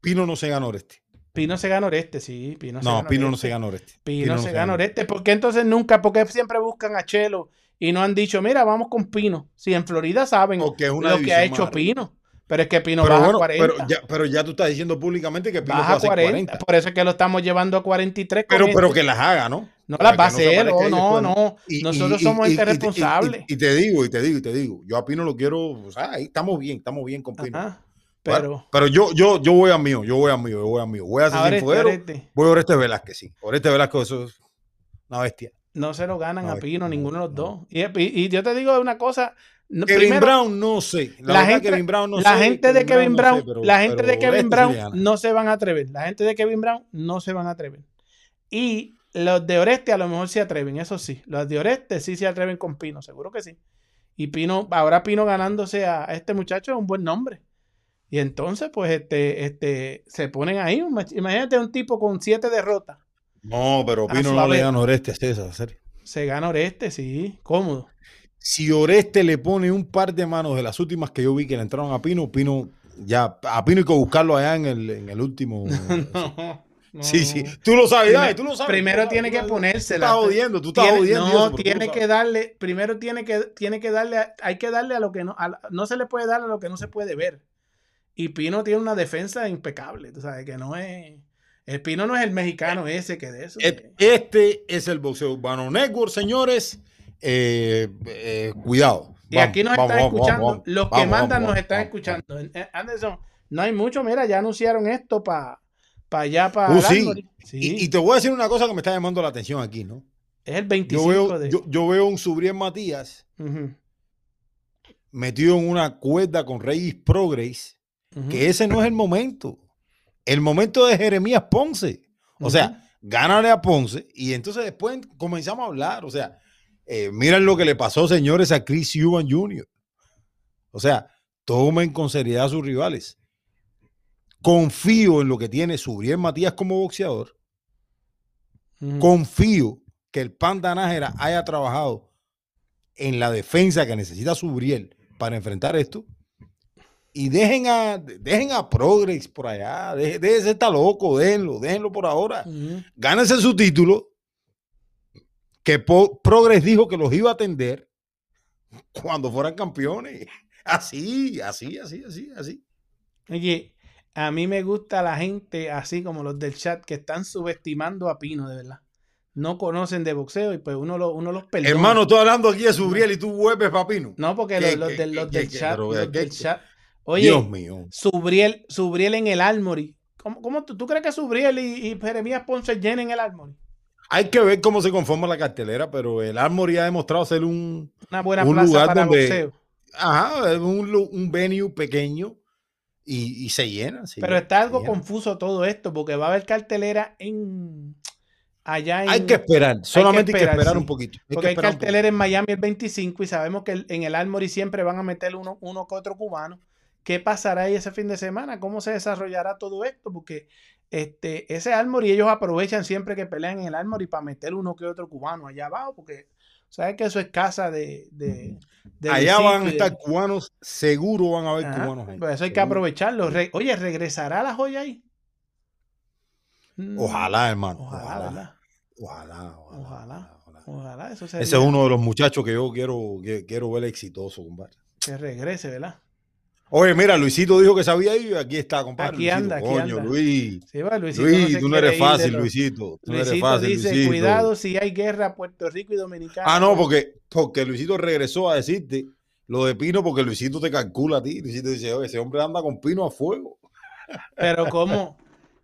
Pino no se gana Oreste. Pino se gana Oreste, sí. Pino se No, gana Pino no se gana Oreste. Pino, se gana Oreste. ¿Por qué entonces nunca? Porque siempre buscan a Chelo y no han dicho, mira, vamos con Pino. Si en Florida saben lo que ha hecho. Pino. Pero es que Pino Pero baja bueno, a 40. pero ya, pero ya tú estás diciendo públicamente que Pino baja a hacer 40. 40. Por eso es que lo estamos llevando a 43. con Pero, este. pero que las haga, ¿no? no Para las va a hacer. aparezca No, no, no. Y- Nosotros y- somos y- y- y- y- responsables. Y, te digo, y te digo, y te digo. Yo a Pino lo quiero, o sea, ahí estamos bien, estamos bien con Pino. Ajá. Pero. pero yo, yo, yo voy a mío, yo voy a mío, yo voy a mío. Voy a Ahora ser este, Oreste, voy a Oreste Velázquez, sí. Oreste Velázquez, eso es una bestia. no se lo ganan No, a Pino, no, ninguno de los no. dos. Y, y- y yo te digo una cosa. No- Kevin primero, Brown, no sé. La, gente, Kevin Brown, no la sé. gente de Kevin no Brown, sé, pero- la gente de Kevin Brown no se van a atrever. La gente de Kevin Brown no se van a atrever. Y los de Oreste a lo mejor se atreven, eso sí. Los de Oreste sí se atreven con Pino, seguro que sí. Y Pino, ahora Pino ganándose a este muchacho es un buen nombre. Y entonces, pues, este, este, se ponen ahí. Imagínate un tipo con siete derrotas. No, pero Pino no le gana Oreste a César, serio. Se gana Oreste, sí, cómodo. Si Oreste le pone un par de manos de las últimas que yo vi que le entraron a Pino, Pino, ya, a Pino hay que buscarlo allá en el, en el último. No, Sí, no. sí. Tú lo sabes, Primero- tú lo sabes. primero tú tiene tú que ponérsela. Tú estás tú estás eso, no, tiene que darle, primero tiene que, tiene que darle, a- hay que darle a lo que no, a no se le puede dar a lo que no se puede ver. Y Pino tiene una defensa impecable, tú sabes que no es, el Pino no es el mexicano ese que de eso. Et- Este es el boxeo urbano network, señores. Eh, eh, cuidado. y aquí nos Vamos, están vamos, escuchando, los que mandan nos están escuchando. Anderson, no hay mucho, mira, ya anunciaron esto para allá, para Uh, sí. Sí, Y, y te voy a decir una cosa que me está llamando la atención aquí, ¿no? es el Yo 25 veo, de... yo, yo veo un Subriel Matías metido en una cuerda con Reyes Progress, que ese no es el momento. El momento de Jeremías Ponce. O sea, gánale a Ponce y entonces después comenzamos a hablar. O sea, eh, miren lo que le pasó, señores, a Chris Eubank Jr. O sea, tomen con seriedad a sus rivales. Confío en lo que tiene Subriel Matías como boxeador. Confío que el Panda Nájera haya trabajado en la defensa que necesita Subriel para enfrentar esto. Y dejen a, dejen a Progress por allá. Deje, déjese estar loco, déjenlo, déjenlo por ahora. Ujú. Gánense su título. Que Po- Progress dijo que los iba a atender cuando fueran campeones. Así, así, así, así, así. Oye, a mí me gusta la gente así como los del chat que están subestimando a Pino, de verdad. No conocen de boxeo y pues uno, lo, uno los perdona. Hermano, estoy hablando aquí de Subriel y tú vuelves papino. No, porque ¿Qué, los, los del, los del los chat. Oye, Dios mío. Subriel, Subriel en el Armory. ¿Cómo, cómo tú, tú crees que Subriel y, y Jeremías Ponce llenen el Armory? Hay que ver cómo se conforma la cartelera, pero el Armory ha demostrado ser un, Una buena Un plaza lugar para donde- boxeo. ajá, un, un venue pequeño y, y se llena. se Pero llena, está algo confuso todo esto porque va a haber cartelera en allá en Hay que esperar, solamente hay que esperar, esperar sí. un poquito. Hay Porque que hay cartelera en Miami el 25 y sabemos que el- en el Armory siempre van a meter uno, uno que otro cubano. ¿Qué pasará ahí ese fin de semana? ¿Cómo se desarrollará todo esto? Porque este, ese Armory ellos aprovechan siempre que pelean en el Armory para meter uno que otro cubano allá abajo, porque sabes que eso es casa de... de, de Allá van a estar cubanos, seguro van a haber Ajá, cubanos ahí. pues eso hay que aprovecharlo. Oye, ¿regresará la joya ahí? Mm, Ojalá, hermano. Ojalá, Ojalá. Ojalá, ojalá, Ese es uno de los muchachos que yo quiero, que quiero ver exitoso, compadre. que regrese, ¿verdad? Oye, mira, Luisito dijo que sabía ir, aquí está, compadre. Aquí Luisito. anda, aquí Coño, anda. Luis. Sí, va, Luisito Luis, tú no eres fácil, Luisito. Tú no eres Luisito fácil, dice, Luisito. cuidado si hay guerra Puerto Rico y Dominicana. Ah, no, porque, porque Luisito regresó a decirte lo de Pino porque Luisito te calcula a ti. Luisito dice, oye, ese hombre anda con Pino a fuego. Pero ¿cómo?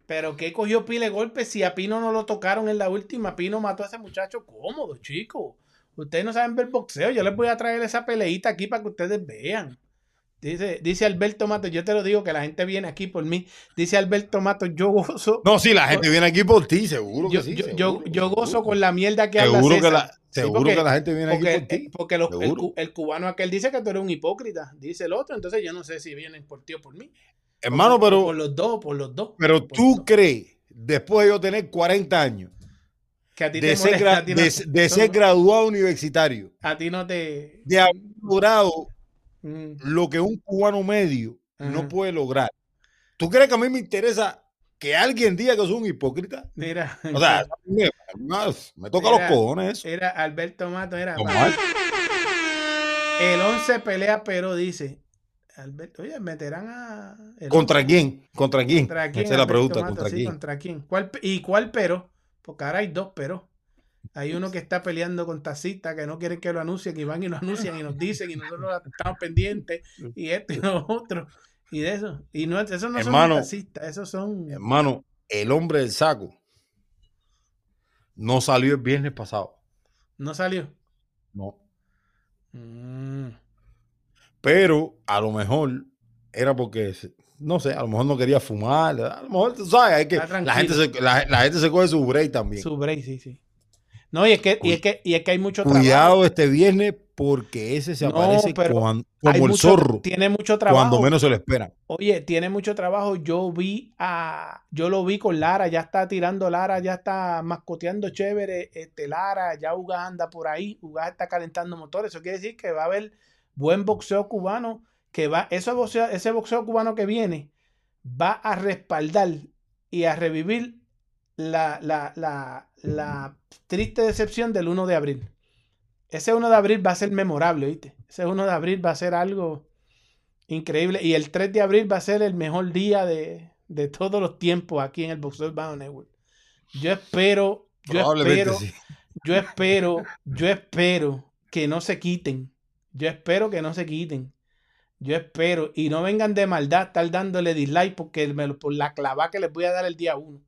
Pero que cogió pile de golpes si a Pino no lo tocaron en la última. Pino mató a ese muchacho cómodo, chicos. Ustedes no saben ver boxeo. Yo les voy a traer esa peleita aquí para que ustedes vean. Dice, dice Alberto Mato, yo te lo digo que la gente viene aquí por mí. Dice Alberto Mato, yo gozo. No, sí, la gente viene aquí por ti, seguro yo, que sí. yo, seguro, yo, yo seguro. gozo con la mierda que habla Seguro que César. la, Sí, seguro porque- que la gente viene aquí por ti. eh, porque los- el, cubano aquel dice que tú eres un hipócrita, dice el otro, entonces yo no sé si vienen por ti o por mí. Hermano, O por pero, los dos, por los dos. pero por tú crees, después de yo tener 40 años, que a ti de te ser, molesta, gra- a ti no- de, de no- ser graduado universitario, a ti no te... de haber logrado Mm, lo que un cubano medio no puede lograr. ¿Tú crees que a mí me interesa que alguien diga que soy un hipócrita? Mira, O sea, me, me toca Mira, los cojones eso. era Alberto Mato, era... El 11 pelea, pero dice... Alberto, oye, meterán a... ¿Contra 11. quién? ¿Contra quién? ¿Contra quién? Esa es la pregunta. Mato? ¿Contra Sí, quién? ¿contra quién? ¿Cuál pe- ¿Y cuál pero? Porque ahora hay dos peros. Hay uno que está peleando con taxistas que no quieren que lo anuncien y van y lo anuncian y nos dicen y nosotros estamos pendientes y esto y lo otro. Y de eso. Y no, esos no Hermano, son taxistas, esos son... Hermano, el hombre del saco no salió el viernes pasado. No salió. No. Mm. Pero a lo mejor era porque, no sé, a lo mejor no quería fumar. A lo mejor, tú sabes, hay que, la, gente se, la, la gente se coge su break también. Su break, sí, sí. No, y es que, y es que, y es que hay mucho trabajo. Cuidado este viernes porque ese se No, aparece como el mucho- zorro Tiene mucho trabajo. cuando menos se lo esperan. Oye, tiene mucho trabajo. Yo vi a, yo lo vi con Lara, ya está tirando Lara, ya está mascoteando chévere, este Lara, ya Uga anda por ahí, Uga está calentando motores. Eso quiere decir que va a haber buen boxeo cubano, que va, eso boxeo, ese boxeo cubano que viene va a respaldar y a revivir la, la, la, la triste decepción del 1 de abril. Ese 1 de abril va a ser memorable, ¿viste? Ese 1 de abril va a ser algo increíble. Y el 3 de abril va a ser el mejor día de, de todos los tiempos aquí en el Boxeo Urbano Network. Yo espero, yo espero, sí. yo espero, yo espero que no se quiten. Yo espero que no se quiten. Yo espero. Y no vengan de maldad estar dándole dislike porque me por la clava que les voy a dar el día 1.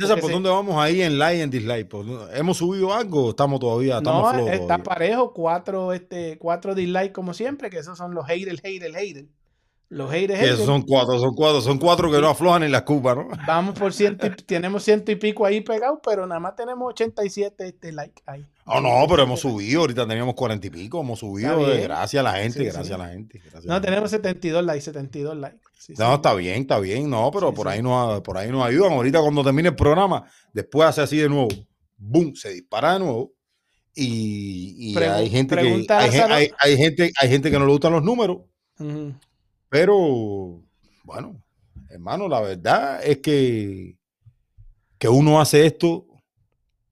César, ¿por dónde vamos ahí en like y en dislike? ¿Por dónde- ¿Hemos subido algo o estamos todavía? Estamos No, está todavía? parejo. Cuatro, este, cuatro dislikes como siempre, que esos son los haters, haters, haters. Los haters, haters. son cuatro, son cuatro, son cuatro que no aflojan en la cuba, ¿no? Vamos por ciento y, tenemos ciento y pico ahí pegados, pero nada más tenemos 87 este like ahí. Oh, no, pero hemos subido, ahorita teníamos cuarenta y pico, hemos subido, gracias a la gente, Sí, gracias sí. a la gente. gracias No, tenemos 72 likes, 72 likes. Sí, No, está bien, está bien, no, pero por ahí nos por ahí nos ayudan. Ahorita cuando termine el programa, después hace así de nuevo, boom, se dispara de nuevo. Y, hay gente que hay, gente, hay gente que no le gustan los números, pero bueno, hermano, la verdad es que, que uno hace esto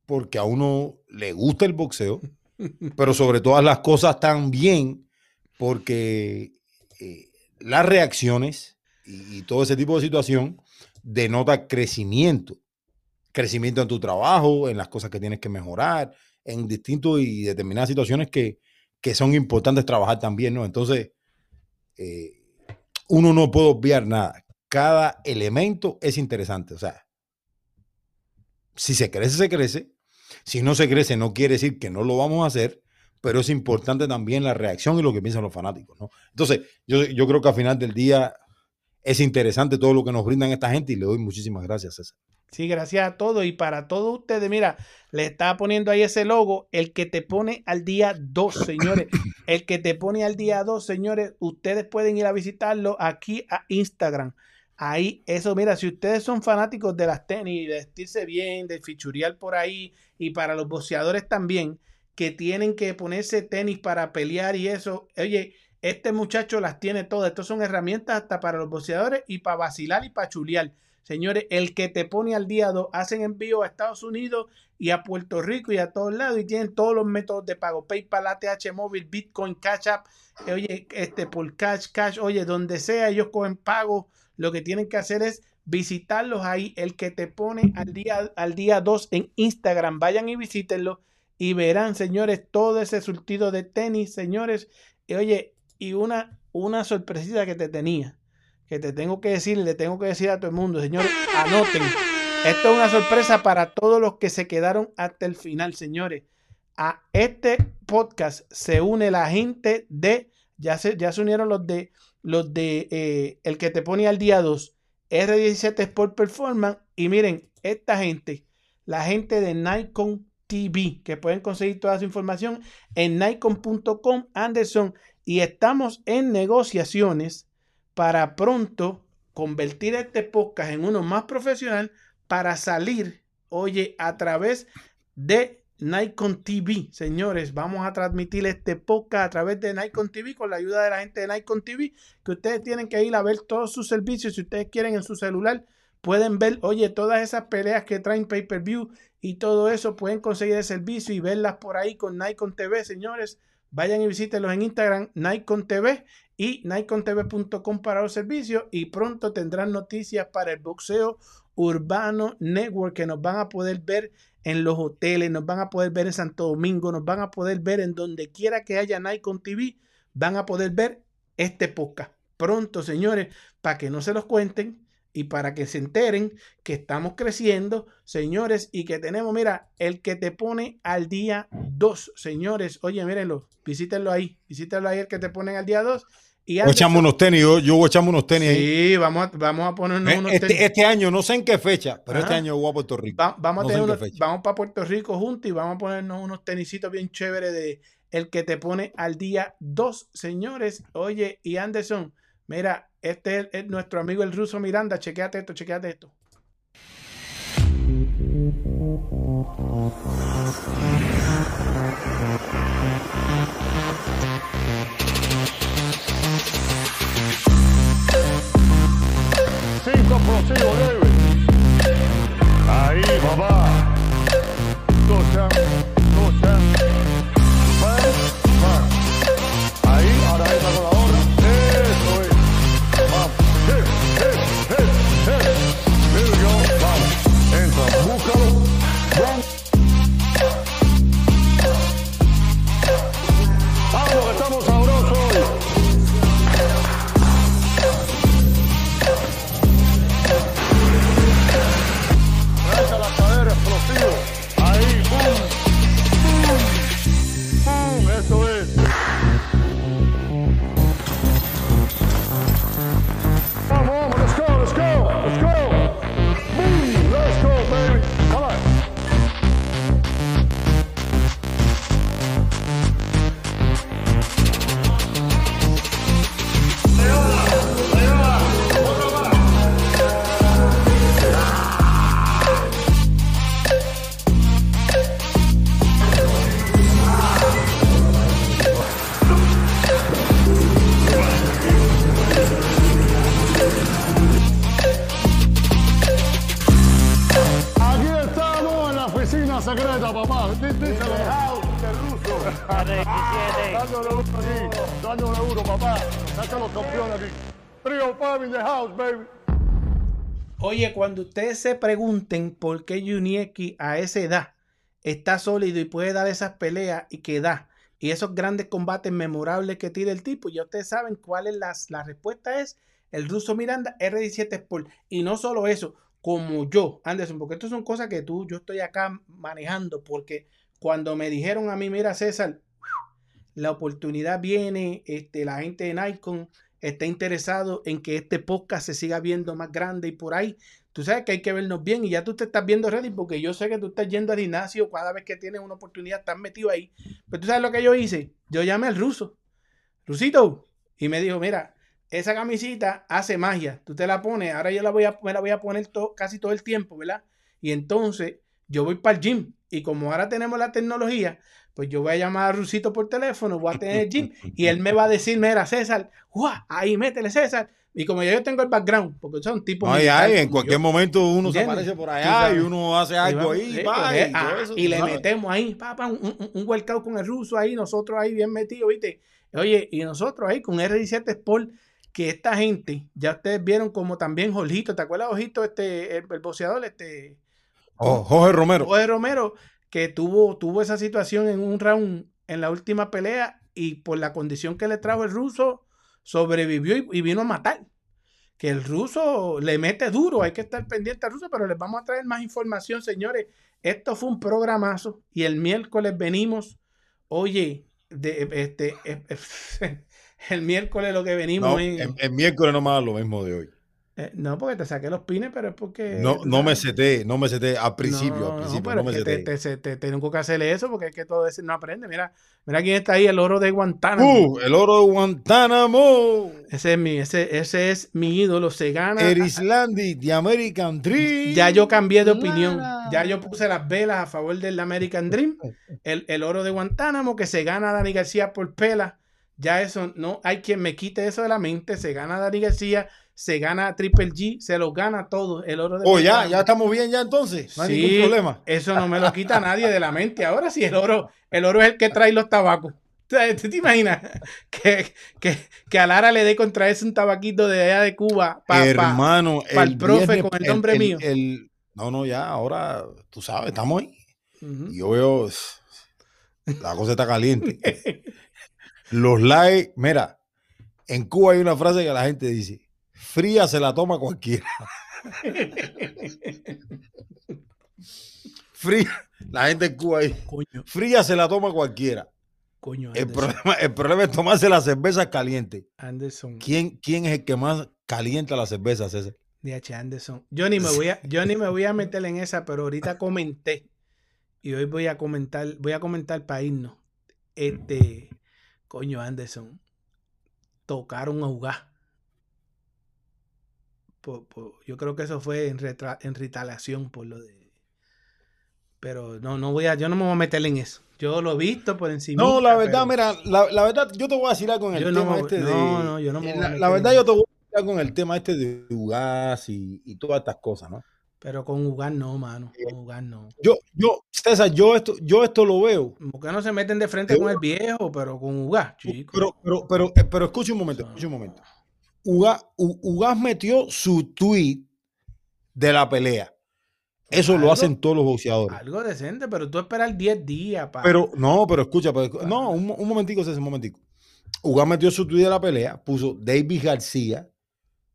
porque a uno le gusta el boxeo, pero sobre todas las cosas también porque eh, las reacciones y, todo ese tipo de situación denota crecimiento. Crecimiento en tu trabajo, en las cosas que tienes que mejorar, en distintos y determinadas situaciones que, que son importantes trabajar también, ¿no? Entonces, eh, uno no puede obviar nada. Cada elemento es interesante. O sea, si se crece, se crece. Si no se crece, no quiere decir que no lo vamos a hacer, pero es importante también la reacción y lo que piensan los fanáticos, ¿no? Entonces, yo, yo creo que al final del día es interesante todo lo que nos brindan esta gente y le doy muchísimas gracias, César. Sí, gracias a todos y para todos ustedes. Mira, le estaba poniendo ahí ese logo, el que te pone al día 2, señores. El que te pone al día 2, señores. Ustedes pueden ir a visitarlo aquí a Instagram. Ahí, eso, mira, si ustedes son fanáticos de las tenis, de vestirse bien, de fichurear por ahí, y para los boxeadores también, que tienen que ponerse tenis para pelear y eso, oye, este muchacho las tiene todas. Estas son herramientas hasta para los boxeadores y para vacilar y para chulear. Señores, el que te pone al día 2, hacen envío a Estados Unidos y a Puerto Rico y a todos lados y tienen todos los métodos de pago. PayPal, ATH móvil, Bitcoin, Cash App, oye, este por Cash, Cash, oye, donde sea ellos cogen pago. Lo que tienen que hacer es visitarlos ahí. El que te pone al día al día 2 en Instagram, vayan y visítenlo y verán, señores, todo ese surtido de tenis, señores. Y oye, y una, una sorpresita que te tenía que te tengo que decir, le tengo que decir a todo el mundo, señores, anoten. Esto es una sorpresa para todos los que se quedaron hasta el final, señores. A este podcast se une la gente de, ya se, ya se unieron los de, los de eh, el que te pone al día 2, R17 Sport Performance. Y miren, esta gente, la gente de Nikon TV, que pueden conseguir toda su información en nikon.com, Anderson. Y estamos en negociaciones para pronto convertir este podcast en uno más profesional para salir, oye, a través de Nikon TV. Señores, vamos a transmitir este podcast a través de Nikon TV con la ayuda de la gente de Nikon TV, que ustedes tienen que ir a ver todos sus servicios. Si ustedes quieren en su celular, pueden ver, oye, todas esas peleas que traen pay-per-view y todo eso, pueden conseguir el servicio y verlas por ahí con Nikon TV, señores. Vayan y visítenlos en Instagram, Nikon TV y nikontv.com para los servicios y pronto tendrán noticias para el boxeo urbano network que nos van a poder ver en los hoteles, nos van a poder ver en Santo Domingo, nos van a poder ver en donde quiera que haya Nikon TV, van a poder ver este podcast. Pronto, señores, para que no se los cuenten y para que se enteren que estamos creciendo, señores, y que tenemos, mira, el que te pone al día 2, señores. Oye, mírenlo, visítenlo ahí, visítenlo ahí el que te ponen al día 2. Y O echamos unos tenis, yo, yo voy a echarme unos tenis ahí. Sí, vamos a, vamos a ponernos Eh, unos Este, tenis. este año, no sé en qué fecha, pero este año voy a Puerto Rico. Va- vamos, No a tener unos- vamos para Puerto Rico juntos y vamos a ponernos unos tenisitos bien chéveres de el que te pone al día 2, señores. Oye, y Anderson, mira, este es, es nuestro amigo el ruso Miranda. Chequéate esto, chequéate esto. Cinco explosivos, David. Ahí, cuando ustedes se pregunten por qué Junieki a esa edad está sólido y puede dar esas peleas y que da, y esos grandes combates memorables que tira el tipo, ya ustedes saben cuál es la, la respuesta es el ruso Miranda R17 Sport. Y no solo eso, como yo, Anderson, porque esto son cosas que tú, yo estoy acá manejando, porque cuando me dijeron a mí, mira César, la oportunidad viene, este, la gente de Nikon está interesado en que este podcast se siga viendo más grande y por ahí. Tú sabes que hay que vernos bien y ya tú te estás viendo ready porque yo sé que tú estás yendo al gimnasio cada vez que tienes una oportunidad, estás metido ahí. Pero tú sabes lo que yo hice. Yo llamé al ruso. Rusito. Y me dijo, mira, esa camisita hace magia. Tú te la pones, ahora yo la voy a, me la voy a poner casi todo el tiempo, ¿verdad? Y entonces yo voy para el gym. Y como ahora tenemos la tecnología, pues yo voy a llamar a Rusito por teléfono, voy a tener el gym y él me va a decir, mira, César, ¡guau! ahí métele César. Y como ya yo tengo el background, porque son tipos Ay, militares ay, en cualquier yo, momento uno se aparece por allá y uno hace algo ahí, y ah, eso, y le metemos ahí, papá, un, un, un workout con el ruso ahí, nosotros ahí bien metidos, ¿viste? Oye, y nosotros ahí con R17 Sport, que esta gente, ya ustedes vieron como también Jorgito, ¿te acuerdas, Jorgito, este, el, el boxeador, este, Oh, Jorge Romero. Jorge Romero, que tuvo, tuvo esa situación en un round en la última pelea y por la condición que le trajo el ruso, sobrevivió y, y vino a matar. que el ruso le mete duro, hay que estar pendiente al ruso, pero les vamos a traer más información, señores. Esto fue un programazo y el miércoles venimos, oye, de, este, eh, eh, el miércoles lo que venimos No, es- el, el miércoles no da lo mismo de hoy. Eh, no, porque te saqué los pines, pero es porque... No, no me seté, no me seté al principio, No, al no, pero no me que te, seté. te- te- tengo que hacerle eso porque es que todo ese no aprende. Mira, mira quién está ahí, el oro de Guantánamo. Uh, el oro de Guantánamo. Ese es mi, ese, ese es mi ídolo, se gana. Erislandi, The American Dream. Ya yo cambié de opinión. Ya yo puse las velas a favor del American Dream. El, el oro de Guantánamo, que se gana Dani García por pela. Ya eso, no hay quien me quite eso de la mente. Se gana Dani García, se gana Triple G, se lo gana todo. El oro de Oh, ya, ya estamos bien ya entonces. No hay Sí, ningún problema. Eso no me lo quita nadie de la mente. Ahora sí, el oro, el oro es el que trae los tabacos. ¿Tú te imaginas que, que, que a Lara le dé contra ese un tabaquito de allá de Cuba para el profe viernes- con el nombre el- mío? el- no, no, ya, ahora, tú sabes, estamos ahí. Y Yo veo, la cosa está caliente. Los likes, mira, en Cuba hay una frase que la gente dice, fría se la toma cualquiera. Fría, la gente en Cuba ahí, Coño, fría se la toma cualquiera. coño, El problema, el problema es tomarse las cervezas calientes. Anderson, ¿Quién, ¿Quién es el que más calienta las cervezas, César? DH Anderson. Yo ni me voy a, yo ni me voy a meter en esa, pero ahorita comenté y hoy voy a comentar, voy a comentar para irnos. Este, coño, Anderson, tocaron a jugar. Por- por- yo creo que eso fue en, retra- en retaliación por lo de. Pero no, no voy a, yo no me voy a meter en eso. Yo lo he visto por encima. No, la verdad, mira, la, la verdad, yo te voy a decir algo en el Yo tema este de. no, no, yo no me voy a la, verdad, yo te voy a decir algo en el tema este de gas y, y todas estas cosas, ¿no? Pero con jugar no, mano. Con jugar no. Yo, yo, César, yo esto, yo esto lo veo. ¿Por qué no se meten de frente Yo- con el viejo? Pero con jugar, chico. Pero, pero, pero, eh, pero escucha un momento, escucha un momento. Ugas, metió su tweet de la pelea. Eso lo hacen todos los boxeadores. Algo decente, pero tú esperas 10 días para. Pero, no, pero escucha, pero escu- no, un, un momentico, César, un momentico. Ugas metió su tweet de la pelea, puso David García,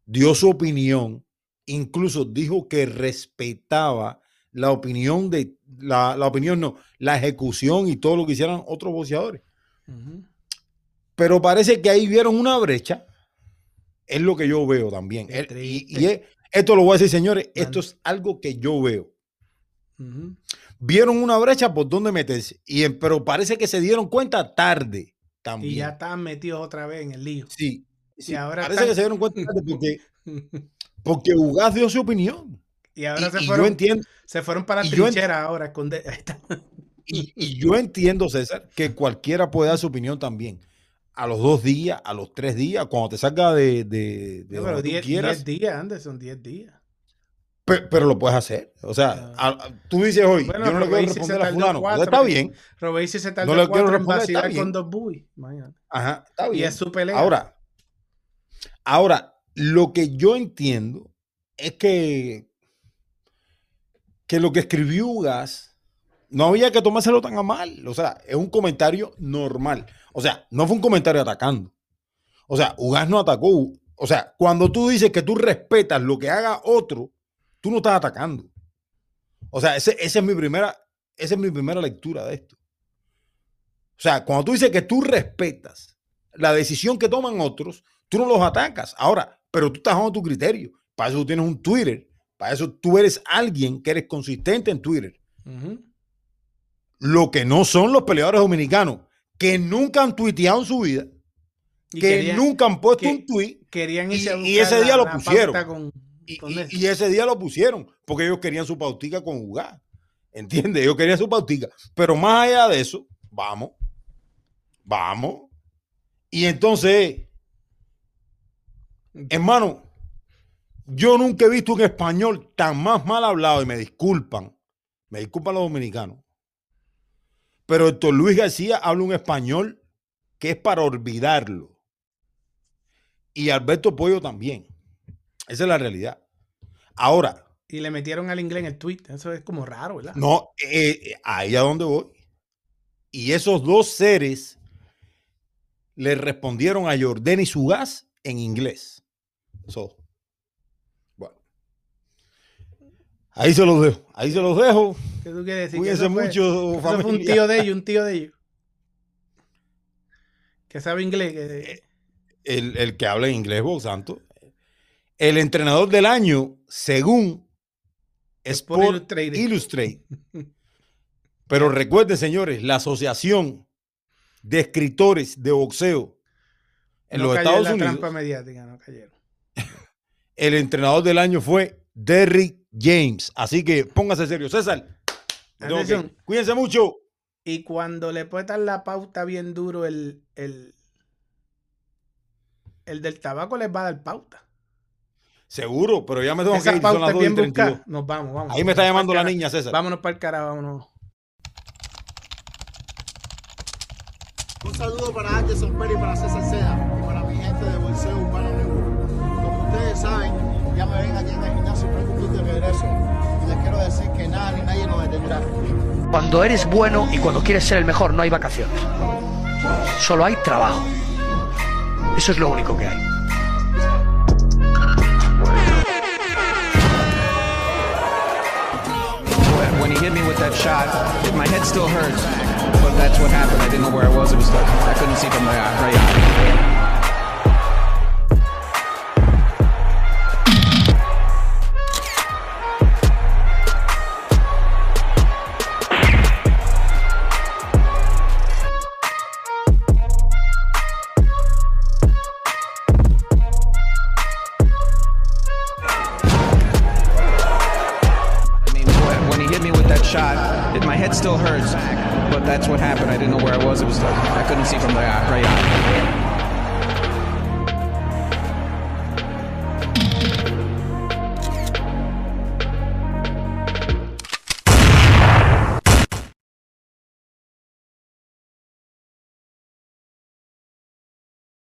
dio su opinión, incluso dijo que respetaba la opinión de, la, la opinión no, la ejecución y todo lo que hicieran otros boxeadores. Pero parece que ahí vieron una brecha. Es lo que yo veo también. El- y triste. y es- esto lo voy a decir, señores, Man. esto es algo que yo veo. Vieron una brecha por donde meterse. Y, pero parece que se dieron cuenta tarde también. Y ya están metidos otra vez en el lío. Sí. sí, ahora parece están- que se dieron cuenta tarde porque, porque Ugas dio su opinión. y ahora Y, se fueron, yo entiendo, se fueron para la ent- trinchera ahora. Ahí está. y, y yo entiendo, César, que cualquiera puede dar su opinión también. A los dos días, a los tres días, cuando te salga de, de, de No, pero donde tú 10 quieras. 10 días, Anderson, 10 días. Pe- Pero, lo puedes hacer. O sea, a- a- tú dices hoy, Bueno, yo no le quiero responder a fulano. cuatro, está bien. Robey sí se tardó No le quiero responder, está bien. con dos buis. Ajá, está Y bien. es su pelea. Ahora, ahora, lo que yo entiendo es que, que lo que escribió Ugas no había que tomárselo tan a mal. O sea, es un comentario normal. O sea, no fue un comentario atacando. O sea, Ugas no atacó. O sea, cuando tú dices que tú respetas lo que haga otro, tú no estás atacando. O sea, ese- esa es mi primera, esa es mi primera lectura de esto. O sea, cuando tú dices que tú respetas la decisión que toman otros, tú no los atacas. Ahora, pero tú estás bajo tu criterio. Para eso tú tienes un Twitter. Para eso tú eres alguien que eres consistente en Twitter. Lo que no son los peleadores dominicanos, que nunca han tuiteado en su vida, Y que querían- nunca han puesto que- un tweet Querían y- ese la- día lo pusieron. con- y ese día lo pusieron porque ellos querían su pautica con jugar. ¿Entiendes? Ellos querían su pautica. Pero más allá de eso, vamos, vamos. Y entonces, hermano, yo nunca he visto un español tan más mal hablado y me disculpan, me disculpan los dominicanos. Pero Héctor Luis García habla un español que es para olvidarlo. Y Alberto Pollo también. Esa es la realidad. Ahora, Y le metieron al inglés en el tweet. Eso es como raro, ¿verdad? no, eh, eh, ahí a donde voy. Y esos dos seres le respondieron a Jordan y Sugas en inglés. So, Ahí se los dejo. Ahí se los dejo. ¿Qué tú quieres decir? Cuídense mucho, eso fue un familia. tío de ellos, un tío de ellos. Que sabe inglés. Que... El, el que habla inglés, Bob Santo. El entrenador del año, según Sport Sport. Illustrated. Pero recuerden, señores, la Asociación de Escritores de Boxeo en no los Estados la Unidos, trampa mediática, no cayeron. el entrenador del año fue Derrick James. Así que póngase serio. César, que cuídense mucho. Y cuando le puedan la pauta bien duro, el, el, el del tabaco les va a dar pauta. Seguro, pero ya me tengo que ir. Son pauta las 2 y bien 32. buscada. Nos vamos, vamos. Ahí me está llamando la cara- niña, César. Vámonos para el cara, vámonos. Un saludo para Anderson Perry, para César Seda y para mi gente de Bolseo Urbano. Como ustedes saben, ya me ven aquí Cuando eres bueno y cuando quieres ser el mejor no hay vacaciones. Solo hay trabajo. Eso es lo único que hay. When he hit me with that shot, my head still hurts, but that's what happened. I didn't know where I was. It was like I couldn't see from my right eye.